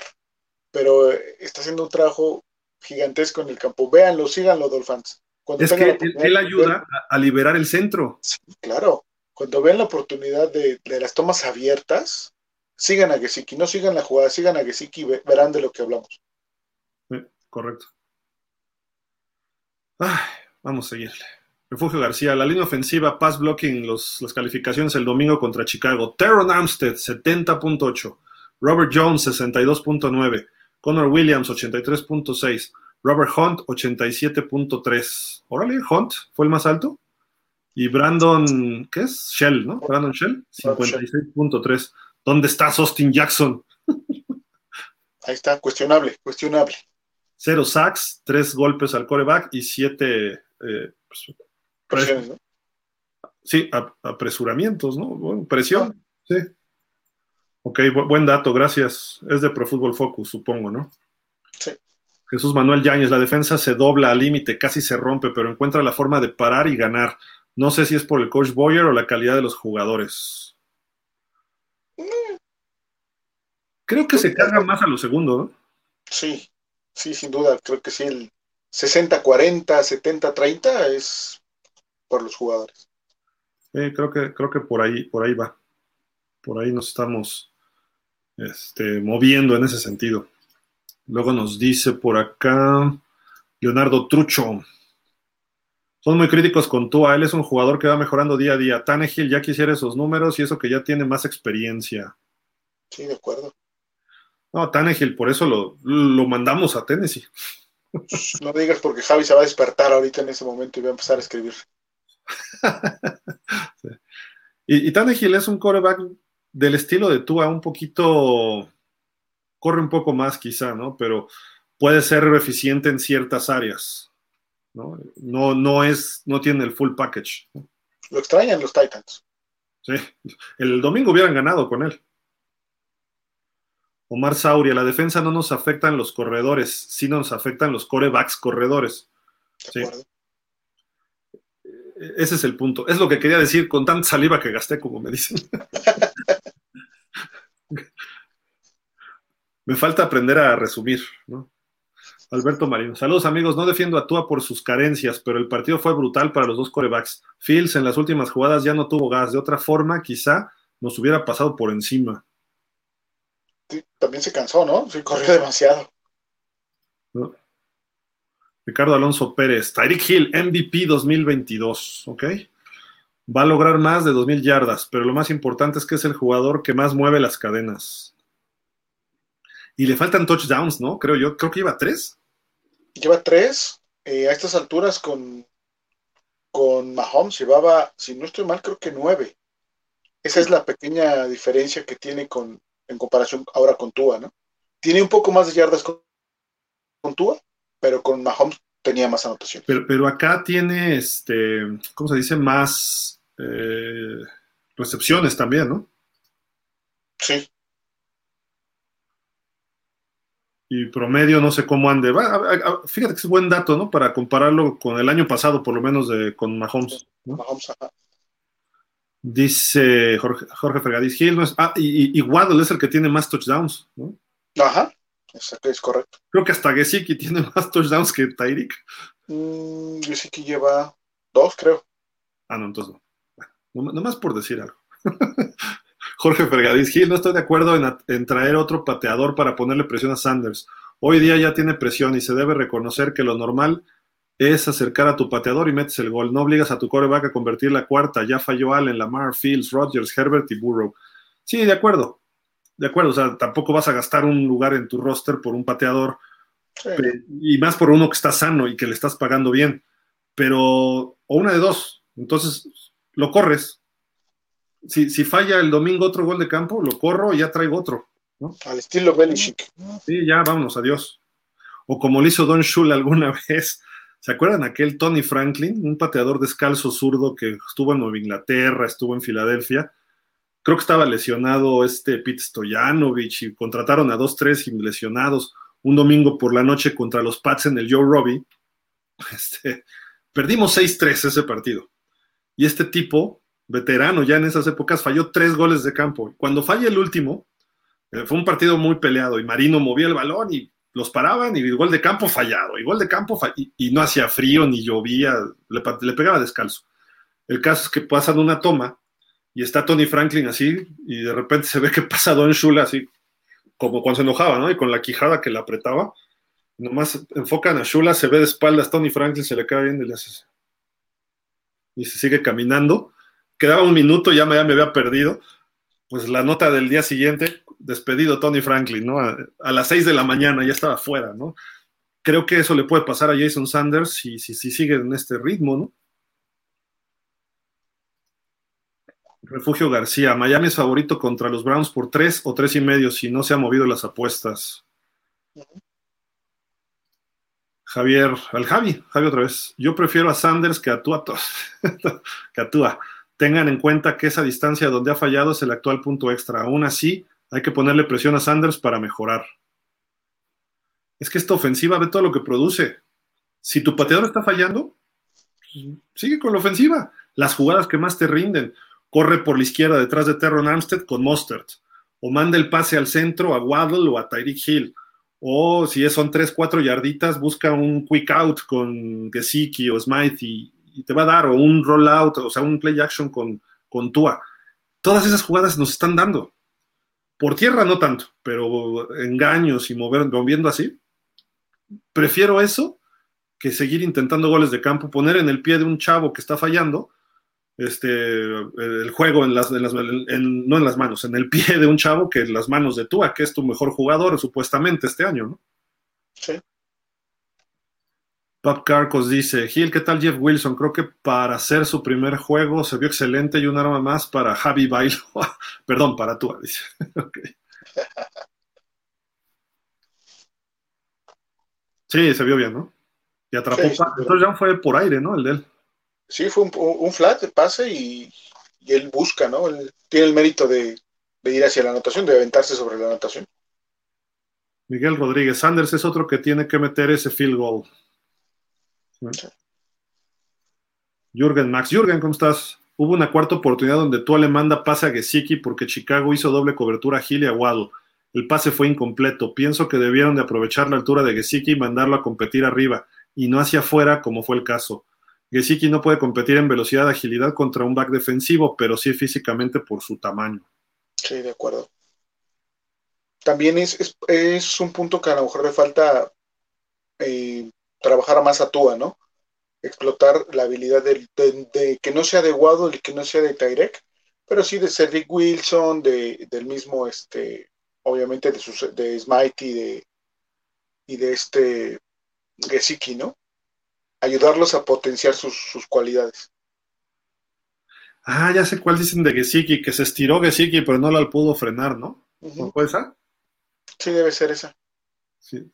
[SPEAKER 3] pero está haciendo un trabajo gigantesco en el campo. Véanlo, síganlo, Dolphins.
[SPEAKER 1] es que él, ayuda a, liberar el centro.
[SPEAKER 3] Sí, claro. Cuando vean la oportunidad de, las tomas abiertas, sigan a Gesicki, no sigan la jugada, sigan a Gesicki y verán de lo que hablamos.
[SPEAKER 1] correcto. vamos a seguirle. Refugio García, la línea ofensiva, pass blocking, los, las calificaciones el domingo contra Chicago. Teron Armstead, 70.8. Robert Jones, 62.9. Connor Williams, 83.6. Robert Hunt, 87.3. Órale, Hunt fue el más alto. Y Brandon, ¿qué es? Shell, ¿no? Brandon Shell, 56.3. ¿Dónde está Austin Jackson?
[SPEAKER 3] Ahí está, cuestionable, cuestionable.
[SPEAKER 1] Cero sacks, tres golpes al coreback y siete eh, pues, Presiones, ¿no? Sí, apresuramientos, ¿no? presión, sí. Ok, buen dato, gracias. Es de Pro Football Focus, supongo, ¿no?
[SPEAKER 3] Sí.
[SPEAKER 1] Jesús Manuel Yáñez, la defensa se dobla al límite, casi se rompe, pero encuentra la forma de parar y ganar. No sé si es por el coach Boyer o la calidad de los jugadores. Creo que se carga más a lo segundo, ¿no?
[SPEAKER 3] Sí, sí, sin duda. Creo que sí, el 60-40, 70-30 es por los jugadores.
[SPEAKER 1] creo que, creo que por ahí, por ahí va. Por ahí nos estamos este, moviendo en ese sentido. Luego nos dice por acá Leonardo Trucho. Son muy críticos con Tua. Él es un jugador que va mejorando día a día. Tannehill ya quisiera esos números y eso que ya tiene más experiencia.
[SPEAKER 3] Sí, de acuerdo.
[SPEAKER 1] No, Tannehill, por eso lo, lo mandamos a Tennessee. <laughs>
[SPEAKER 3] No digas porque Javi se va a despertar ahorita en ese momento y va a empezar a escribir. <laughs>
[SPEAKER 1] Y, y Tannehill es un coreback del estilo de Tua, un poquito, corre un poco más quizá, ¿no? Pero puede ser eficiente en ciertas áreas, ¿no? No, no es, no tiene el full package.
[SPEAKER 3] Lo extrañan los Titans.
[SPEAKER 1] Sí, el domingo hubieran ganado con él. Omar Sauria, la defensa no nos afectan los corredores, sí nos afectan los corebacks corredores. Sí. Ese es el punto. Es lo que quería decir con tanta saliva que gasté, como me dicen. <laughs> me falta aprender a resumir, ¿no? Alberto Marino. Saludos amigos, no defiendo a Tua por sus carencias, pero el partido fue brutal para los dos corebacks. Fields en las últimas jugadas ya no tuvo gas. De otra forma, quizá nos hubiera pasado por encima.
[SPEAKER 3] también se cansó, ¿no? Se corrió demasiado.
[SPEAKER 1] ¿No? Ricardo Alonso Pérez, Tyreek Hill, MVP 2022, ¿ok? Va a lograr más de 2.000 yardas, pero lo más importante es que es el jugador que más mueve las cadenas. Y le faltan touchdowns, ¿no? Creo yo, creo que lleva tres.
[SPEAKER 3] Lleva tres. Eh, a estas alturas con, con Mahomes llevaba, si no estoy mal, creo que nueve. Esa es la pequeña diferencia que tiene con, en comparación ahora con Tua, ¿no? Tiene un poco más de yardas con, con Tua, pero con Mahomes tenía más anotación.
[SPEAKER 1] Pero, acá tiene, este, ¿cómo se dice? Más eh, recepciones también, ¿no?
[SPEAKER 3] Sí.
[SPEAKER 1] Y promedio, no sé cómo ande. fíjate que es buen dato, ¿no? Para compararlo con el año pasado, por lo menos, de, con Mahomes. Mahomes, ajá. Dice Jorge, Jorge Fregadís Gil, ah, y, y, Waddle es el que tiene más touchdowns, ¿no?
[SPEAKER 3] Ajá es correcto.
[SPEAKER 1] Creo que hasta Gesicki tiene más touchdowns que Tyreek.
[SPEAKER 3] Mm, Gesicki lleva dos, creo.
[SPEAKER 1] Ah, no, entonces no. nomás por decir algo. <laughs> Jorge Fergadís Gil, no estoy de acuerdo en, traer otro pateador para ponerle presión a Sanders. Hoy día ya tiene presión y se debe reconocer que lo normal es acercar a tu pateador y metes el gol. No obligas a tu coreback a convertir la cuarta. Ya falló Allen, Lamar, Fields, Rodgers, Herbert y Burrow. Sí, de acuerdo de acuerdo, o sea, tampoco vas a gastar un lugar en tu roster por un pateador, y más por uno que está sano y que le estás pagando bien, pero, o una de dos, entonces lo corres. Si, si falla el domingo otro gol de campo, lo corro y ya traigo otro.
[SPEAKER 3] Al estilo Belichick.
[SPEAKER 1] Sí, ya vámonos, adiós. O como le hizo Don Shul alguna <laughs> vez, ¿se acuerdan aquel Tony Franklin, un pateador descalzo zurdo que estuvo en Nueva Inglaterra, estuvo en Filadelfia? creo que estaba lesionado este Pete Stoyanovich y contrataron a dos, tres lesionados un domingo por la noche contra los Pats en el Joe Robbie. <laughs> Este, perdimos 6-3 ese partido. Y este tipo veterano ya en esas épocas, falló tres goles de campo. Cuando falla el último, eh, fue un partido muy peleado y Marino movía el balón y los paraban y gol de campo fallado, y de campo y, no hacía frío ni llovía, le, pegaba descalzo. El caso es que pasan una toma y está Tony Franklin así y de repente se ve que <laughs> pasa Don Shula así, como cuando se enojaba, ¿no? Y con la quijada que le apretaba, nomás enfocan a Shula, se ve de espaldas, Tony Franklin se le cae bien y le hace y se sigue caminando. Quedaba un minuto, ya me, había perdido. Pues la nota del día siguiente, despedido Tony Franklin, ¿no? A, las 6 de la mañana ya estaba fuera, ¿no? Creo que eso le puede pasar a Jason Sanders si, si, si sigue en este ritmo, ¿no? Refugio García, Miami es favorito contra los Browns por tres o tres y medio si no se han movido las apuestas. Javier, al Javi, Javi otra vez. Yo prefiero a Sanders que a Tua, <laughs> que a Tua. Tengan en cuenta que esa distancia donde ha fallado es el actual punto extra. Aún así, hay que ponerle presión a Sanders para mejorar. Es que esta ofensiva ve todo lo que produce. Si tu pateador está fallando, sigue con la ofensiva. Las jugadas que más te rinden. Corre por la izquierda detrás de Terron Armstead con Mustard. O manda el pase al centro a Waddle o a Tyreek Hill. O si son 3, 4 yarditas, busca un quick out con Gesicki o Smythe y, te va a dar. O un rollout, o sea, un play action con, con Tua. Todas esas jugadas nos están dando. Por tierra no tanto, pero engaños y mover, moviendo así. Prefiero eso que seguir intentando goles de campo, poner en el pie de un chavo que está fallando este, el juego en las, no en las manos, en el pie de un chavo que en las manos de Tua, que es tu mejor jugador supuestamente este año, ¿no? Sí. Pap Carcos dice, Gil, ¿qué tal Jeff Wilson? Creo que para hacer su primer juego se vio excelente y un arma más para Javi Bailo. <laughs> Perdón, para Tua, dice. <laughs> Sí, se vio bien, ¿no? Y atrapó. Entonces ya fue por aire, ¿no? El de él.
[SPEAKER 3] Sí, fue un, flat de pase y, él busca, ¿no? Él tiene el mérito de, ir hacia la anotación, de aventarse sobre la anotación.
[SPEAKER 1] Miguel Rodríguez Sanders es otro que tiene que meter ese field goal. Jürgen Max. Jürgen, ¿cómo estás? Hubo una cuarta oportunidad donde tú le manda pase a Gesicki porque Chicago hizo doble cobertura a Gil y a Waddle. El pase fue incompleto. Pienso que debieron de aprovechar la altura de Gesicki y mandarlo a competir arriba y no hacia afuera como fue el caso. Gesicki no puede competir en velocidad, agilidad contra un back defensivo, pero sí físicamente por su tamaño.
[SPEAKER 3] Sí, de acuerdo. También es, es, un punto que a lo mejor le falta eh, trabajar más a Tua, ¿no? Explotar la habilidad de, que no sea de Waddle y que no sea de Tyrek, pero sí de Cedric Wilson, de, del mismo, este, obviamente de, sus, de Smite y de, y de este Gesicki, ¿no? ayudarlos a potenciar sus, cualidades.
[SPEAKER 1] Ah, ya sé cuál dicen de Gesicki, que se estiró Gesicki, pero no la pudo frenar, ¿no? ¿No puede ser?
[SPEAKER 3] Sí, debe ser esa.
[SPEAKER 1] Sí.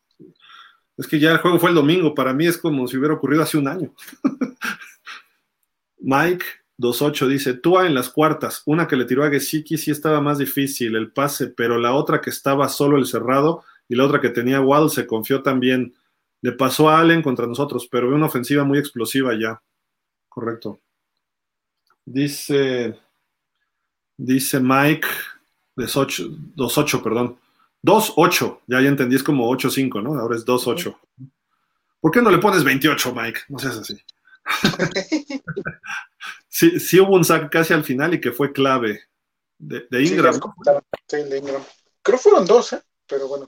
[SPEAKER 1] Es que ya el juego fue el domingo, para mí es como si hubiera ocurrido hace un año. <laughs> Mike 28 dice, Tua en las cuartas, una que le tiró a Gesicki sí estaba más difícil el pase, pero la otra que estaba solo el cerrado y la otra que tenía Wall se confió también. Le pasó a Allen contra nosotros, pero ve una ofensiva muy explosiva ya. Correcto. Dice, dice Mike, 2-8, perdón. 2-8, ya, ya entendí, es como 8-5, ¿no? Ahora es 2-8. ¿Por qué no le pones 28, Mike? No seas así. <laughs> sí, sí hubo un sack casi al final y que fue clave. De, Ingram.
[SPEAKER 3] Sí, de Ingram. Creo que fueron dos, ¿eh? Pero bueno.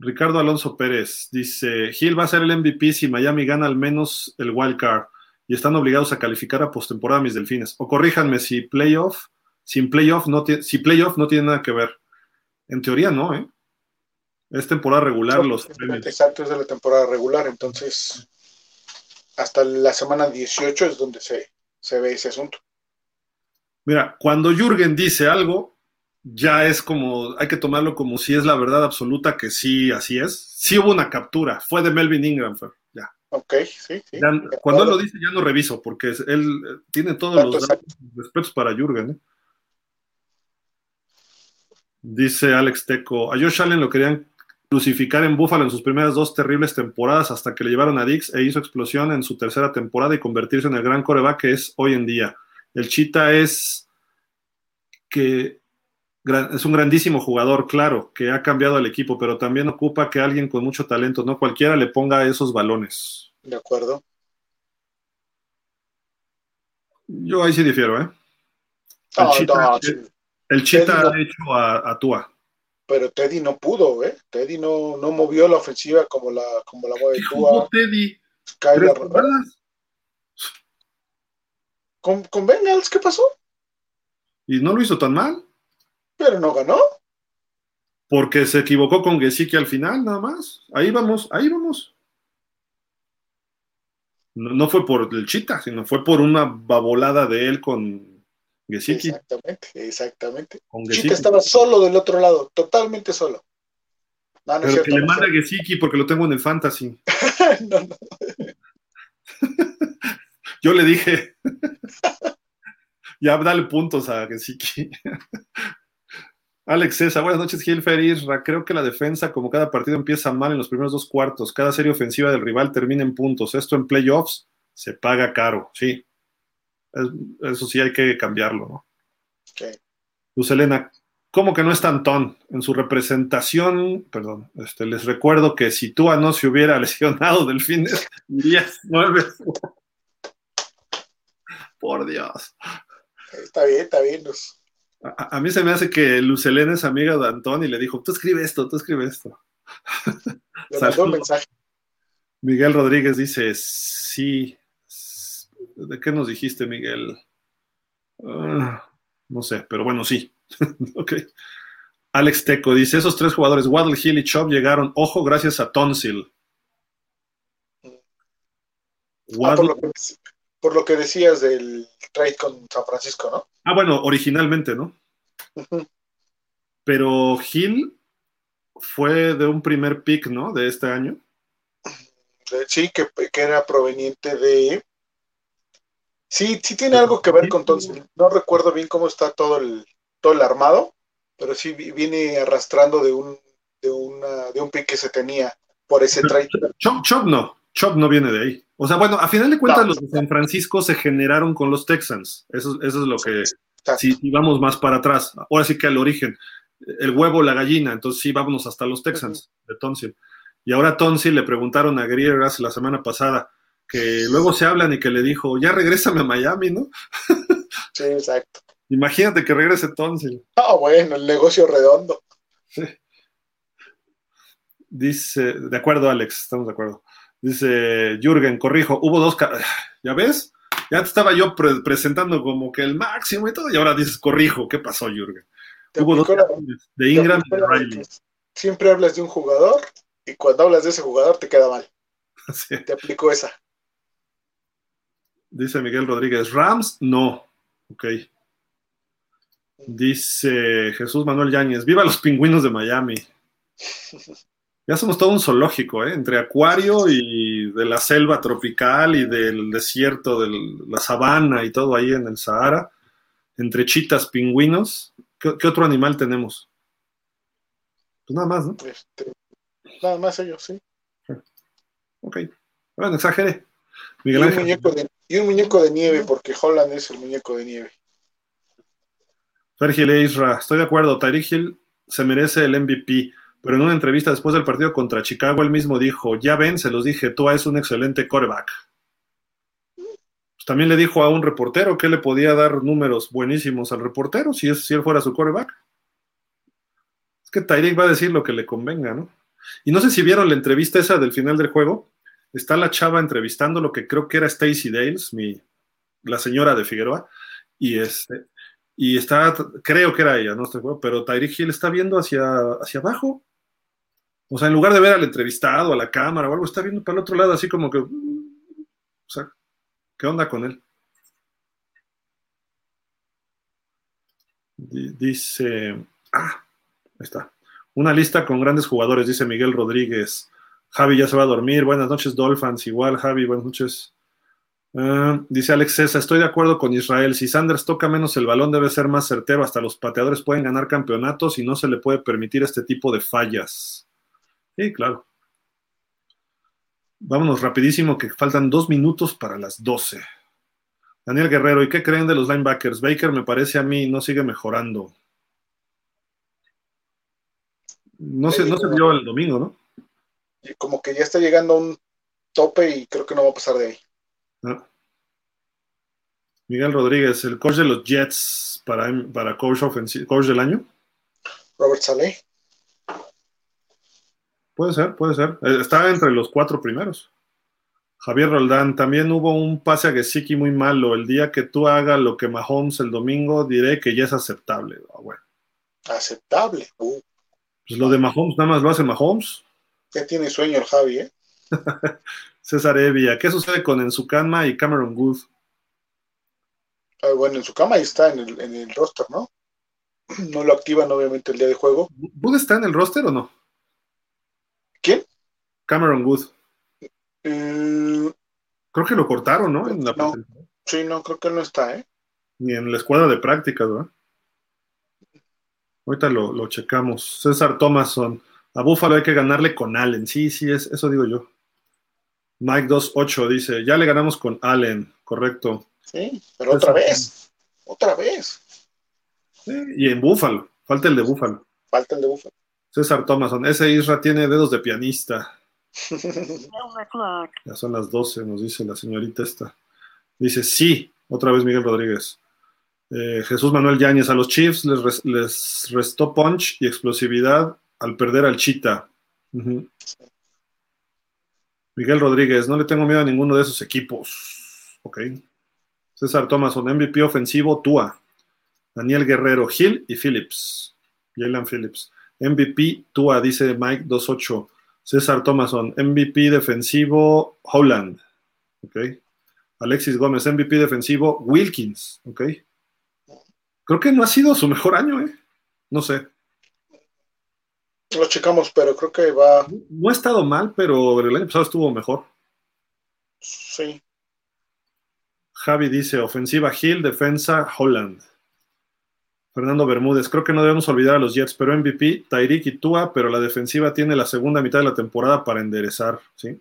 [SPEAKER 1] Ricardo Alonso Pérez dice: Gil va a ser el MVP si Miami gana al menos el wild card y están obligados a calificar a postemporada mis delfines. O corríjanme si playoff, sin playoff no si playoff no tiene nada que ver. En teoría no, ¿eh? Es temporada regular los
[SPEAKER 3] Exacto, es de la temporada regular, entonces hasta la semana 18 es donde se, se ve ese asunto.
[SPEAKER 1] Mira, cuando Jürgen dice algo, ya es como, hay que tomarlo como si es la verdad absoluta que sí, así es. Sí hubo una captura, fue de Melvin Ingram, ya.
[SPEAKER 3] Ok, sí, sí.
[SPEAKER 1] cuando él lo dice ya no reviso, porque él eh, tiene todos los respetos para Jürgen. ¿eh? Dice Alex Teco, a Josh Allen lo querían crucificar en Buffalo en sus primeras dos terribles temporadas hasta que le llevaron a Dix e hizo explosión en su tercera temporada y convertirse en el gran coreback que es hoy en día. El Chita es que es un grandísimo jugador, claro, que ha cambiado al equipo, pero también ocupa que alguien con mucho talento, no cualquiera le ponga esos balones.
[SPEAKER 3] De acuerdo.
[SPEAKER 1] Yo ahí sí difiero, ¿eh? El Chita, el Chita ha hecho a, Tua.
[SPEAKER 3] Pero Teddy no pudo, ¿eh? Teddy no, no movió la ofensiva como la, como la mueve Tua.
[SPEAKER 1] Teddy?
[SPEAKER 3] ¿Con, ¿Con Bengals qué pasó?
[SPEAKER 1] Y no lo hizo tan mal.
[SPEAKER 3] Pero no ganó.
[SPEAKER 1] Porque se equivocó con Gesicki al final, nada más. Ahí vamos, ahí vamos. No, fue por el Chita, sino fue por una babolada de él con Gesicki.
[SPEAKER 3] Exactamente, exactamente. Chita estaba solo del otro lado, totalmente solo.
[SPEAKER 1] Pero que le manda Gesicki porque lo tengo en el fantasy. <laughs> no, no. <laughs> Yo le dije, <laughs> ya dale puntos a Gesicki. Alex César, buenas noches, Gilfer Isra. Creo que la defensa, como cada partido empieza mal en los primeros dos cuartos, cada serie ofensiva del rival termina en puntos. Esto en playoffs se paga caro, sí. Eso sí hay que cambiarlo, ¿no? Luz Elena, ¿cómo que no es Tantón? En su representación, perdón, este, les recuerdo que si Tua no se hubiera <laughs> lesionado del fin de 10, 9. Por Dios.
[SPEAKER 3] Está bien, está bien, Luz.
[SPEAKER 1] A, mí se me hace que Lucelena es amiga de Antón y le dijo, tú escribe esto, tú escribe esto. <laughs> Miguel Rodríguez dice, sí. ¿De qué nos dijiste, Miguel? Ah, no sé, pero bueno, sí. <laughs> Alex Teco dice, esos tres jugadores, Waddle, Hill y Chop, llegaron, ojo, gracias a Tonsil.
[SPEAKER 3] Ah, por lo que decías del trade con San Francisco, ¿no?
[SPEAKER 1] Ah, bueno, originalmente, ¿no? Pero Hill fue de un primer pick, ¿no? De este año.
[SPEAKER 3] Sí, que, era proveniente de. Sí, sí tiene algo que ver con entonces. No recuerdo bien cómo está todo el, todo el armado, pero sí viene arrastrando de un, de una, de un pick que se tenía por ese trade.
[SPEAKER 1] Chop, Chop no, Chop no viene de ahí. O sea, bueno, a final de cuentas los de San Francisco se generaron con los Texans. Eso, eso es lo que, si, vamos más para atrás, ahora sí que al origen, el huevo, la gallina, entonces sí, vámonos hasta los Texans de Tonsil. Y ahora Tonsil le preguntaron a Greer hace la semana pasada, que luego se hablan y que le dijo, ya regrésame a Miami, ¿no?
[SPEAKER 3] Sí, exacto.
[SPEAKER 1] Imagínate que regrese Tonsil.
[SPEAKER 3] Ah, bueno, el negocio redondo. Sí.
[SPEAKER 1] Dice, de acuerdo, Alex, estamos de acuerdo. Dice Jürgen, corrijo, hubo dos. <sighs> ¿Ya ves? Ya te estaba yo presentando como que el máximo y todo, y ahora dices, corrijo, ¿qué pasó, Jürgen? Hubo dos de Ingram y de Riley.
[SPEAKER 3] Siempre hablas de un jugador y cuando hablas de ese jugador te queda mal. <laughs> Te aplico esa.
[SPEAKER 1] Dice Miguel Rodríguez, Rams, no. Ok. Dice Jesús Manuel Yáñez, viva los pingüinos de Miami. Ya somos todo un zoológico, ¿eh? entre acuario y de la selva tropical y del desierto de la sabana y todo ahí en el Sahara, entre chitas, pingüinos. ¿Qué, otro animal tenemos? Pues nada más, ¿no? Este,
[SPEAKER 3] nada más ellos, sí.
[SPEAKER 1] Ok. Bueno,
[SPEAKER 3] y, un muñeco de, y un muñeco de nieve, porque Holland es el muñeco de nieve.
[SPEAKER 1] Fergil e Isra, estoy de acuerdo. Tyreek Hill se merece el MVP pero en una entrevista después del partido contra Chicago, él mismo dijo, ya ven, se los dije, Tua es un excelente coreback. Pues también le dijo a un reportero que le podía dar números buenísimos al reportero si, si él fuera su coreback. Es que Tyreek va a decir lo que le convenga, ¿no? Y no sé si vieron la entrevista esa del final del juego. Está la chava entrevistando lo que creo que era Stacy Dales, mi, la señora de Figueroa, y este, y está, creo que era ella, no estoy seguro, pero Tyreek Hill está viendo hacia, hacia abajo o sea, en lugar de ver al entrevistado, a la cámara o algo, está viendo para el otro lado, así como que. O sea, ¿qué onda con él? Dice. Ah, ahí está. Una lista con grandes jugadores, dice Miguel Rodríguez. Javi ya se va a dormir. Buenas noches, Dolphins. Igual, Javi, buenas noches. Ah, dice Alex César, estoy de acuerdo con Israel. Si Sanders toca menos el balón, debe ser más certero. Hasta los pateadores pueden ganar campeonatos y no se le puede permitir este tipo de fallas. Sí, claro. Vámonos rapidísimo, que faltan dos minutos para las doce. Daniel Guerrero, ¿y qué creen de los linebackers? Baker me parece a mí no sigue mejorando. No se, no se vio el domingo, ¿no?
[SPEAKER 3] Como que ya está llegando a un tope y creo que no va a pasar de ahí. Ah.
[SPEAKER 1] Miguel Rodríguez, el coach de los Jets para, para coach, coach del año.
[SPEAKER 3] Robert Saleh.
[SPEAKER 1] Puede ser, puede ser. Eh, está entre los cuatro primeros. Javier Roldán, también hubo un pase a Gesicki muy malo. El día que tú hagas lo que Mahomes el domingo, diré que ya es aceptable. Ah, bueno.
[SPEAKER 3] Aceptable. Uh.
[SPEAKER 1] Pues lo de Mahomes nada más lo hace Mahomes.
[SPEAKER 3] Ya tiene sueño el Javi, ¿eh? <laughs>
[SPEAKER 1] César Evia, ¿qué sucede con Enzucama y Cameron Good?
[SPEAKER 3] Ah, bueno, en su cama está en el, en el roster, ¿no? <clears throat> No lo activan obviamente el día de juego.
[SPEAKER 1] ¿Good está en el roster o no?
[SPEAKER 3] ¿Quién?
[SPEAKER 1] Cameron Good. Mm. creo que lo cortaron, ¿no?
[SPEAKER 3] no. Sí, no, creo que no está, ¿eh?
[SPEAKER 1] Ni en la escuadra de prácticas, ¿verdad? Ahorita lo, lo checamos. César Thomason. A Búfalo hay que ganarle con Allen. Sí, sí, es, eso digo yo. Mike 28 dice, ya le ganamos con Allen, correcto.
[SPEAKER 3] Sí, pero otra vez, otra vez.
[SPEAKER 1] y en Búfalo, falta el de Búfalo.
[SPEAKER 3] Falta el de Búfalo.
[SPEAKER 1] César Thomason, ese Isra tiene dedos de pianista. <laughs> ya son las 12, nos dice la señorita esta. Dice, sí, otra vez Miguel Rodríguez. Eh, Jesús Manuel Yáñez, a los Chiefs les, les, restó punch y explosividad al perder al Chita. Miguel Rodríguez, no le tengo miedo a ninguno de esos equipos. Ok. César Thomason, MVP ofensivo, Tua. Daniel Guerrero, Hill y Phillips. Jalen Phillips. MVP, Tua, dice Mike 28. César Thomason, MVP defensivo, Holland. Ok. Alexis Gómez, MVP defensivo, Wilkins. Ok. Creo que no ha sido su mejor año, ¿eh? No sé.
[SPEAKER 3] Lo checamos, pero creo que va.
[SPEAKER 1] No ha estado mal, pero el año pasado estuvo mejor.
[SPEAKER 3] Sí.
[SPEAKER 1] Javi dice, ofensiva Hill, defensa Holland. Fernando Bermúdez, creo que no debemos olvidar a los Jets, pero MVP, Tyreek y Tua, pero la defensiva tiene la segunda mitad de la temporada para enderezar, ¿sí?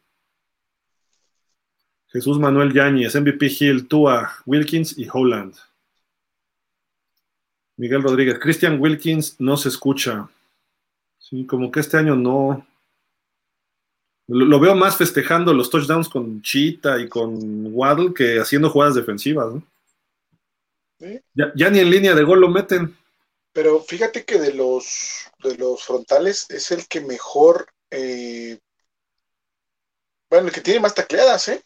[SPEAKER 1] Jesús Manuel Yáñez, MVP Hill, Tua, Wilkins y Holland. Miguel Rodríguez, Christian Wilkins no se escucha. Sí, como que este año no, lo, veo más festejando los touchdowns con Cheetah y con Waddle que haciendo jugadas defensivas. ¿no? Ya, ni en línea de gol lo meten.
[SPEAKER 3] Pero fíjate que de los, de los frontales es el que mejor. Eh, bueno, el que tiene más tacleadas, ¿eh?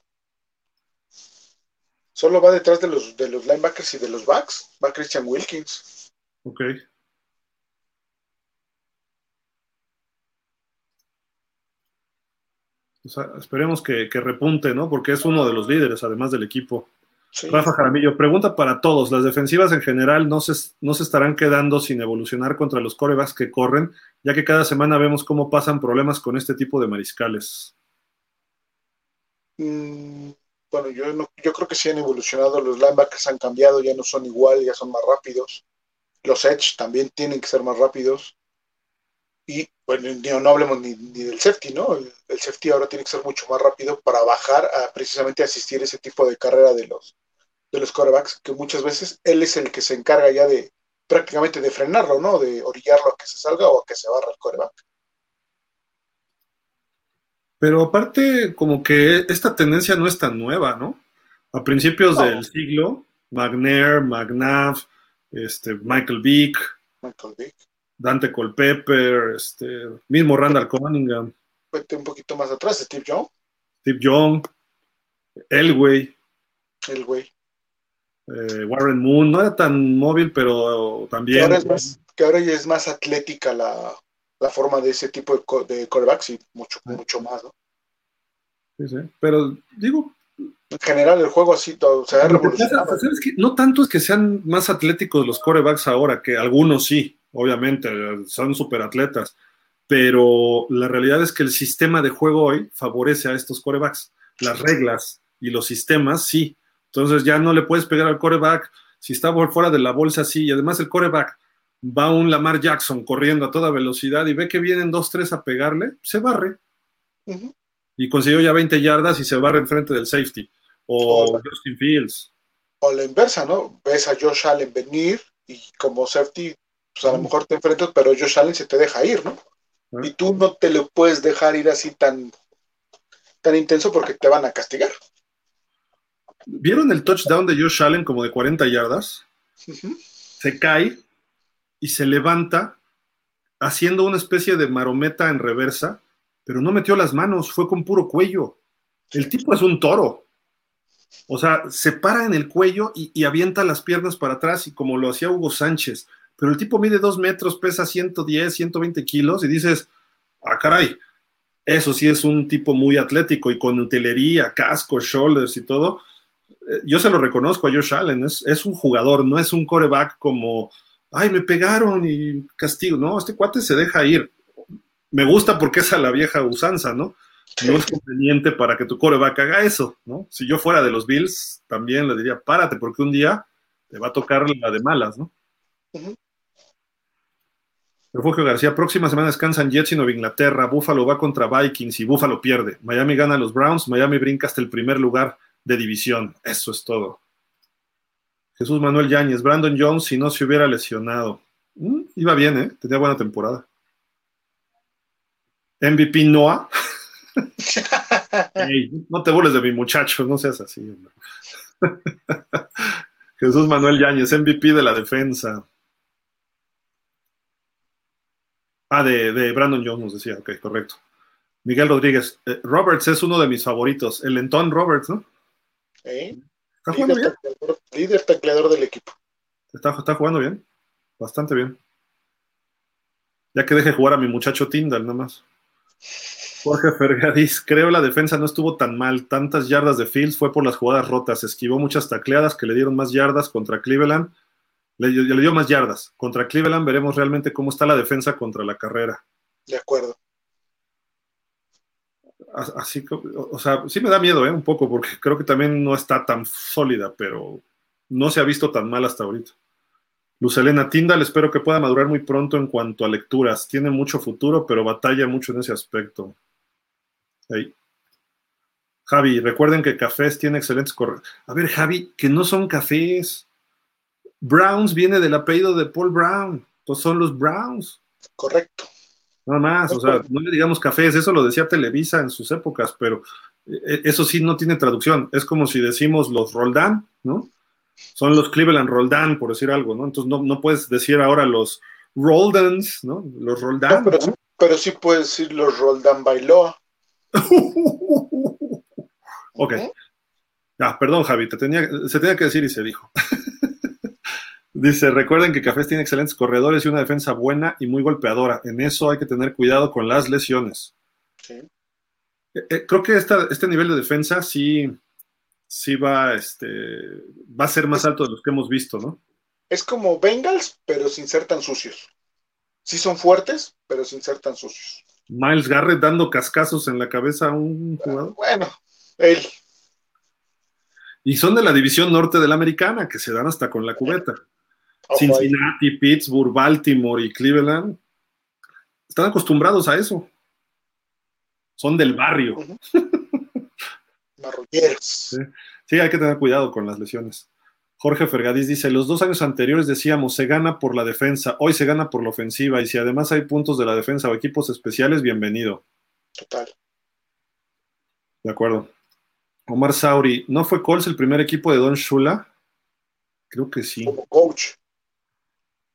[SPEAKER 3] Solo va detrás de los, de los linebackers y de los backs. Va Christian Wilkins.
[SPEAKER 1] Ok. Esperemos que, repunte, ¿no? Porque es uno de los líderes, además del equipo. Rafa Jaramillo, pregunta para todos. ¿Las defensivas en general no se, no se estarán quedando sin evolucionar contra los corebacks que corren, ya que cada semana vemos cómo pasan problemas con este tipo de mariscales?
[SPEAKER 3] Mm, bueno, yo, yo creo que sí han evolucionado. Los linebackers han cambiado, ya no son igual, ya son más rápidos. Los edge también tienen que ser más rápidos. Y bueno, no, hablemos ni, del safety, ¿no? El, safety ahora tiene que ser mucho más rápido para bajar a precisamente asistir ese tipo de carrera de los, de los quarterbacks, que muchas veces él es el que se encarga ya de prácticamente de frenarlo, ¿no? De orillarlo a que se salga o a que se barra el quarterback.
[SPEAKER 1] Pero aparte, como que esta tendencia no es tan nueva, ¿no? A principios del siglo, McNair, McNabb, este, Michael Vick.
[SPEAKER 3] Michael Vick
[SPEAKER 1] Dante Colpepper, este, mismo Randall Cunningham.
[SPEAKER 3] Vete un poquito más atrás, Steve Young.
[SPEAKER 1] Steve Young, Elway.
[SPEAKER 3] Elway.
[SPEAKER 1] Eh, Warren Moon, no era tan móvil, pero también.
[SPEAKER 3] Que ahora, es más, que ahora ya es más atlética la, forma de ese tipo de, de corebacks y mucho, mucho más, ¿no?
[SPEAKER 1] Sí, sí. Pero digo.
[SPEAKER 3] En general, el juego así todo, se ha revolucionado.
[SPEAKER 1] no tanto es que sean más atléticos los corebacks ahora, que algunos sí obviamente, son super atletas, pero la realidad es que el sistema de juego hoy favorece a estos corebacks. Las reglas y los sistemas, sí. Entonces ya no le puedes pegar al coreback si está por fuera de la bolsa, sí. Y además el coreback va un Lamar Jackson corriendo a toda velocidad y ve que vienen dos, tres a pegarle, se barre. Y consiguió ya 20 yardas y se barre enfrente del safety. O Justin Fields.
[SPEAKER 3] O la inversa, ¿no? Ves a Josh Allen venir y como safety, pues a lo mejor te enfrentas, pero Josh Allen se te deja ir, ¿no? Y tú no te lo puedes dejar ir así tan, tan intenso porque te van a castigar.
[SPEAKER 1] ¿Vieron el touchdown de Josh Allen como de 40 yardas? Se cae y se levanta haciendo una especie de marometa en reversa, pero no metió las manos, fue con puro cuello. El tipo es un toro. O sea, se para en el cuello y, avienta las piernas para atrás, y como lo hacía Hugo Sánchez. Pero el tipo mide dos metros, pesa 110, 120 kilos, y dices, ah, caray, eso sí es un tipo muy atlético y con utilería, casco, shoulders y todo. Eh, yo se lo reconozco a Josh Allen, es, es un jugador, no es un coreback como, ay, me pegaron y castigo. No, este cuate se deja ir. Me gusta porque es a la vieja usanza, ¿no? no es conveniente para que tu coreback haga eso, ¿no? Si yo fuera de los Bills, también le diría, párate, porque un día te va a tocar la de malas, ¿no? Refugio García, próxima semana descansan Jets y Nueva Inglaterra, Buffalo va contra Vikings y Buffalo pierde. Miami gana a los Browns, Miami brinca hasta el primer lugar de división. Eso es todo. Jesús Manuel Yáñez, Brandon Jones, si no se hubiera lesionado. Mm, iba bien, ¿eh? Tenía buena temporada. MVP Noah. <laughs> no te burles de mi muchacho, no seas así. <laughs> Jesús Manuel Yáñez, MVP de la defensa. Ah, de, Brandon Jones nos decía, ok, correcto. Miguel Rodríguez, eh, Roberts es uno de mis favoritos. El Roberts, ¿no?
[SPEAKER 3] ¿Está jugando líder bien? líder tacleador del equipo.
[SPEAKER 1] Está, está jugando bien, bastante bien. Ya que deje jugar a mi muchacho Tyndall, nada más. Jorge Fergadís, creo la defensa no estuvo tan mal. Tantas yardas de Fields fue por las jugadas rotas. Esquivó muchas tacleadas que le dieron más yardas contra Cleveland. Le, le, dio más yardas. Contra Cleveland veremos realmente cómo está la defensa contra la carrera.
[SPEAKER 3] De acuerdo.
[SPEAKER 1] Así, o sea, sí me da miedo, ¿eh? Un poco, porque creo que también no está tan sólida, pero no se ha visto tan mal hasta ahorita. Lucelena Tindal, espero que pueda madurar muy pronto en cuanto a lecturas. Tiene mucho futuro, pero batalla mucho en ese aspecto. Javi, recuerden que Cafés tiene excelentes correos. A ver, Javi, que no son cafés. Browns viene del apellido de Paul Brown. Pues son los Browns.
[SPEAKER 3] Correcto.
[SPEAKER 1] Nada más, o sea, no le digamos cafés, eso lo decía Televisa en sus épocas, pero eh, eso sí no tiene traducción. Es como si decimos los Roldán, ¿no? Son los Cleveland Roldán, por decir algo, ¿no? Entonces no, puedes decir ahora los Roldans, ¿no? Los Roldán.
[SPEAKER 3] pero, pero, sí puedes decir los Roldán Bailoa. <laughs>
[SPEAKER 1] ok. Ah, perdón, Javi, te tenía, se tenía que decir y se dijo. <laughs> Dice, recuerden que Cafés tiene excelentes corredores y una defensa buena y muy golpeadora. En eso hay que tener cuidado con las lesiones. Sí. Eh, eh, creo que este nivel de defensa sí, sí va, este, va a ser más alto de los que hemos visto, ¿no?
[SPEAKER 3] Es como Bengals, pero sin ser tan sucios. Sí son fuertes, pero sin ser tan sucios.
[SPEAKER 1] Miles Garrett dando cascazos en la cabeza a un jugador.
[SPEAKER 3] Bueno, él.
[SPEAKER 1] Y son de la división norte de la americana, que se dan hasta con la cubeta. Cincinnati, Pittsburgh, Baltimore y Cleveland están acostumbrados a eso. Son del barrio. <laughs>
[SPEAKER 3] Marrulleros.
[SPEAKER 1] sí, hay que tener cuidado con las lesiones. Jorge Fergadís dice, los dos años anteriores decíamos, se gana por la defensa, hoy se gana por la ofensiva, y si además hay puntos de la defensa o equipos especiales, bienvenido.
[SPEAKER 3] Total.
[SPEAKER 1] De acuerdo. Omar Sauri, ¿no fue Colts el primer equipo de Don Shula? Creo que sí.
[SPEAKER 3] Como coach.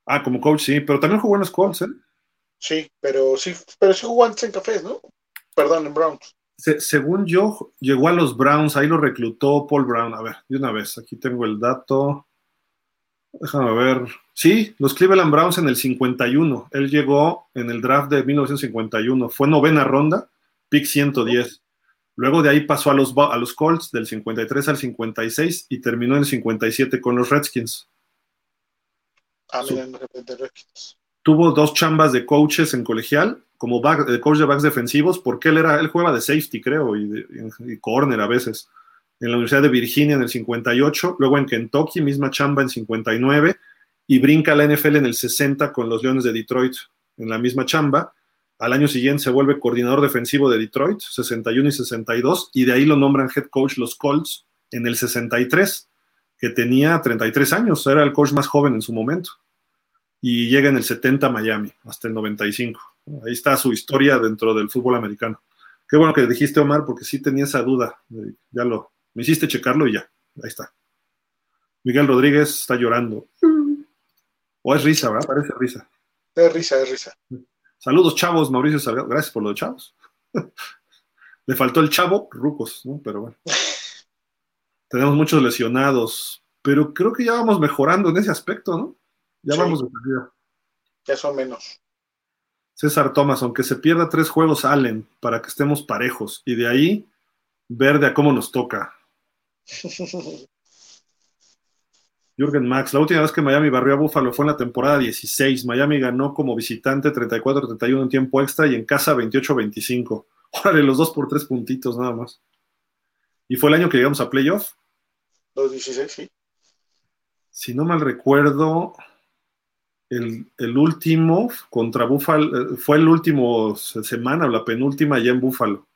[SPEAKER 1] Ah, como coach, sí, pero también jugó en los Colts, ¿eh?
[SPEAKER 3] Sí, pero sí, pero sí jugó antes en Cafés, ¿no? Perdón, en Browns
[SPEAKER 1] según yo, llegó a los Browns, ahí lo reclutó Paul Brown. A ver, de una vez, aquí tengo el dato. Déjame ver. Sí, los Cleveland Browns en el 51. Él llegó en el draft de 1951. Fue novena ronda, pick 110. Luego de ahí pasó a los, a los Colts del 53 al 56 y terminó en el 57 con los Redskins.
[SPEAKER 3] Ah, mira.
[SPEAKER 1] Tuvo dos chambas de coaches en colegial como back, de coach de backs defensivos, porque él era, él jugaba de safety, creo, y, corner a veces. En la Universidad de Virginia en el 58, luego en Kentucky, misma chamba en 59, y brinca a la NFL en el 60 con los Leones de Detroit, en la misma chamba. Al año siguiente se vuelve coordinador defensivo de Detroit, 61 y 62, y de ahí lo nombran head coach los Colts en el 63, que tenía 33 años, era el coach más joven en su momento. Y llega en el 70 a Miami, hasta el 95. Ahí está su historia dentro del fútbol americano. Qué bueno que dijiste, Omar, porque sí tenía esa duda. Ya lo, me hiciste checarlo y ya, ahí está. Miguel Rodríguez está llorando. O es risa, ¿verdad? Parece risa.
[SPEAKER 3] Es risa, es risa.
[SPEAKER 1] Saludos, chavos, Mauricio Salgado. Gracias por lo de chavos. <laughs> Le faltó el chavo, rucos, ¿no? Pero bueno. <laughs> Tenemos muchos lesionados, pero creo que ya vamos mejorando en ese aspecto, ¿no? Ya vamos de
[SPEAKER 3] Ya son menos.
[SPEAKER 1] César Thomas, aunque se pierda tres juegos Allen para que estemos parejos y de ahí ver de a cómo nos toca. <laughs> Jürgen Max, la última vez que Miami barrió a Buffalo fue en la temporada 16. Miami ganó como visitante 34-31 en tiempo extra y en casa 28-25. <laughs> Órale, los dos por tres puntitos nada más. ¿Y fue el año que llegamos a playoff?
[SPEAKER 3] 2016, sí.
[SPEAKER 1] Si no mal recuerdo, el, último contra Buffalo, eh, fue el último semana o la penúltima ya en Buffalo.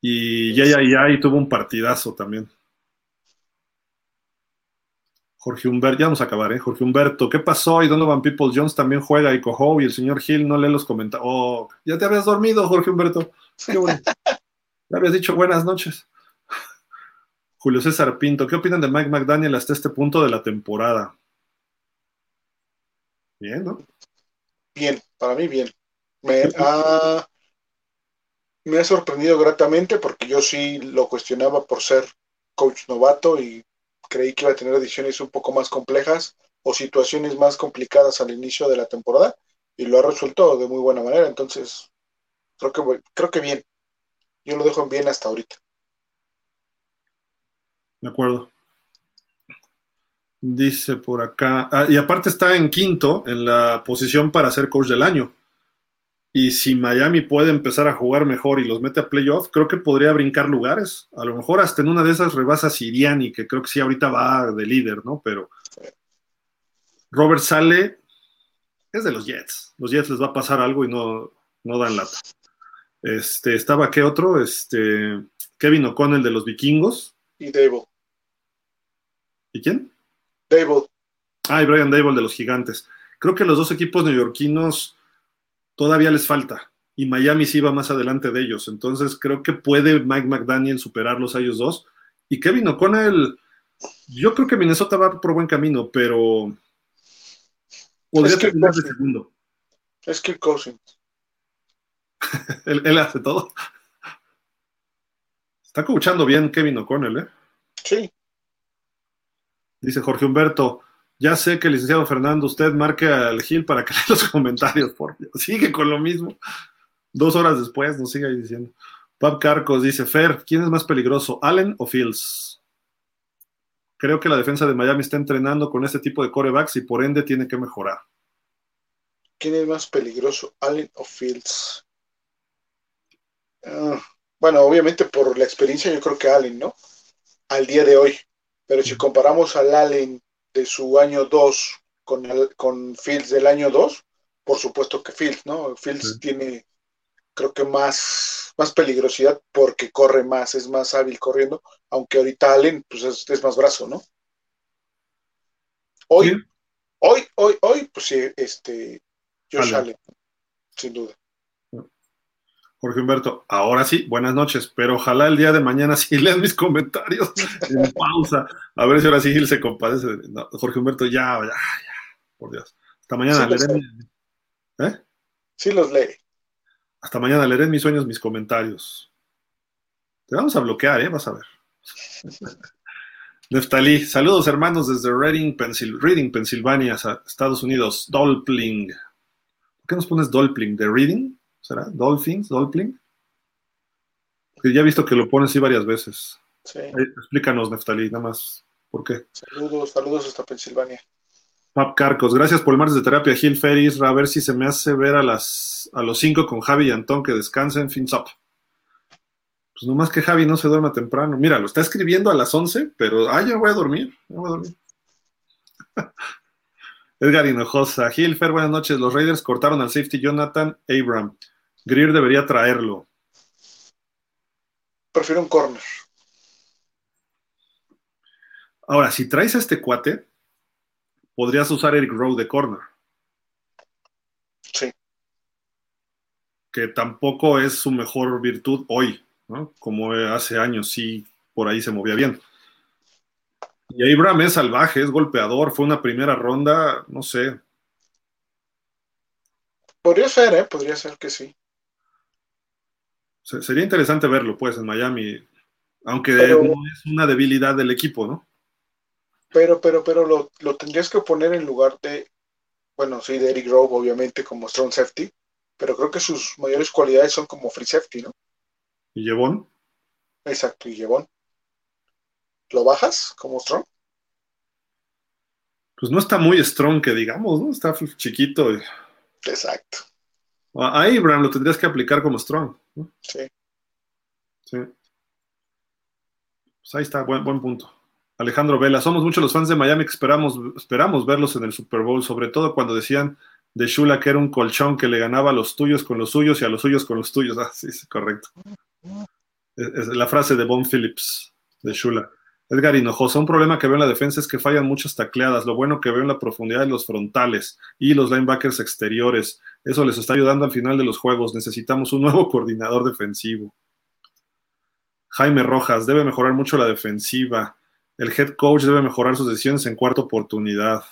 [SPEAKER 1] Y ya, ya, ya, y tuvo un partidazo también. Jorge Humberto, ya vamos a acabar, ¿eh? Jorge Humberto, ¿qué pasó? Y Donovan People Jones también juega y Cojo y el señor Hill no lee los comentarios. Oh, ya te habías dormido, Jorge Humberto. Qué bueno. ya habías dicho buenas noches. Julio César Pinto, ¿qué opinan de Mike McDaniel hasta este punto de la temporada? Bien, ¿no?
[SPEAKER 3] Bien, para mí bien. Me ha, me ha sorprendido gratamente porque yo sí lo cuestionaba por ser coach novato y creí que iba a tener ediciones un poco más complejas o situaciones más complicadas al inicio de la temporada y lo ha resuelto de muy buena manera. Entonces, creo que, creo que bien. Yo lo dejo bien hasta ahorita.
[SPEAKER 1] De acuerdo. Dice por acá. Ah, y aparte está en quinto en la posición para ser coach del año. Y si Miami puede empezar a jugar mejor y los mete a playoff, creo que podría brincar lugares. A lo mejor hasta en una de esas rebasa Siriani, que creo que sí ahorita va de líder, ¿no? Pero Robert sale, es de los Jets. Los Jets les va a pasar algo y no, no dan lata. Este, estaba qué otro? Este, Kevin O'Connell de los vikingos.
[SPEAKER 3] Y Dable.
[SPEAKER 1] ¿Y quién?
[SPEAKER 3] Dable.
[SPEAKER 1] Ah, y Brian Dable de los gigantes. Creo que los dos equipos neoyorquinos todavía les falta. Y Miami sí va más adelante de ellos. Entonces creo que puede Mike McDaniel superarlos a ellos dos. Y Kevin O'Connell, yo creo que Minnesota va por buen camino, pero podría terminar de segundo.
[SPEAKER 3] Es que Cousins. <laughs>
[SPEAKER 1] él, él, hace todo. Está coachando bien Kevin O'Connell, ¿eh?
[SPEAKER 3] Sí.
[SPEAKER 1] Dice Jorge Humberto, ya sé que, licenciado Fernando, usted marque al Gil para que <laughs> lea los comentarios, por Sigue con lo mismo. Dos horas después nos sigue diciendo. Pab Carcos dice, Fer, ¿quién es más peligroso, Allen o Fields? Creo que la defensa de Miami está entrenando con este tipo de corebacks y por ende tiene que mejorar.
[SPEAKER 3] ¿Quién es más peligroso, Allen o Fields? Ah, bueno, obviamente por la experiencia yo creo que Allen, ¿no? Al día de hoy. Pero si comparamos al Allen de su año 2 con, con Fields del año 2, por supuesto que Fields, ¿no? Fields tiene, creo que más, más peligrosidad porque corre más, es más hábil corriendo, aunque ahorita Allen, pues es, más brazo, ¿no? Hoy, hoy, hoy, hoy, pues sí, este, Josh Allen, sin duda.
[SPEAKER 1] Jorge Humberto, ahora sí, buenas noches, pero ojalá el día de mañana <laughs> sí lean mis comentarios en pausa. A ver si ahora sí Gil se compadece. Jorge Humberto, ya, ya, ya, por Dios. Hasta mañana leeré.
[SPEAKER 3] ¿Eh? Sí los lee.
[SPEAKER 1] Hasta mañana leeré mis sueños mis comentarios. Te vamos a bloquear, ¿eh? Vas a ver. <laughs> Neftalí, saludos hermanos desde Reading, Reading, Pensilvania, Estados Unidos. Dolpling. ¿Por qué nos pones Dolpling? ¿De Reading? ¿Será? ¿Dolphins? ¿Dolpling? Que ya he visto que lo pones así varias veces. Sí. explícanos, Neftalí, nada más. ¿Por qué?
[SPEAKER 3] Saludos, saludos hasta Pensilvania.
[SPEAKER 1] Pap Carcos, gracias por el martes de terapia, Gil Ferris. A ver si se me hace ver a las a los cinco con Javi y Antón que descansen. Fins up. Pues nomás que Javi no se duerma temprano. Mira, lo está escribiendo a las 11, pero ah, ya voy a dormir. Ya voy a dormir. <laughs> Edgar Hinojosa, Gil Fer, buenas noches. Los Raiders cortaron al safety Jonathan Abram. Greer debería traerlo.
[SPEAKER 3] Prefiero un corner.
[SPEAKER 1] Ahora, si traes a este cuate, podrías usar Eric Rowe de corner.
[SPEAKER 3] Sí.
[SPEAKER 1] Que tampoco es su mejor virtud hoy, ¿no? Como hace años sí por ahí se movía bien. Y Abraham es salvaje, es golpeador, fue una primera ronda, no sé.
[SPEAKER 3] Podría ser, ¿eh? Podría ser que sí.
[SPEAKER 1] Sería interesante verlo, pues, en Miami, aunque no es una debilidad del equipo, ¿no?
[SPEAKER 3] Pero, pero, pero lo, lo, tendrías que poner en lugar de, bueno, sí, de Eric Grove, obviamente, como strong safety, pero creo que sus mayores cualidades son como free safety, ¿no?
[SPEAKER 1] ¿Y Jevon?
[SPEAKER 3] Exacto, y Jevon. ¿Lo bajas como strong?
[SPEAKER 1] Pues no está muy strong, que digamos, ¿no? Está chiquito.
[SPEAKER 3] Exacto.
[SPEAKER 1] A Abraham lo tendrías que aplicar como strong. ¿no?
[SPEAKER 3] Sí.
[SPEAKER 1] Sí. Pues ahí está, buen, buen punto. Alejandro Vela, somos muchos los fans de Miami que esperamos, esperamos verlos en el Super Bowl, sobre todo cuando decían de Shula que era un colchón que le ganaba a los tuyos con los suyos y a los suyos con los tuyos. Ah, sí, sí correcto. Es, la frase de Bon Phillips de Shula. Edgar Hinojosa, un problema que veo en la defensa es que fallan muchas tacleadas. Lo bueno que veo en la profundidad de los frontales y los linebackers exteriores. Eso les está ayudando al final de los juegos. Necesitamos un nuevo <laughs> coordinador defensivo. Jaime Rojas, debe mejorar mucho la defensiva. El head coach debe mejorar sus decisiones en cuarta oportunidad.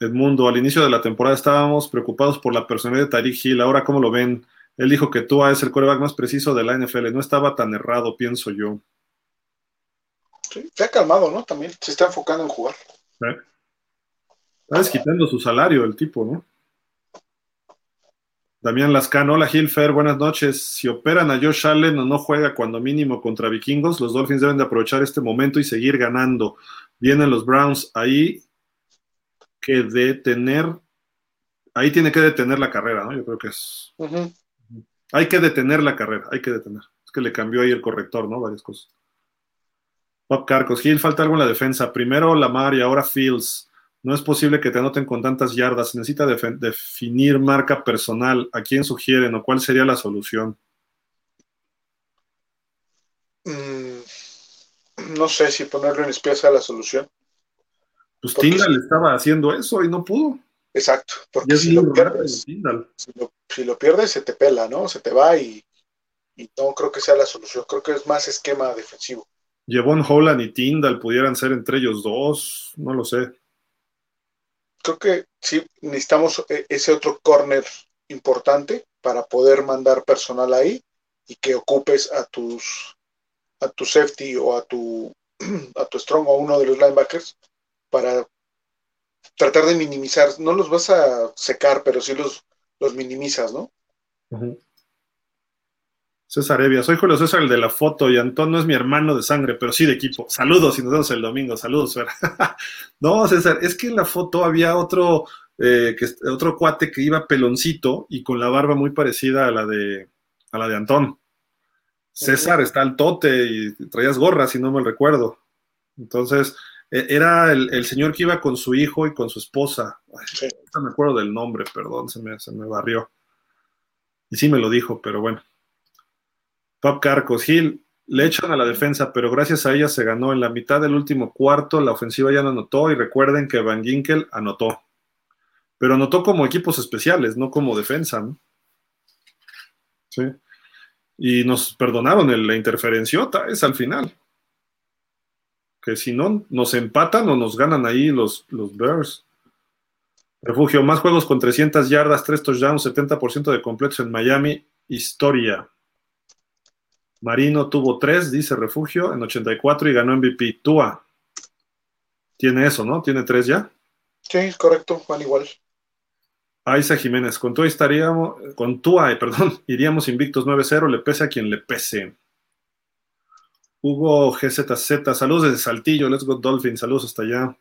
[SPEAKER 1] Edmundo, al inicio de la temporada estábamos preocupados por la personalidad de Tariq Hill. Ahora, ¿cómo lo ven? Él dijo que Tua es el coreback más preciso de la NFL. No estaba tan errado, pienso yo.
[SPEAKER 3] Sí, se ha calmado, ¿no? También se está enfocando en jugar.
[SPEAKER 1] ¿Eh? Está desquitando su salario el tipo, ¿no? Damián Lascano, hola Gilfer, buenas noches. Si operan a Josh Allen o no juega cuando mínimo contra vikingos, los Dolphins deben de aprovechar este momento y seguir ganando. Vienen los Browns ahí que detener, ahí tiene que detener la carrera, ¿no? Yo creo que es. Hay que detener la carrera, hay que detener. Es que le cambió ahí el corrector, ¿no? Varias cosas. Bob Carcos, Gil, falta algo en la defensa. Primero Lamar y ahora Fields. No es posible que te anoten con tantas yardas. Necesita definir marca personal. ¿A quién sugieren o cuál sería la solución?
[SPEAKER 3] Mm, no sé si ponerlo en espía sea la solución.
[SPEAKER 1] Pues Tindal estaba haciendo eso y no pudo.
[SPEAKER 3] Exacto, porque si lo, pierdes, si lo, pierdes, se te pela, ¿no? Se te va y, y, no creo que sea la solución. Creo que es más esquema defensivo.
[SPEAKER 1] Jevon Holland y Tindal pudieran ser entre ellos dos, no lo sé.
[SPEAKER 3] Creo que sí necesitamos eh, ese otro corner importante para poder mandar personal ahí y que ocupes a tus a tu safety o a tu <clears throat> a tu strong o a uno de los linebackers para tratar de minimizar, no los vas a secar, pero sí los, los minimizas, ¿no?
[SPEAKER 1] César Evia, soy Julio César, el de la foto, y Antón no es mi hermano de sangre, pero sí de equipo. Saludos y nos vemos el domingo. Saludos, <laughs> no, César, es que en la foto había otro, eh, que, otro cuate que iba peloncito y con la barba muy parecida a la de, a la de Antón. César está al tote y traías gorra, si no me recuerdo. Entonces, e, era el, señor que iba con su hijo y con su esposa. no me acuerdo del nombre, perdón, se me, se me barrió. Y sí me lo dijo, pero bueno. Pop Carcos, Gil, le echan a la defensa, pero gracias a ella se ganó. En la mitad del último cuarto, la ofensiva ya no anotó y recuerden que Van Ginkel anotó. Pero anotó como equipos especiales, no como defensa. Sí. Y nos perdonaron la interferenciota, es al final. Que si no, nos empatan o nos ganan ahí los, los Bears. Refugio, más juegos con 300 yardas, 3 touchdowns, 70% de completos en Miami. Historia. Marino tuvo tres, dice Refugio, en 84 y ganó MVP. Tua tiene eso, ¿no? ¿Tiene tres ya?
[SPEAKER 3] Sí, correcto, van igual.
[SPEAKER 1] Aiza Jiménez, con Tua estaríamos, con Tua, eh, perdón, <laughs> iríamos invictos 9-0, le pese a quien le pese. Hugo GZZ, saludos desde Saltillo, Let's Go Dolphin, saludos hasta allá.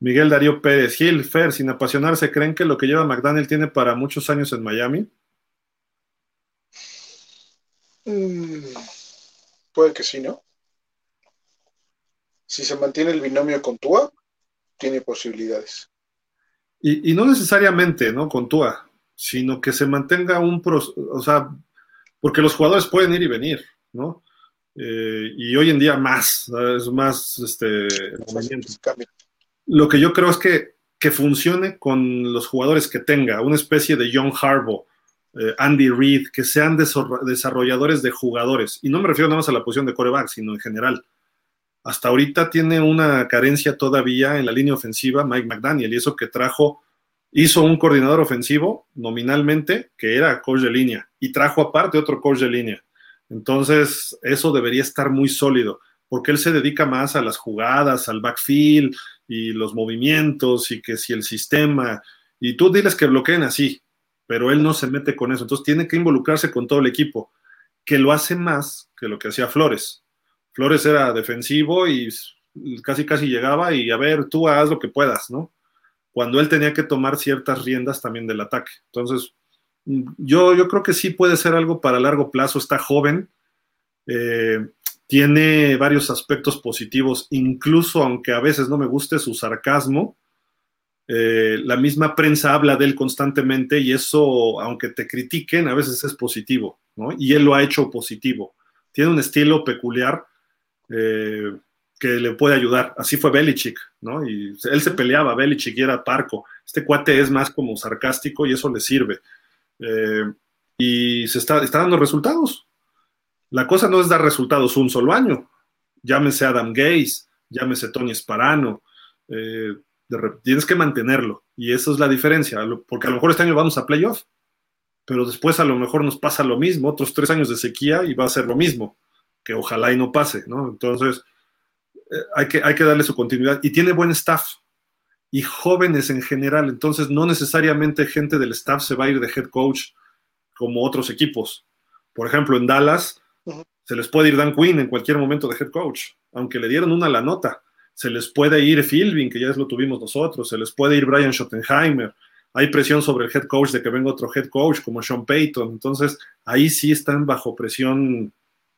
[SPEAKER 1] Miguel Darío Pérez, Gil, Fer, sin apasionarse, ¿creen que lo que lleva McDaniel tiene para muchos años en Miami?
[SPEAKER 3] Mm, puede que sí, ¿no? Si se mantiene el binomio con Tua, tiene posibilidades.
[SPEAKER 1] Y, no necesariamente, ¿no? Con Tua, sino que se mantenga un... o sea, porque los jugadores pueden ir y venir, ¿no? eh, y hoy en día más, es más este, Lo que yo creo es que, que funcione con los jugadores que tenga, una especie de John Harbaugh, eh, Andy Reid, que sean desarrolladores de jugadores. Y no me refiero nada más a la posición de coreback, sino en general. Hasta ahorita tiene una carencia todavía en la línea ofensiva Mike McDaniel, y eso que trajo, hizo un coordinador ofensivo nominalmente, que era coach de línea, y trajo aparte otro coach de línea. Entonces, eso debería estar muy sólido, porque él se dedica más a las jugadas, al backfield y los movimientos, y que si el sistema, y tú diles que bloqueen así, pero él no se mete con eso. Entonces tiene que involucrarse con todo el equipo, que lo hace más que lo que hacía Flores. Flores era defensivo y casi casi llegaba y a ver, tú haz lo que puedas, ¿no? Cuando él tenía que tomar ciertas riendas también del ataque. Entonces, yo, yo creo que sí puede ser algo para largo plazo, está joven, eh, tiene varios aspectos positivos, incluso aunque a veces no me guste su sarcasmo, eh, la misma prensa habla de él constantemente y eso, aunque te critiquen, a veces es positivo, ¿no? Y él lo ha hecho positivo. Tiene un estilo peculiar eh, que le puede ayudar. Así fue Belichick, ¿no? Y él se peleaba, Belichick y era parco. Este cuate es más como sarcástico y eso le sirve. Eh, y se está, está dando resultados. La cosa no es dar resultados un solo año. Llámese Adam Gaze, llámese Tony Sparano. Eh, tienes que mantenerlo. Y eso es la diferencia, porque a lo mejor este año vamos a playoff, pero después a lo mejor nos pasa lo mismo, otros tres años de sequía y va a ser lo mismo, que ojalá y no pase, ¿no? Entonces, eh, hay, que, hay que darle su continuidad. Y tiene buen staff y jóvenes en general, entonces no necesariamente gente del staff se va a ir de head coach como otros equipos. Por ejemplo, en Dallas se les puede ir Dan Quinn en cualquier momento de head coach, aunque le dieron una la nota se les puede ir Philbin, que ya lo tuvimos nosotros, se les puede ir Brian Schottenheimer, hay presión sobre el head coach de que venga otro head coach como Sean Payton, entonces ahí sí están bajo presión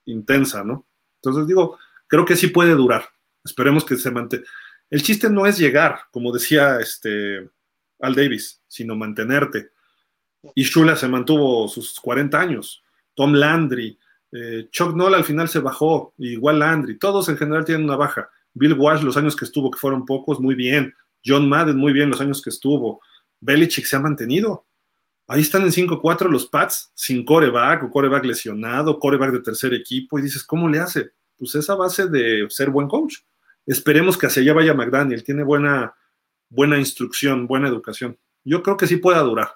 [SPEAKER 1] intensa, ¿no? Entonces digo, creo que sí puede durar, esperemos que se mantenga. El chiste no es llegar, como decía este Al Davis, sino mantenerte. Y Shula se mantuvo sus 40 años, Tom Landry, eh, Chuck Noll al final se bajó, igual Landry, todos en general tienen una baja Bill Walsh, los años que estuvo, que fueron pocos, muy bien. John Madden, muy bien los años que estuvo. Belichick se ha mantenido. Ahí están en 5-4 los Pats, sin coreback o coreback lesionado, coreback de tercer equipo, y dices, ¿cómo le hace? Pues esa base de ser buen coach. Esperemos que hacia allá vaya McDaniel, tiene buena, buena instrucción, buena educación. Yo creo que sí pueda durar.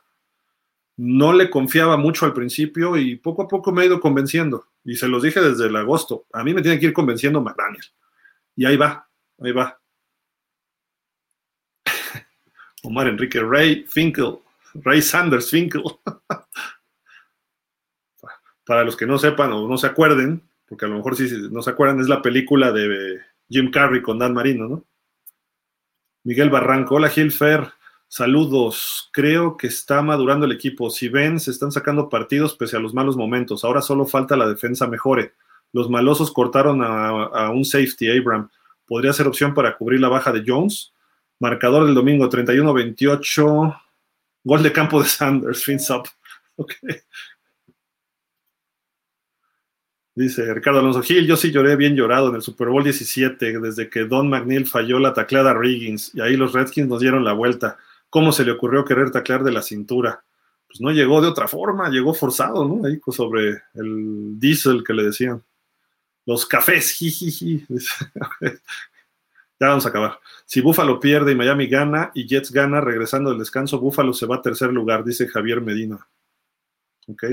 [SPEAKER 1] No le confiaba mucho al principio y poco a poco me ha ido convenciendo. Y se los dije desde el agosto. A mí me tiene que ir convenciendo McDaniel. Y ahí va, ahí va. <laughs> Omar Enrique Ray Finkel, Ray Sanders Finkel. <laughs> Para los que no sepan o no se acuerden, porque a lo mejor sí no se acuerdan, es la película de Jim Carrey con Dan Marino, ¿no? Miguel Barranco, hola Gil Fer, saludos. Creo que está madurando el equipo. Si ven, se están sacando partidos pese a los malos momentos. Ahora solo falta la defensa mejore. Los malosos cortaron a, un safety, Abram. Podría ser opción para cubrir la baja de Jones. Marcador del domingo, 31-28. Gol de campo de Sanders, <laughs> fins up. Dice Ricardo Alonso Gil, yo sí lloré bien llorado en el Super Bowl 17, desde que Don McNeil falló la tacleada a Riggins, y ahí los Redskins nos dieron la vuelta. ¿Cómo se le ocurrió querer taclear de la cintura? Pues no llegó de otra forma, llegó forzado, ¿no? Ahí sobre el diesel que le decían. Los cafés, jijiji. <laughs> ya vamos a acabar. Si Buffalo pierde y Miami gana y Jets gana, regresando del descanso, Buffalo se va a tercer lugar, dice Javier Medina. Ok.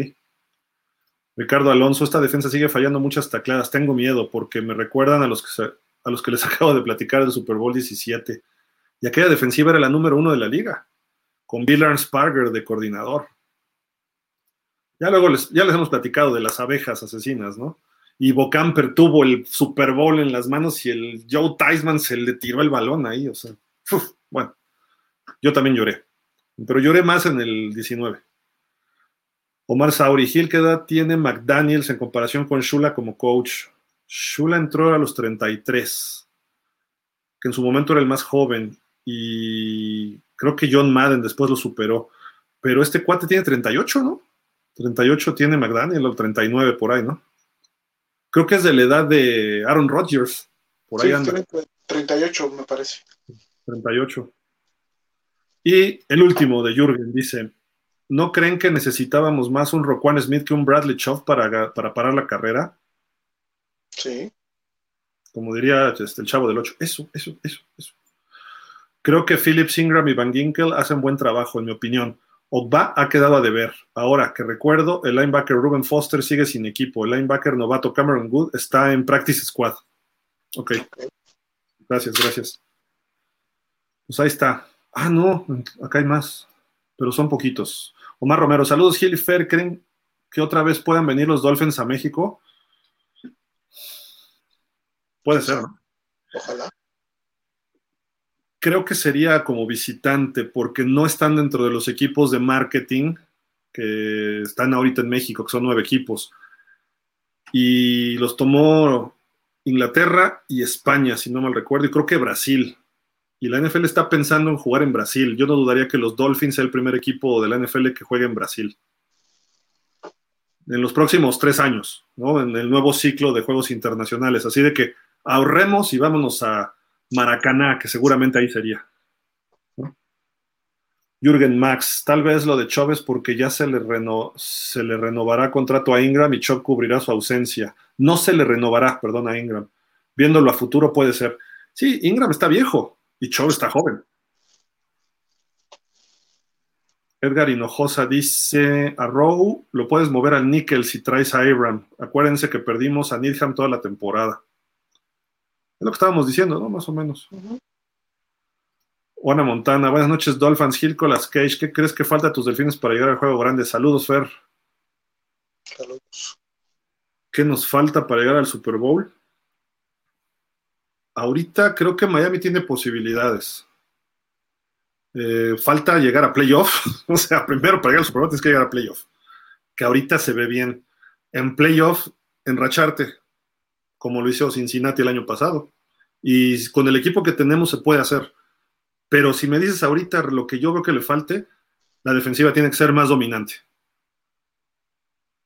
[SPEAKER 1] Ricardo Alonso, esta defensa sigue fallando muchas tacladas. Tengo miedo porque me recuerdan a los que, a los que les <laughs> acabo de platicar del Super Bowl 17. Y aquella defensiva era la número uno de la liga, con Bill Sparger de coordinador. Ya luego ya les hemos platicado de las abejas asesinas, ¿no? Y Bocamper tuvo el Super Bowl en las manos y el Joe Theismann se le tiró el balón ahí, o sea, bueno, yo también lloré, pero lloré más en el 19. Omar Sauri, Gil, ¿qué edad tiene McDaniels en comparación con Shula como coach? Shula entró a los 33, que en su momento era el más joven, y creo que John Madden después lo superó, pero este cuate tiene 38, ¿no? 38 tiene McDaniel o 39 por ahí, ¿no? Creo que es de la edad de Aaron Rodgers. Por ahí
[SPEAKER 3] anda. 38, me parece.
[SPEAKER 1] 38. Y el último de Jürgen dice: ¿No creen que necesitábamos más un Roquan Smith que un Bradley Chow para, para parar la carrera?
[SPEAKER 3] Sí.
[SPEAKER 1] Como diría este, el chavo del 8. Eso, eso, eso, eso. Creo que Phillips Ingram y Van Ginkel hacen buen trabajo, en mi opinión. Ogba ha quedado a deber. Ahora que recuerdo, el linebacker Ruben Foster sigue sin equipo. El linebacker novato Cameron Good está en Practice Squad. Ok. Gracias, gracias. Pues ahí está. Ah, no, acá hay más, pero son poquitos. Omar Romero, saludos Gil y Fer. ¿Creen que otra vez puedan venir los Dolphins a México? Puede ser, ¿no?
[SPEAKER 3] Ojalá
[SPEAKER 1] creo que sería como visitante porque no están dentro de los equipos de marketing que están ahorita en México, que son nueve equipos. Y los tomó Inglaterra y España, si no mal recuerdo, y creo que Brasil. Y la NFL está pensando en jugar en Brasil. Yo no dudaría que los Dolphins sea el primer equipo de la NFL que juegue en Brasil. En los próximos tres años, ¿no? En el nuevo ciclo de juegos internacionales. Así de que ahorremos y vámonos a, Maracaná, que seguramente ahí sería. Jürgen Max, tal vez lo de Chávez porque ya se le, se le renovará contrato a Ingram y Chop cubrirá su ausencia. No se le renovará, perdón, a Ingram. Viéndolo a futuro puede ser. Sí, Ingram está viejo y Chop está joven. Edgar Hinojosa dice a Rowe, lo puedes mover al Nickel si traes a Abram. Acuérdense que perdimos a Needham toda la temporada lo que estábamos diciendo, ¿no? Más o menos. Juana Montana, buenas noches, Dolphins, Gil Colas Cage. ¿Qué crees que falta a tus delfines para llegar al juego grande? Saludos, Fer.
[SPEAKER 3] Saludos.
[SPEAKER 1] ¿Qué nos falta para llegar al Super Bowl? Ahorita creo que Miami tiene posibilidades. Eh, falta llegar a playoff. <laughs> o sea, primero para llegar al Super Bowl tienes que llegar a playoff. Que ahorita se ve bien. En playoff, enracharte como lo hizo Cincinnati el año pasado. Y con el equipo que tenemos se puede hacer. Pero si me dices ahorita lo que yo veo que le falte, la defensiva tiene que ser más dominante.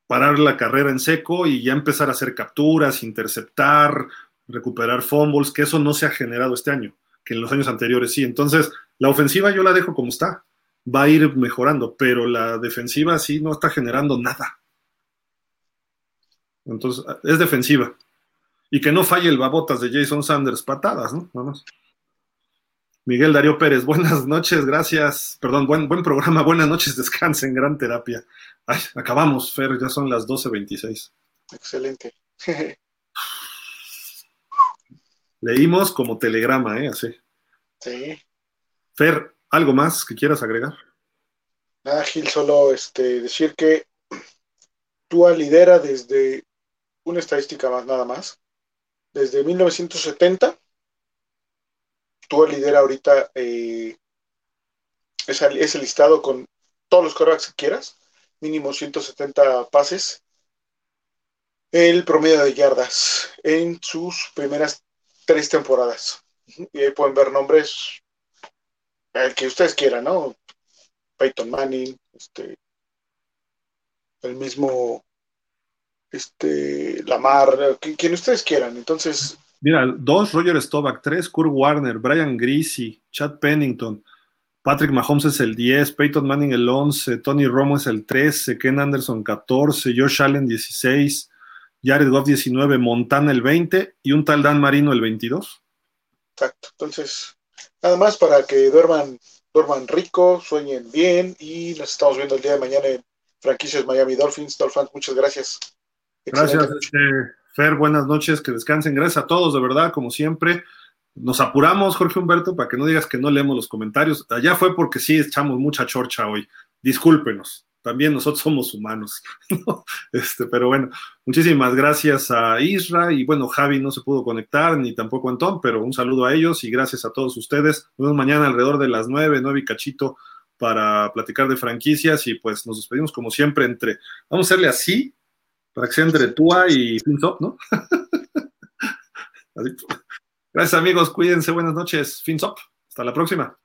[SPEAKER 1] Parar la carrera en seco y ya empezar a hacer capturas, interceptar, recuperar fumbles, que eso no se ha generado este año, que en los años anteriores sí. Entonces, la ofensiva yo la dejo como está. Va a ir mejorando, pero la defensiva sí no está generando nada. Entonces, es defensiva. Y que no falle el babotas de Jason Sanders, patadas, ¿no? Vamos. Miguel Darío Pérez, <laughs> buenas noches, gracias. Perdón, buen, buen programa, buenas noches, descansen, gran terapia. Ay, acabamos, Fer, ya son las 12.26.
[SPEAKER 3] Excelente. <laughs>
[SPEAKER 1] Leímos como telegrama, ¿eh? Así.
[SPEAKER 3] Sí.
[SPEAKER 1] Fer, ¿algo más que quieras agregar?
[SPEAKER 3] Nada, Gil, solo este, decir que Tua lidera desde una estadística más, nada más, desde 1970. Tú lidera ahorita eh, ese, listado con todos los quarterbacks que quieras, mínimo 170 pases. El promedio de yardas en sus primeras tres temporadas. Y ahí pueden ver nombres, el que ustedes quieran, ¿no? Peyton Manning, este, el mismo este, Lamar, quien ustedes quieran. Entonces.
[SPEAKER 1] Mira, dos, Roger Stovak, tres, Kurt Warner, Brian Greasy, Chad Pennington, Patrick Mahomes es el 10, Peyton Manning el 11, Tony Romo es el 13, Ken Anderson 14, Josh Allen 16, Jared Goff 19, Montana el 20 y un tal Dan Marino el 22.
[SPEAKER 3] Exacto. Entonces, nada más para que duerman, duerman rico, sueñen bien y nos estamos viendo el día de mañana en franquicias Miami Dolphins. Dolphins, muchas gracias.
[SPEAKER 1] Gracias, este, Fer. Buenas noches, que descansen. Gracias a todos, de verdad, como siempre. Nos apuramos, Jorge Humberto, para que no digas que no leemos los comentarios. Allá fue porque sí echamos mucha chorcha hoy. Discúlpenos. También nosotros somos humanos. <laughs> este, pero bueno, muchísimas gracias a Isra y bueno, Javi no se pudo conectar, ni tampoco Antón, pero un saludo a ellos y gracias a todos ustedes. Nos vemos mañana alrededor de las nueve, nueve y cachito para platicar de franquicias y pues nos despedimos como siempre entre, vamos a hacerle así, para entre Tua y FinSop, ¿no? <laughs> Gracias amigos, cuídense, buenas noches, FinSop, hasta la próxima.